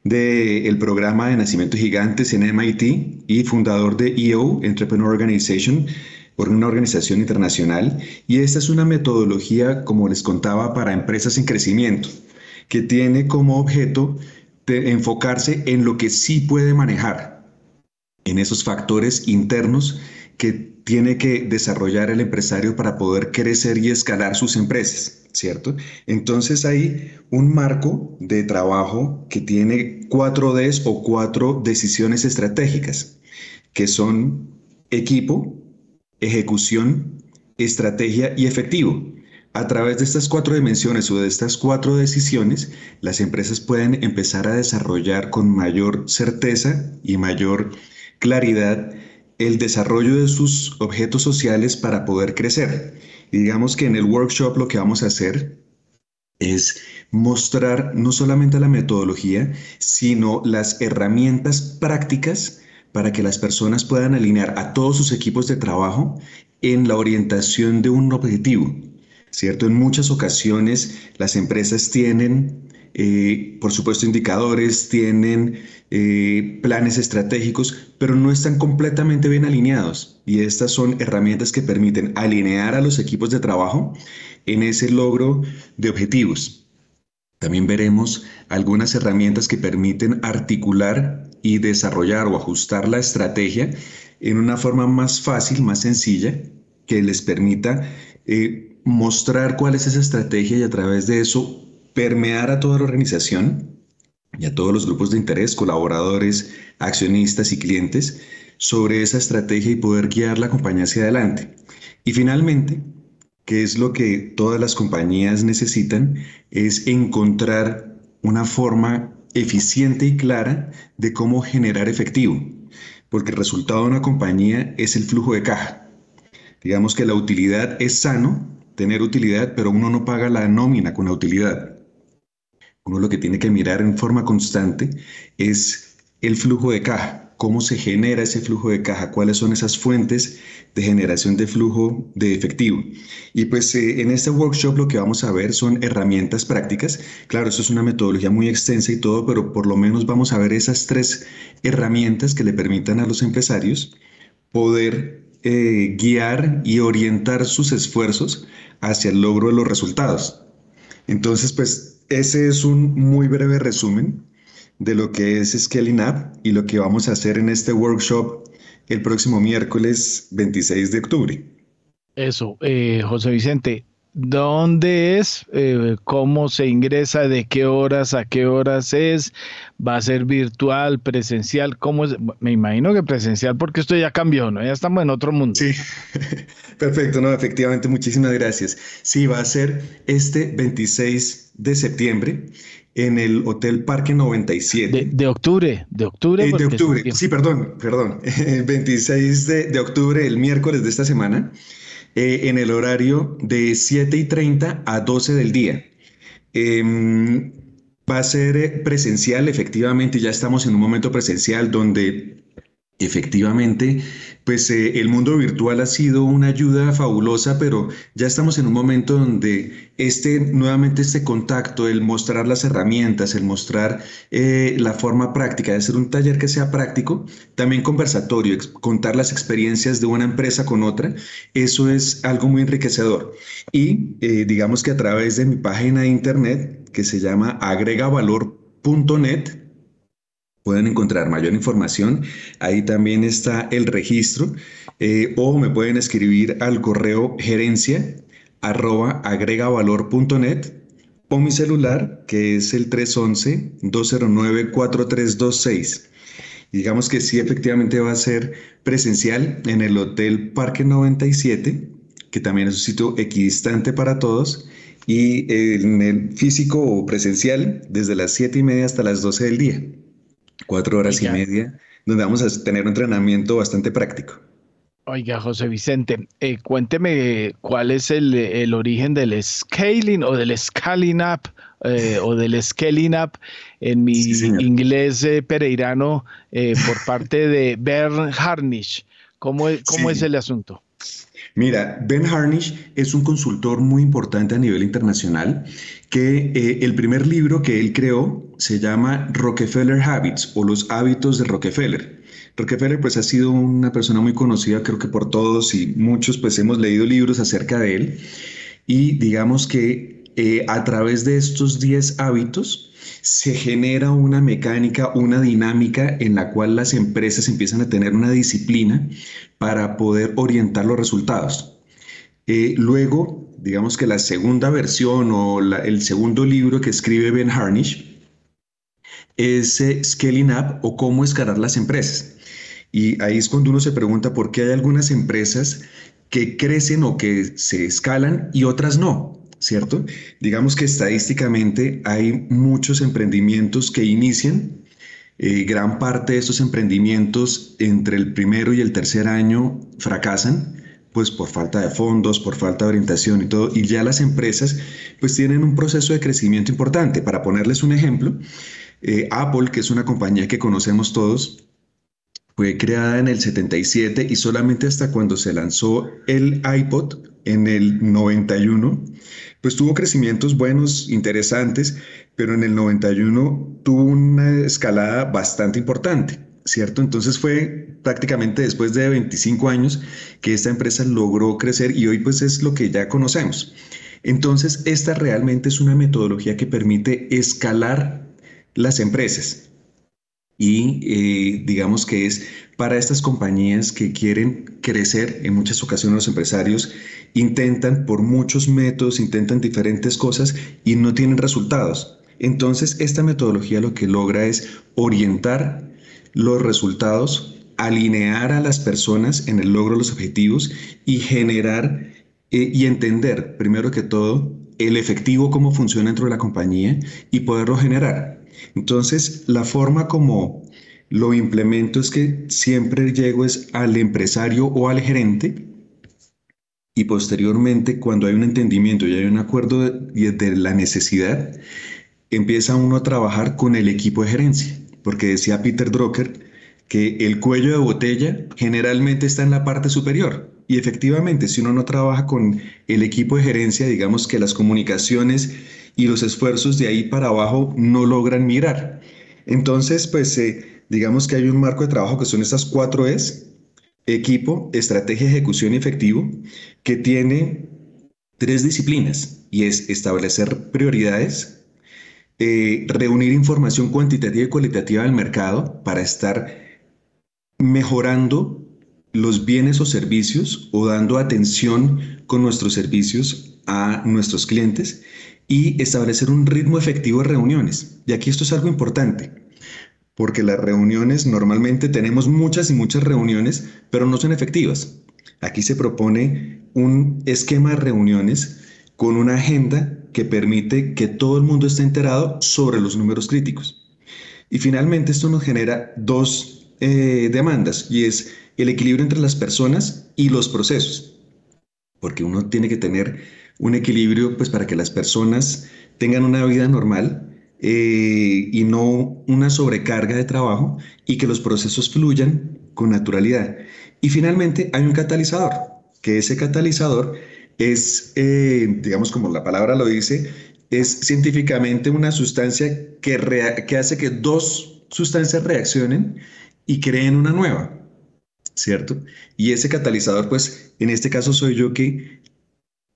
del programa de nacimiento gigantes en MIT y fundador de EO, Entrepreneur Organization, por una organización internacional. Y esta es una metodología, como les contaba, para empresas en crecimiento, que tiene como objeto enfocarse en lo que sí puede manejar, en esos factores internos que tiene que desarrollar el empresario para poder crecer y escalar sus empresas, ¿cierto? Entonces hay un marco de trabajo que tiene cuatro Ds o cuatro decisiones estratégicas, que son equipo, ejecución, estrategia y efectivo. A través de estas cuatro dimensiones o de estas cuatro decisiones, las empresas pueden empezar a desarrollar con mayor certeza y mayor claridad el desarrollo de sus objetos sociales para poder crecer. Y digamos que en el workshop lo que vamos a hacer es mostrar no solamente la metodología, sino las herramientas prácticas para que las personas puedan alinear a todos sus equipos de trabajo en la orientación de un objetivo. ¿Cierto? En muchas ocasiones las empresas tienen, eh, por supuesto, indicadores, tienen eh, planes estratégicos, pero no están completamente bien alineados. Y estas son herramientas que permiten alinear a los equipos de trabajo en ese logro de objetivos. También veremos algunas herramientas que permiten articular y desarrollar o ajustar la estrategia en una forma más fácil, más sencilla, que les permita eh, mostrar cuál es esa estrategia y a través de eso permear a toda la organización y a todos los grupos de interés, colaboradores, accionistas y clientes sobre esa estrategia y poder guiar la compañía hacia adelante. Y finalmente, ¿qué es lo que todas las compañías necesitan? Es encontrar una forma eficiente y clara de cómo generar efectivo, porque el resultado de una compañía es el flujo de caja. Digamos que la utilidad es sano, tener utilidad, pero uno no paga la nómina con la utilidad. Uno lo que tiene que mirar en forma constante es el flujo de caja cómo se genera ese flujo de caja, cuáles son esas fuentes de generación de flujo de efectivo. Y pues eh, en este workshop lo que vamos a ver son herramientas prácticas. Claro, eso es una metodología muy extensa y todo, pero por lo menos vamos a ver esas tres herramientas que le permitan a los empresarios poder eh, guiar y orientar sus esfuerzos hacia el logro de los resultados. Entonces, pues ese es un muy breve resumen de lo que es Scaling Up y lo que vamos a hacer en este workshop el próximo miércoles 26 de octubre. Eso, eh, José Vicente, ¿dónde es? Eh, ¿Cómo se ingresa? ¿De qué horas a qué horas es? ¿Va a ser virtual, presencial? ¿Cómo es? Me imagino que presencial porque esto ya cambió, ¿no? Ya estamos en otro mundo. Sí, perfecto, no, efectivamente, muchísimas gracias. Sí, va a ser este 26 de septiembre en el Hotel Parque 97. De, octubre, de octubre. Eh, de octubre, sí, perdón, perdón. 26 de, de, octubre, el miércoles de esta semana, eh, en el horario de 7 y 30 a 12 del día. Em, va a ser eh, presencial, efectivamente, ya estamos en un momento presencial donde efectivamente pues eh, el mundo virtual ha sido una ayuda fabulosa, pero ya estamos en un momento donde este, nuevamente este contacto, el mostrar las herramientas, el mostrar eh, la forma práctica de hacer un taller que sea práctico, también conversatorio, contar las experiencias de una empresa con otra, eso es algo muy enriquecedor. Y eh, digamos que a través de mi página de internet, que se llama agregavalor.net, pueden encontrar mayor información. Ahí también está el registro eh, o me pueden escribir al correo gerencia agregavalor.net o mi celular que es el 311-209-4326. Digamos que sí, efectivamente va a ser presencial en el Hotel Parque 97, que también es un sitio equidistante para todos, y en el físico o presencial desde las 7 y media hasta las 12 del día, cuatro horas y media, donde vamos a tener un entrenamiento bastante práctico. Oiga, José Vicente, eh, cuénteme cuál es el, origen del scaling o del scaling up eh, o del scaling up en mi inglés eh, pereirano por parte de Bern Harnish. ¿Cómo, cómo es el asunto? Mira, Ben Harnish es un consultor muy importante a nivel internacional que eh, el primer libro que él creó se llama Rockefeller Habits o los hábitos de Rockefeller. Rockefeller pues ha sido una persona muy conocida creo que por todos y muchos pues hemos leído libros acerca de él y digamos que eh, a través de estos 10 hábitos se genera una mecánica, una dinámica en la cual las empresas empiezan a tener una disciplina para poder orientar los resultados. Eh, luego, digamos que la segunda versión o el segundo libro que escribe Ben Harnish es eh, Scaling Up o cómo escalar las empresas. Y ahí es cuando uno se pregunta por qué hay algunas empresas que crecen o que se escalan y otras no. ¿Cierto? Digamos que estadísticamente hay muchos emprendimientos que inician. Eh, gran parte de estos emprendimientos entre el primero y el tercer año fracasan, pues por falta de fondos, por falta de orientación y todo. Y ya las empresas pues tienen un proceso de crecimiento importante. Para ponerles un ejemplo, eh, Apple, que es una compañía que conocemos todos, fue creada en el 77 y solamente hasta cuando se lanzó el iPod en el 91, pues tuvo crecimientos buenos, interesantes, pero en el 91 tuvo una escalada bastante importante. ¿Cierto? Entonces fue prácticamente después de 25 años que esta empresa logró crecer y hoy pues es lo que ya conocemos. Entonces, esta realmente es una metodología que permite escalar las empresas y eh, digamos que es para estas compañías que quieren crecer, en muchas ocasiones los empresarios intentan por muchos métodos, intentan diferentes cosas y no tienen resultados. Entonces, esta metodología lo que logra es orientar los resultados, alinear a las personas en el logro de los objetivos y generar eh, y entender, primero que todo, el efectivo, cómo funciona dentro de la compañía y poderlo generar. Entonces, la forma como lo implemento es que siempre llego es al empresario o al gerente y posteriormente cuando hay un entendimiento y hay un acuerdo de, de la necesidad, empieza uno a trabajar con el equipo de gerencia, porque decía Peter Drucker que el cuello de botella generalmente está en la parte superior. Y efectivamente, si uno no trabaja con el equipo de gerencia, digamos que las comunicaciones y los esfuerzos de ahí para abajo no logran mirar. Entonces, pues eh, digamos que hay un marco de trabajo que son estas cuatro es, equipo, estrategia, ejecución y efectivo, que tiene tres disciplinas y es establecer prioridades, eh, reunir información cuantitativa y cualitativa del mercado para estar mejorando los bienes o servicios o dando atención con nuestros servicios a nuestros clientes y establecer un ritmo efectivo de reuniones. Y aquí esto es algo importante, porque las reuniones normalmente tenemos muchas y muchas reuniones, pero no son efectivas. Aquí se propone un esquema de reuniones con una agenda que permite que todo el mundo esté enterado sobre los números críticos. Y finalmente esto nos genera dos eh, demandas y es el equilibrio entre las personas y los procesos, porque uno tiene que tener un equilibrio pues para que las personas tengan una vida normal eh, y no una sobrecarga de trabajo y que los procesos fluyan con naturalidad. Y finalmente hay un catalizador, que ese catalizador es, eh, digamos como la palabra lo dice, es científicamente una sustancia que, que hace que dos sustancias reaccionen y creen una nueva, ¿cierto? Y ese catalizador, pues, en este caso soy yo que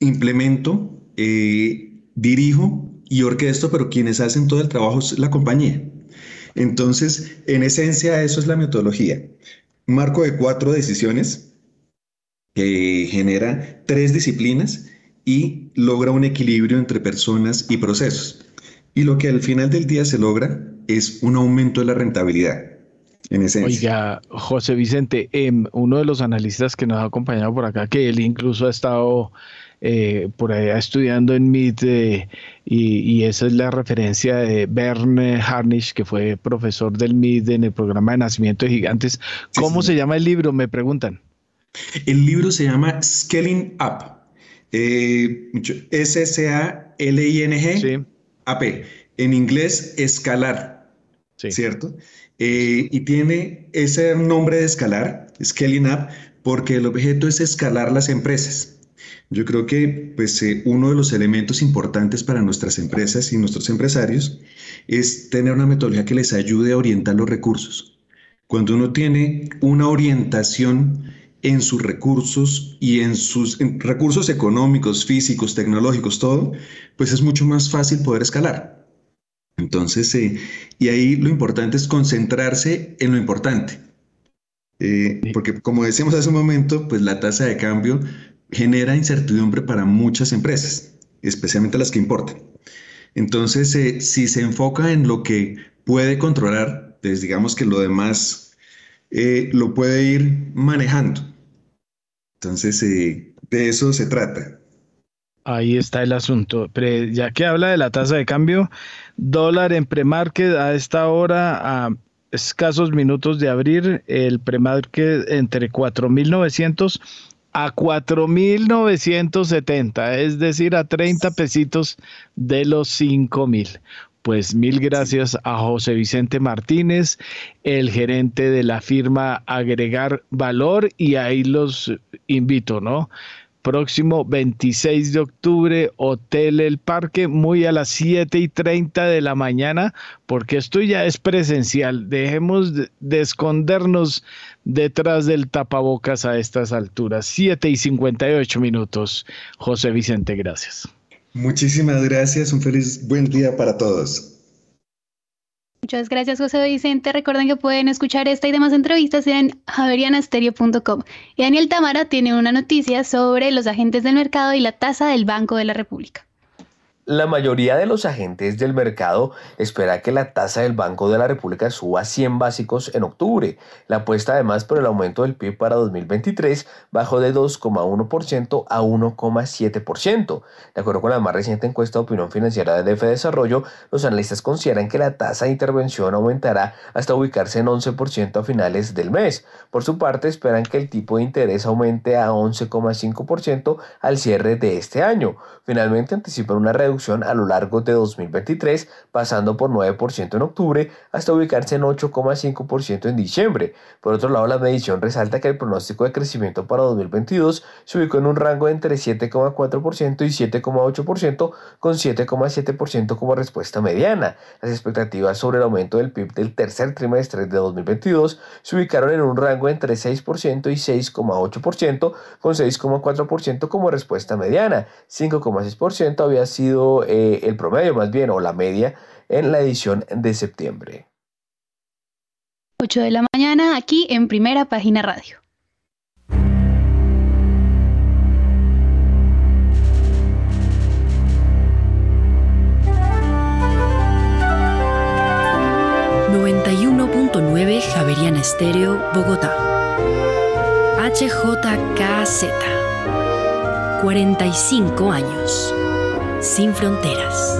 implemento, eh, dirijo y orquesto, pero quienes hacen todo el trabajo es la compañía. Entonces, en esencia, eso es la metodología. marco de cuatro decisiones que genera tres disciplinas y logra un equilibrio entre personas y procesos. Y lo que al final del día se logra es un aumento de la rentabilidad. en esencia. Oiga, José Vicente, em, uno de los analistas que nos ha acompañado por acá, que él incluso ha estado eh, por allá estudiando en MIT eh, y, esa es la referencia de Berne Harnisch, que fue profesor del MIT en el programa de nacimiento de gigantes. ¿Cómo se llama el libro? Me preguntan. El libro se llama Scaling Up. Eh, S-S-A-L-I-N-G A-P. En inglés, escalar. ¿Cierto? y tiene ese nombre de escalar, Scaling Up, porque el objeto es escalar las empresas. Yo creo que pues, eh, uno de los elementos importantes para nuestras empresas y nuestros empresarios es tener una metodología que les ayude a orientar los recursos. Cuando uno tiene una orientación en sus recursos y en sus recursos económicos, físicos, tecnológicos, todo, pues es mucho más fácil poder escalar. Entonces, eh, y ahí lo importante es concentrarse en lo importante. Eh, porque como decíamos hace un momento, pues la tasa de cambio genera incertidumbre para muchas empresas, especialmente las que importan. Entonces, eh, si se enfoca en lo que puede controlar, pues digamos que lo demás eh, lo puede ir manejando. Entonces, eh, de eso se trata. Ahí está el asunto. Pero ya que habla de la tasa de cambio, dólar en premarket a esta hora, a escasos minutos de abrir, el premarket entre 4.900 a 4.970, es decir, a 30 pesitos de los 5.000. Pues mil gracias a José Vicente Martínez, el gerente de la firma Agregar Valor, y ahí los invito, ¿no? Próximo 26 de octubre, Hotel El Parque, muy a las 7 y 30 de la mañana, porque esto ya es presencial. Dejemos de, escondernos detrás del tapabocas a estas alturas. 7 y 58 minutos. José Vicente, gracias. Muchísimas gracias. Un feliz buen día para todos. Muchas gracias, José Vicente. Recuerden que pueden escuchar esta y demás entrevistas en javerianastereo.com. Y Daniel Tamara tiene una noticia sobre los agentes del mercado y la tasa del Banco de la República. La mayoría de los agentes del mercado espera que la tasa del Banco de la República suba 100 básicos en octubre. La apuesta además por el aumento del PIB para 2023 bajó de 2,1% a 1,7%. De acuerdo con la más reciente encuesta de opinión financiera de DF Desarrollo, los analistas consideran que la tasa de intervención aumentará hasta ubicarse en 11% a finales del mes. Por su parte, esperan que el tipo de interés aumente a 11,5% al cierre de este año. Finalmente anticipan una reducción a lo largo de 2023, pasando por 9% en octubre hasta ubicarse en 8,5% en diciembre. Por otro lado, la medición resalta que el pronóstico de crecimiento para 2022 se ubicó en un rango entre 7,4% y 7,8%, con 7,7% como respuesta mediana. Las expectativas sobre el aumento del PIB del tercer trimestre de 2022 se ubicaron en un rango entre 6% y 6,8%, con 6,4% como respuesta mediana. 5,6% había sido eh, el promedio más bien o la media en la edición de septiembre. 8 de la mañana aquí en primera página radio. .9 Javeriana Estéreo, Bogotá. HJKZ. 45 años sin fronteras.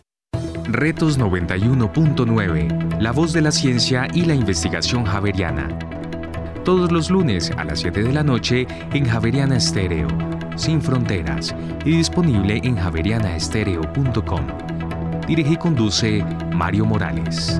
Retos 91.9, la voz de la ciencia y la investigación javeriana. Todos los lunes a las 7 de la noche en Javeriana Estéreo, sin fronteras, y disponible en javerianaestereo.com. Dirige y conduce Mario Morales.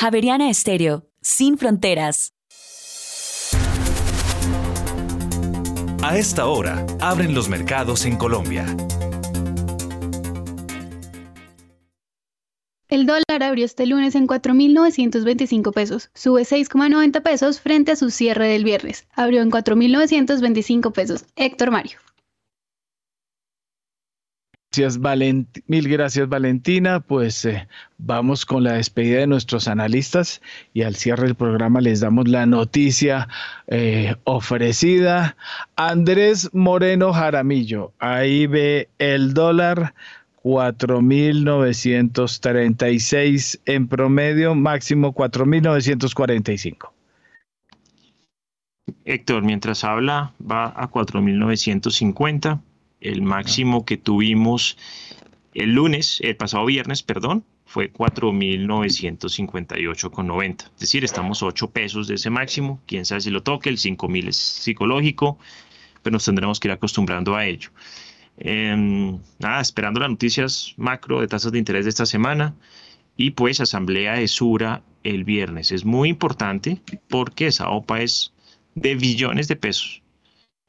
Javeriana Estéreo, sin fronteras. A esta hora, abren los mercados en Colombia. El dólar abrió este lunes en 4.925 pesos, sube 6,90 pesos frente a su cierre del viernes. Abrió en 4.925 pesos. Héctor Mario. Gracias, Mil gracias, Valentina. Pues eh, vamos con la despedida de nuestros analistas y al cierre del programa les damos la noticia eh, ofrecida. Andrés Moreno Jaramillo, ahí ve el dólar 4.936 en promedio, máximo 4.945. Héctor, mientras habla, va a 4.950 el máximo que tuvimos el lunes, el pasado viernes, perdón, fue 4.958,90. Es decir, estamos 8 pesos de ese máximo. Quién sabe si lo toque, el 5.000 es psicológico, pero nos tendremos que ir acostumbrando a ello. Em, nada, esperando las noticias macro de tasas de interés de esta semana y pues asamblea de Sura el viernes. Es muy importante porque esa OPA es de billones de pesos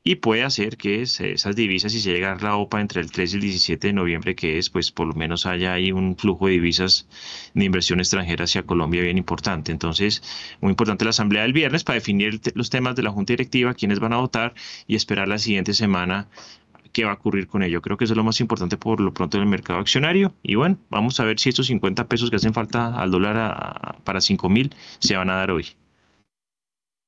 y puede hacer que esas divisas, si se llega a la OPA entre el 3 y el 17 de noviembre, que es, pues por lo menos haya ahí un flujo de divisas de inversión extranjera hacia Colombia bien importante. Entonces, muy importante la asamblea del viernes para definir los temas de la Junta Directiva, quiénes van a votar y esperar la siguiente semana qué va a ocurrir con ello. Creo que eso es lo más importante por lo pronto en el mercado accionario. Y bueno, vamos a ver si estos 50 pesos que hacen falta al dólar para 5 mil se van a dar hoy.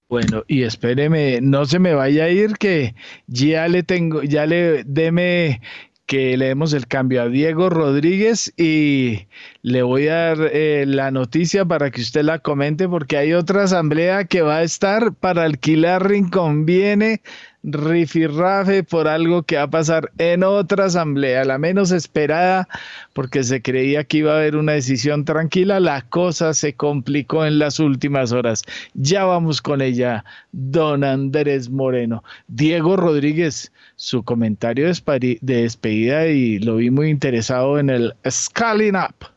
Bueno, y espéreme, no se me vaya a ir que ya le tengo, ya le deme que leemos el cambio a Diego Rodríguez y le voy a dar eh, la noticia para que usted la comente porque hay otra asamblea que va a estar para alquilar Rincón. Viene rifirrafe por algo que va a pasar en otra asamblea, la menos esperada, porque se creía que iba a haber una decisión tranquila, la cosa se complicó en las últimas horas. Ya vamos con ella, don Andrés Moreno. Diego Rodríguez, su comentario de despedida y lo vi muy interesado en el Scaling Up.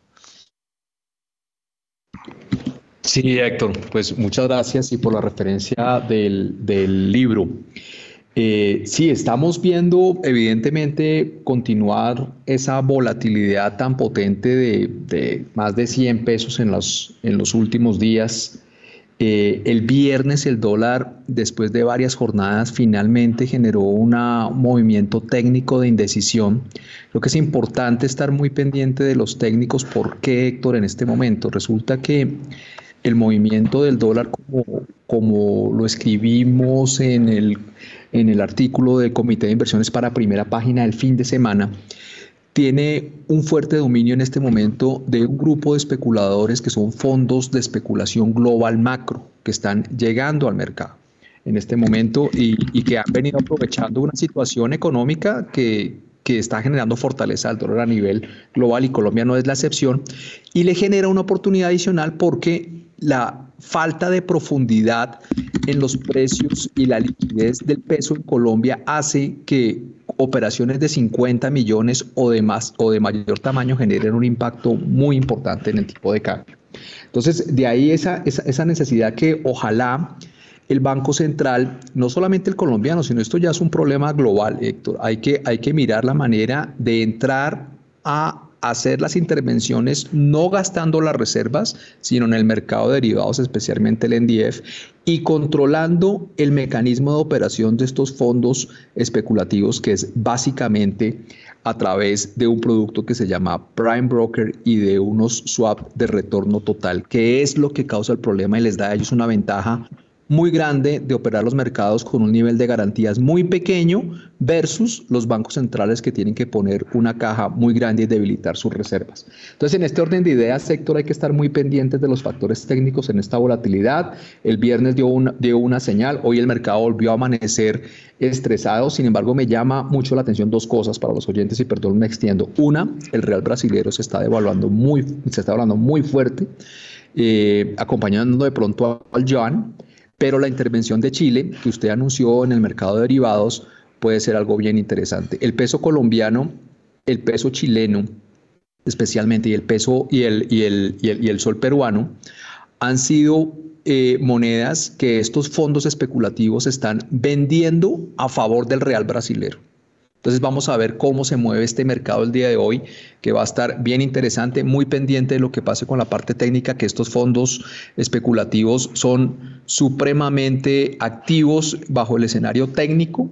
Sí, Héctor, pues muchas gracias y por la referencia del, del libro. Eh, sí, estamos viendo evidentemente continuar esa volatilidad tan potente de, más de 100 pesos en los, últimos días. Eh, el viernes el dólar, después de varias jornadas, finalmente generó un movimiento técnico de indecisión. Creo que es importante estar muy pendiente de los técnicos. ¿Por qué, Héctor, en este momento? Resulta que el movimiento del dólar, como lo escribimos en el en el artículo del Comité de Inversiones para primera página del fin de semana, tiene un fuerte dominio en este momento de un grupo de especuladores que son fondos de especulación global macro que están llegando al mercado en este momento y, que han venido aprovechando una situación económica que, que está generando fortaleza al dólar a nivel global y Colombia no es la excepción y le genera una oportunidad adicional porque la falta de profundidad en los precios y la liquidez del peso en Colombia hace que operaciones de 50 millones o de más o de mayor tamaño generen un impacto muy importante en el tipo de cambio. Entonces, de ahí esa, esa, necesidad que ojalá el Banco Central, no solamente el colombiano, sino esto ya es un problema global, Héctor, hay que, hay que mirar la manera de entrar a hacer las intervenciones no gastando las reservas, sino en el mercado de derivados, especialmente el NDF, y controlando el mecanismo de operación de estos fondos especulativos, que es básicamente a través de un producto que se llama Prime Broker y de unos swap de retorno total, que es lo que causa el problema y les da a ellos una ventaja muy grande de operar los mercados con un nivel de garantías muy pequeño versus los bancos centrales que tienen que poner una caja muy grande y debilitar sus reservas. Entonces, en este orden de ideas, sector, hay que estar muy pendientes de los factores técnicos en esta volatilidad. El viernes dio una, dio una señal, hoy el mercado volvió a amanecer estresado, sin embargo, me llama mucho la atención dos cosas para los oyentes y perdón, me extiendo. Una, el real brasilero se está devaluando muy, se está muy fuerte, eh, acompañando de pronto al yuan pero la intervención de Chile, que usted anunció en el mercado de derivados, puede ser algo bien interesante. El peso colombiano, el peso chileno, especialmente, y el peso y el, y el, y el, sol peruano, han sido eh, monedas que estos fondos especulativos están vendiendo a favor del real brasilero. Entonces vamos a ver cómo se mueve este mercado el día de hoy, que va a estar bien interesante, muy pendiente de lo que pase con la parte técnica, que estos fondos especulativos son supremamente activos bajo el escenario técnico.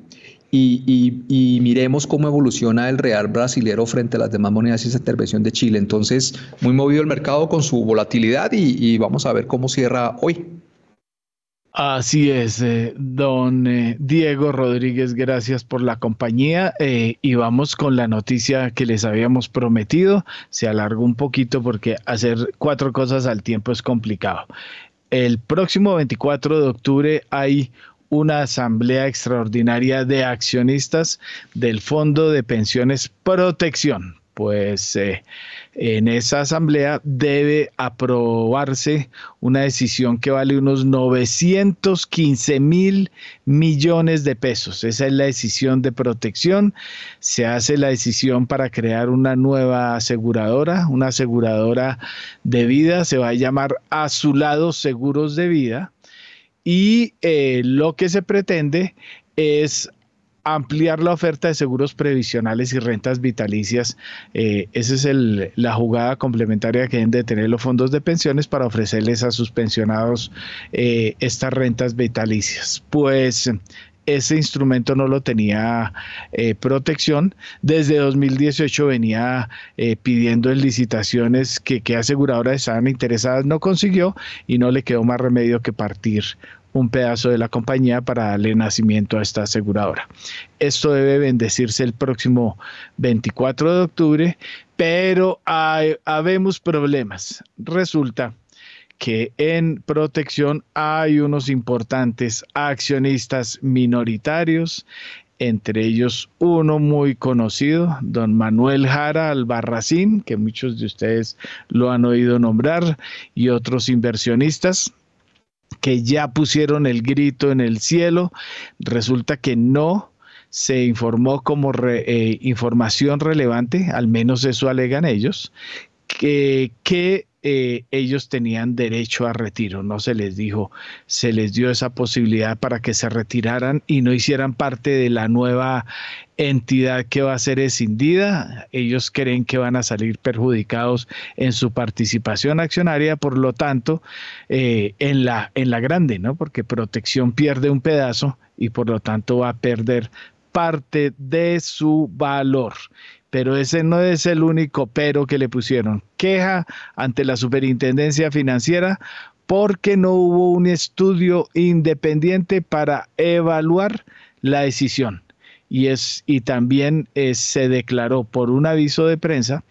Y, miremos cómo evoluciona el real brasilero frente a las demás monedas y esa intervención de Chile. Entonces, muy movido el mercado con su volatilidad y vamos a ver cómo cierra hoy. Así es, eh, don eh, Diego Rodríguez, gracias por la compañía eh, y vamos con la noticia que les habíamos prometido. Se alargó un poquito porque hacer cuatro cosas al tiempo es complicado. El próximo 24 de octubre hay una asamblea extraordinaria de accionistas del Fondo de Pensiones Protección. Pues en esa asamblea debe aprobarse una decisión que vale unos 915 mil millones de pesos. Esa es la decisión de protección. Se hace la decisión para crear una nueva aseguradora, una aseguradora de vida, se va a llamar lado Seguros de Vida. Y eh, lo que se pretende es ampliar la oferta de seguros previsionales y rentas vitalicias. Eh, esa es la jugada complementaria que deben de tener los fondos de pensiones para ofrecerles a sus pensionados eh, estas rentas vitalicias. Pues ese instrumento no lo tenía eh, protección. Desde 2018 venía pidiendo en licitaciones que qué aseguradoras estaban interesadas, no consiguió y no le quedó más remedio que partir un pedazo de la compañía para darle nacimiento a esta aseguradora. Esto debe bendecirse el próximo 24 de octubre, pero hay, habemos problemas. Resulta que en protección hay unos importantes accionistas minoritarios, entre ellos uno muy conocido, don Manuel Jara Albarracín, que muchos de ustedes lo han oído nombrar, y otros inversionistas que ya pusieron el grito en el cielo. Resulta que no se informó como eh, información relevante, al menos eso alegan ellos, que, que eh, ellos tenían derecho a retiro, no se les dijo, se les dio esa posibilidad para que se retiraran y no hicieran parte de la nueva entidad que va a ser escindida. Ellos creen que van a salir perjudicados en su participación accionaria, por lo tanto, eh, en, la, en la grande, ¿no? Porque protección pierde un pedazo y por lo tanto va a perder parte de su valor pero ese no es el único pero que le pusieron. Queja ante la superintendencia financiera porque no hubo un estudio independiente para evaluar la decisión. Y, es, y también se declaró por un aviso de prensa,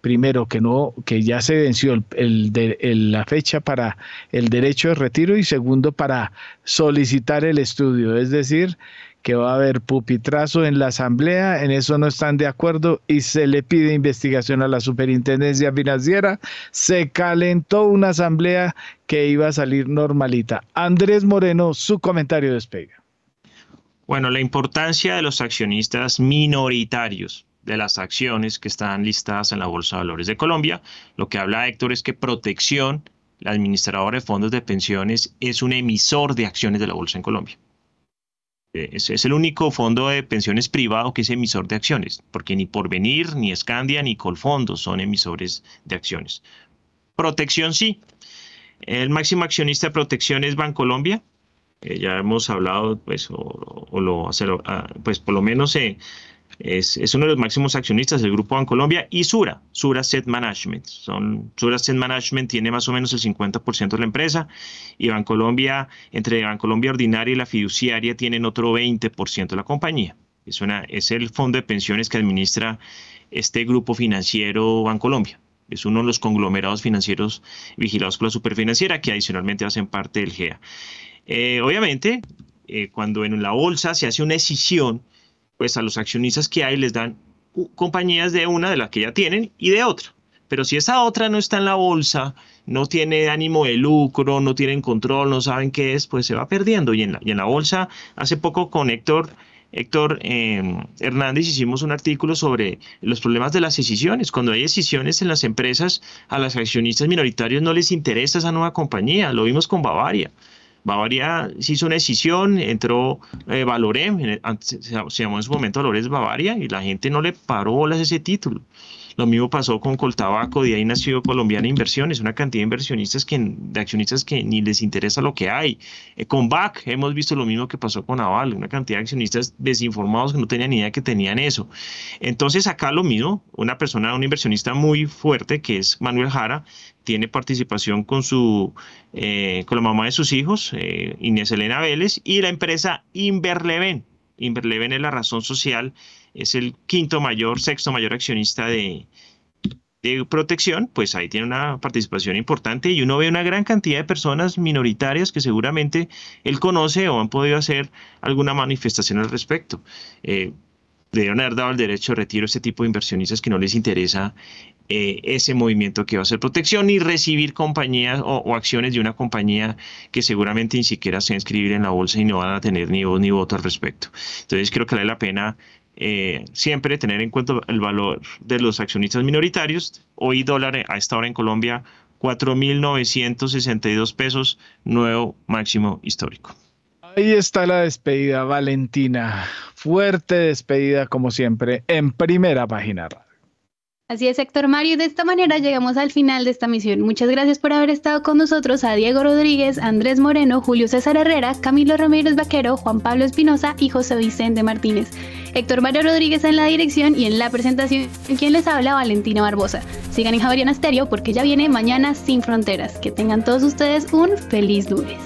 primero que no, que ya se venció el, la fecha para el derecho de retiro y segundo para solicitar el estudio. Es decir, que va a haber pupitrazo en la asamblea, en eso no están de acuerdo y se le pide investigación a la superintendencia financiera. Se calentó una asamblea que iba a salir normalita. Andrés Moreno, su comentario despega. Bueno, la importancia de los accionistas minoritarios de las acciones que están listadas en la Bolsa de Valores de Colombia. Lo que habla Héctor es que Protección, la administradora de fondos de pensiones, es un emisor de acciones de la Bolsa en Colombia. Eh, es, el único fondo de pensiones privado que es emisor de acciones, porque ni Porvenir, ni Scandia, ni Colfondos son emisores de acciones. Protección sí. El máximo accionista de protección es Bancolombia. Eh, ya hemos hablado, pues, o, lo, ah, pues por lo menos eh, es, uno de los máximos accionistas del Grupo Bancolombia y Sura, Sura Set Management. Son, Sura Set Management tiene más o menos el 50% de la empresa y Bancolombia, entre Bancolombia ordinaria y la fiduciaria, tienen otro 20% de la compañía. Es, una, es el fondo de pensiones que administra este grupo financiero Bancolombia. Es uno de los conglomerados financieros vigilados por la superfinanciera que adicionalmente hacen parte del GEA. Eh, obviamente, eh, cuando en la bolsa se hace una decisión, pues a los accionistas que hay les dan compañías de una de las que ya tienen y de otra. Pero si esa otra no está en la bolsa, no tiene ánimo de lucro, no tienen control, no saben qué es, pues se va perdiendo. Y en la, y en la bolsa, hace poco con Héctor, Héctor em, Hernández hicimos un artículo sobre los problemas de las decisiones. Cuando hay decisiones en las empresas, a los accionistas minoritarios no les interesa esa nueva compañía. Lo vimos con Bavaria. Bavaria se hizo una decisión, entró eh, Valorem, se, llamó en su momento Valores Bavaria, y la gente no le paró bolas ese título. Lo mismo pasó con Coltabaco, de ahí nació Colombiana Inversiones, una cantidad de inversionistas que, de accionistas que ni les interesa lo que hay. Eh, con BAC hemos visto lo mismo que pasó con Aval, una cantidad de accionistas desinformados que no tenían ni idea que tenían eso. Entonces acá lo mismo, una persona, un inversionista muy fuerte que es Manuel Jara, tiene participación con su eh, con la mamá de sus hijos, eh, Elena Vélez, y la empresa Inverleven. Inverleven es la razón social es el quinto mayor, sexto mayor accionista de, de protección, pues ahí tiene una participación importante y uno ve una gran cantidad de personas minoritarias que seguramente él conoce o han podido hacer alguna manifestación al respecto. Eh, haber dado el derecho de retiro a este tipo de inversionistas que no les interesa eh, ese movimiento que va a ser protección y recibir compañías o, acciones de una compañía que seguramente ni siquiera se inscribir en la bolsa y no van a tener ni voz ni voto al respecto. Entonces creo que vale la pena eh, siempre tener en cuenta el valor de los accionistas minoritarios. Hoy dólar a esta hora en Colombia 4.962 pesos, nuevo máximo histórico. Ahí está la despedida, Valentina. Fuerte despedida, como siempre, en primera página. Así es, Héctor Mario. De esta manera llegamos al final de esta misión. Muchas gracias por haber estado con nosotros a Diego Rodríguez, Andrés Moreno, Julio César Herrera, Camilo Ramírez Vaquero, Juan Pablo Espinosa y José Vicente Martínez. Héctor Mario Rodríguez en la dirección y en la presentación, quien les habla, Valentina Barbosa. Sigan en Javeriana Stereo porque ya viene Mañana Sin Fronteras. Que tengan todos ustedes un feliz lunes.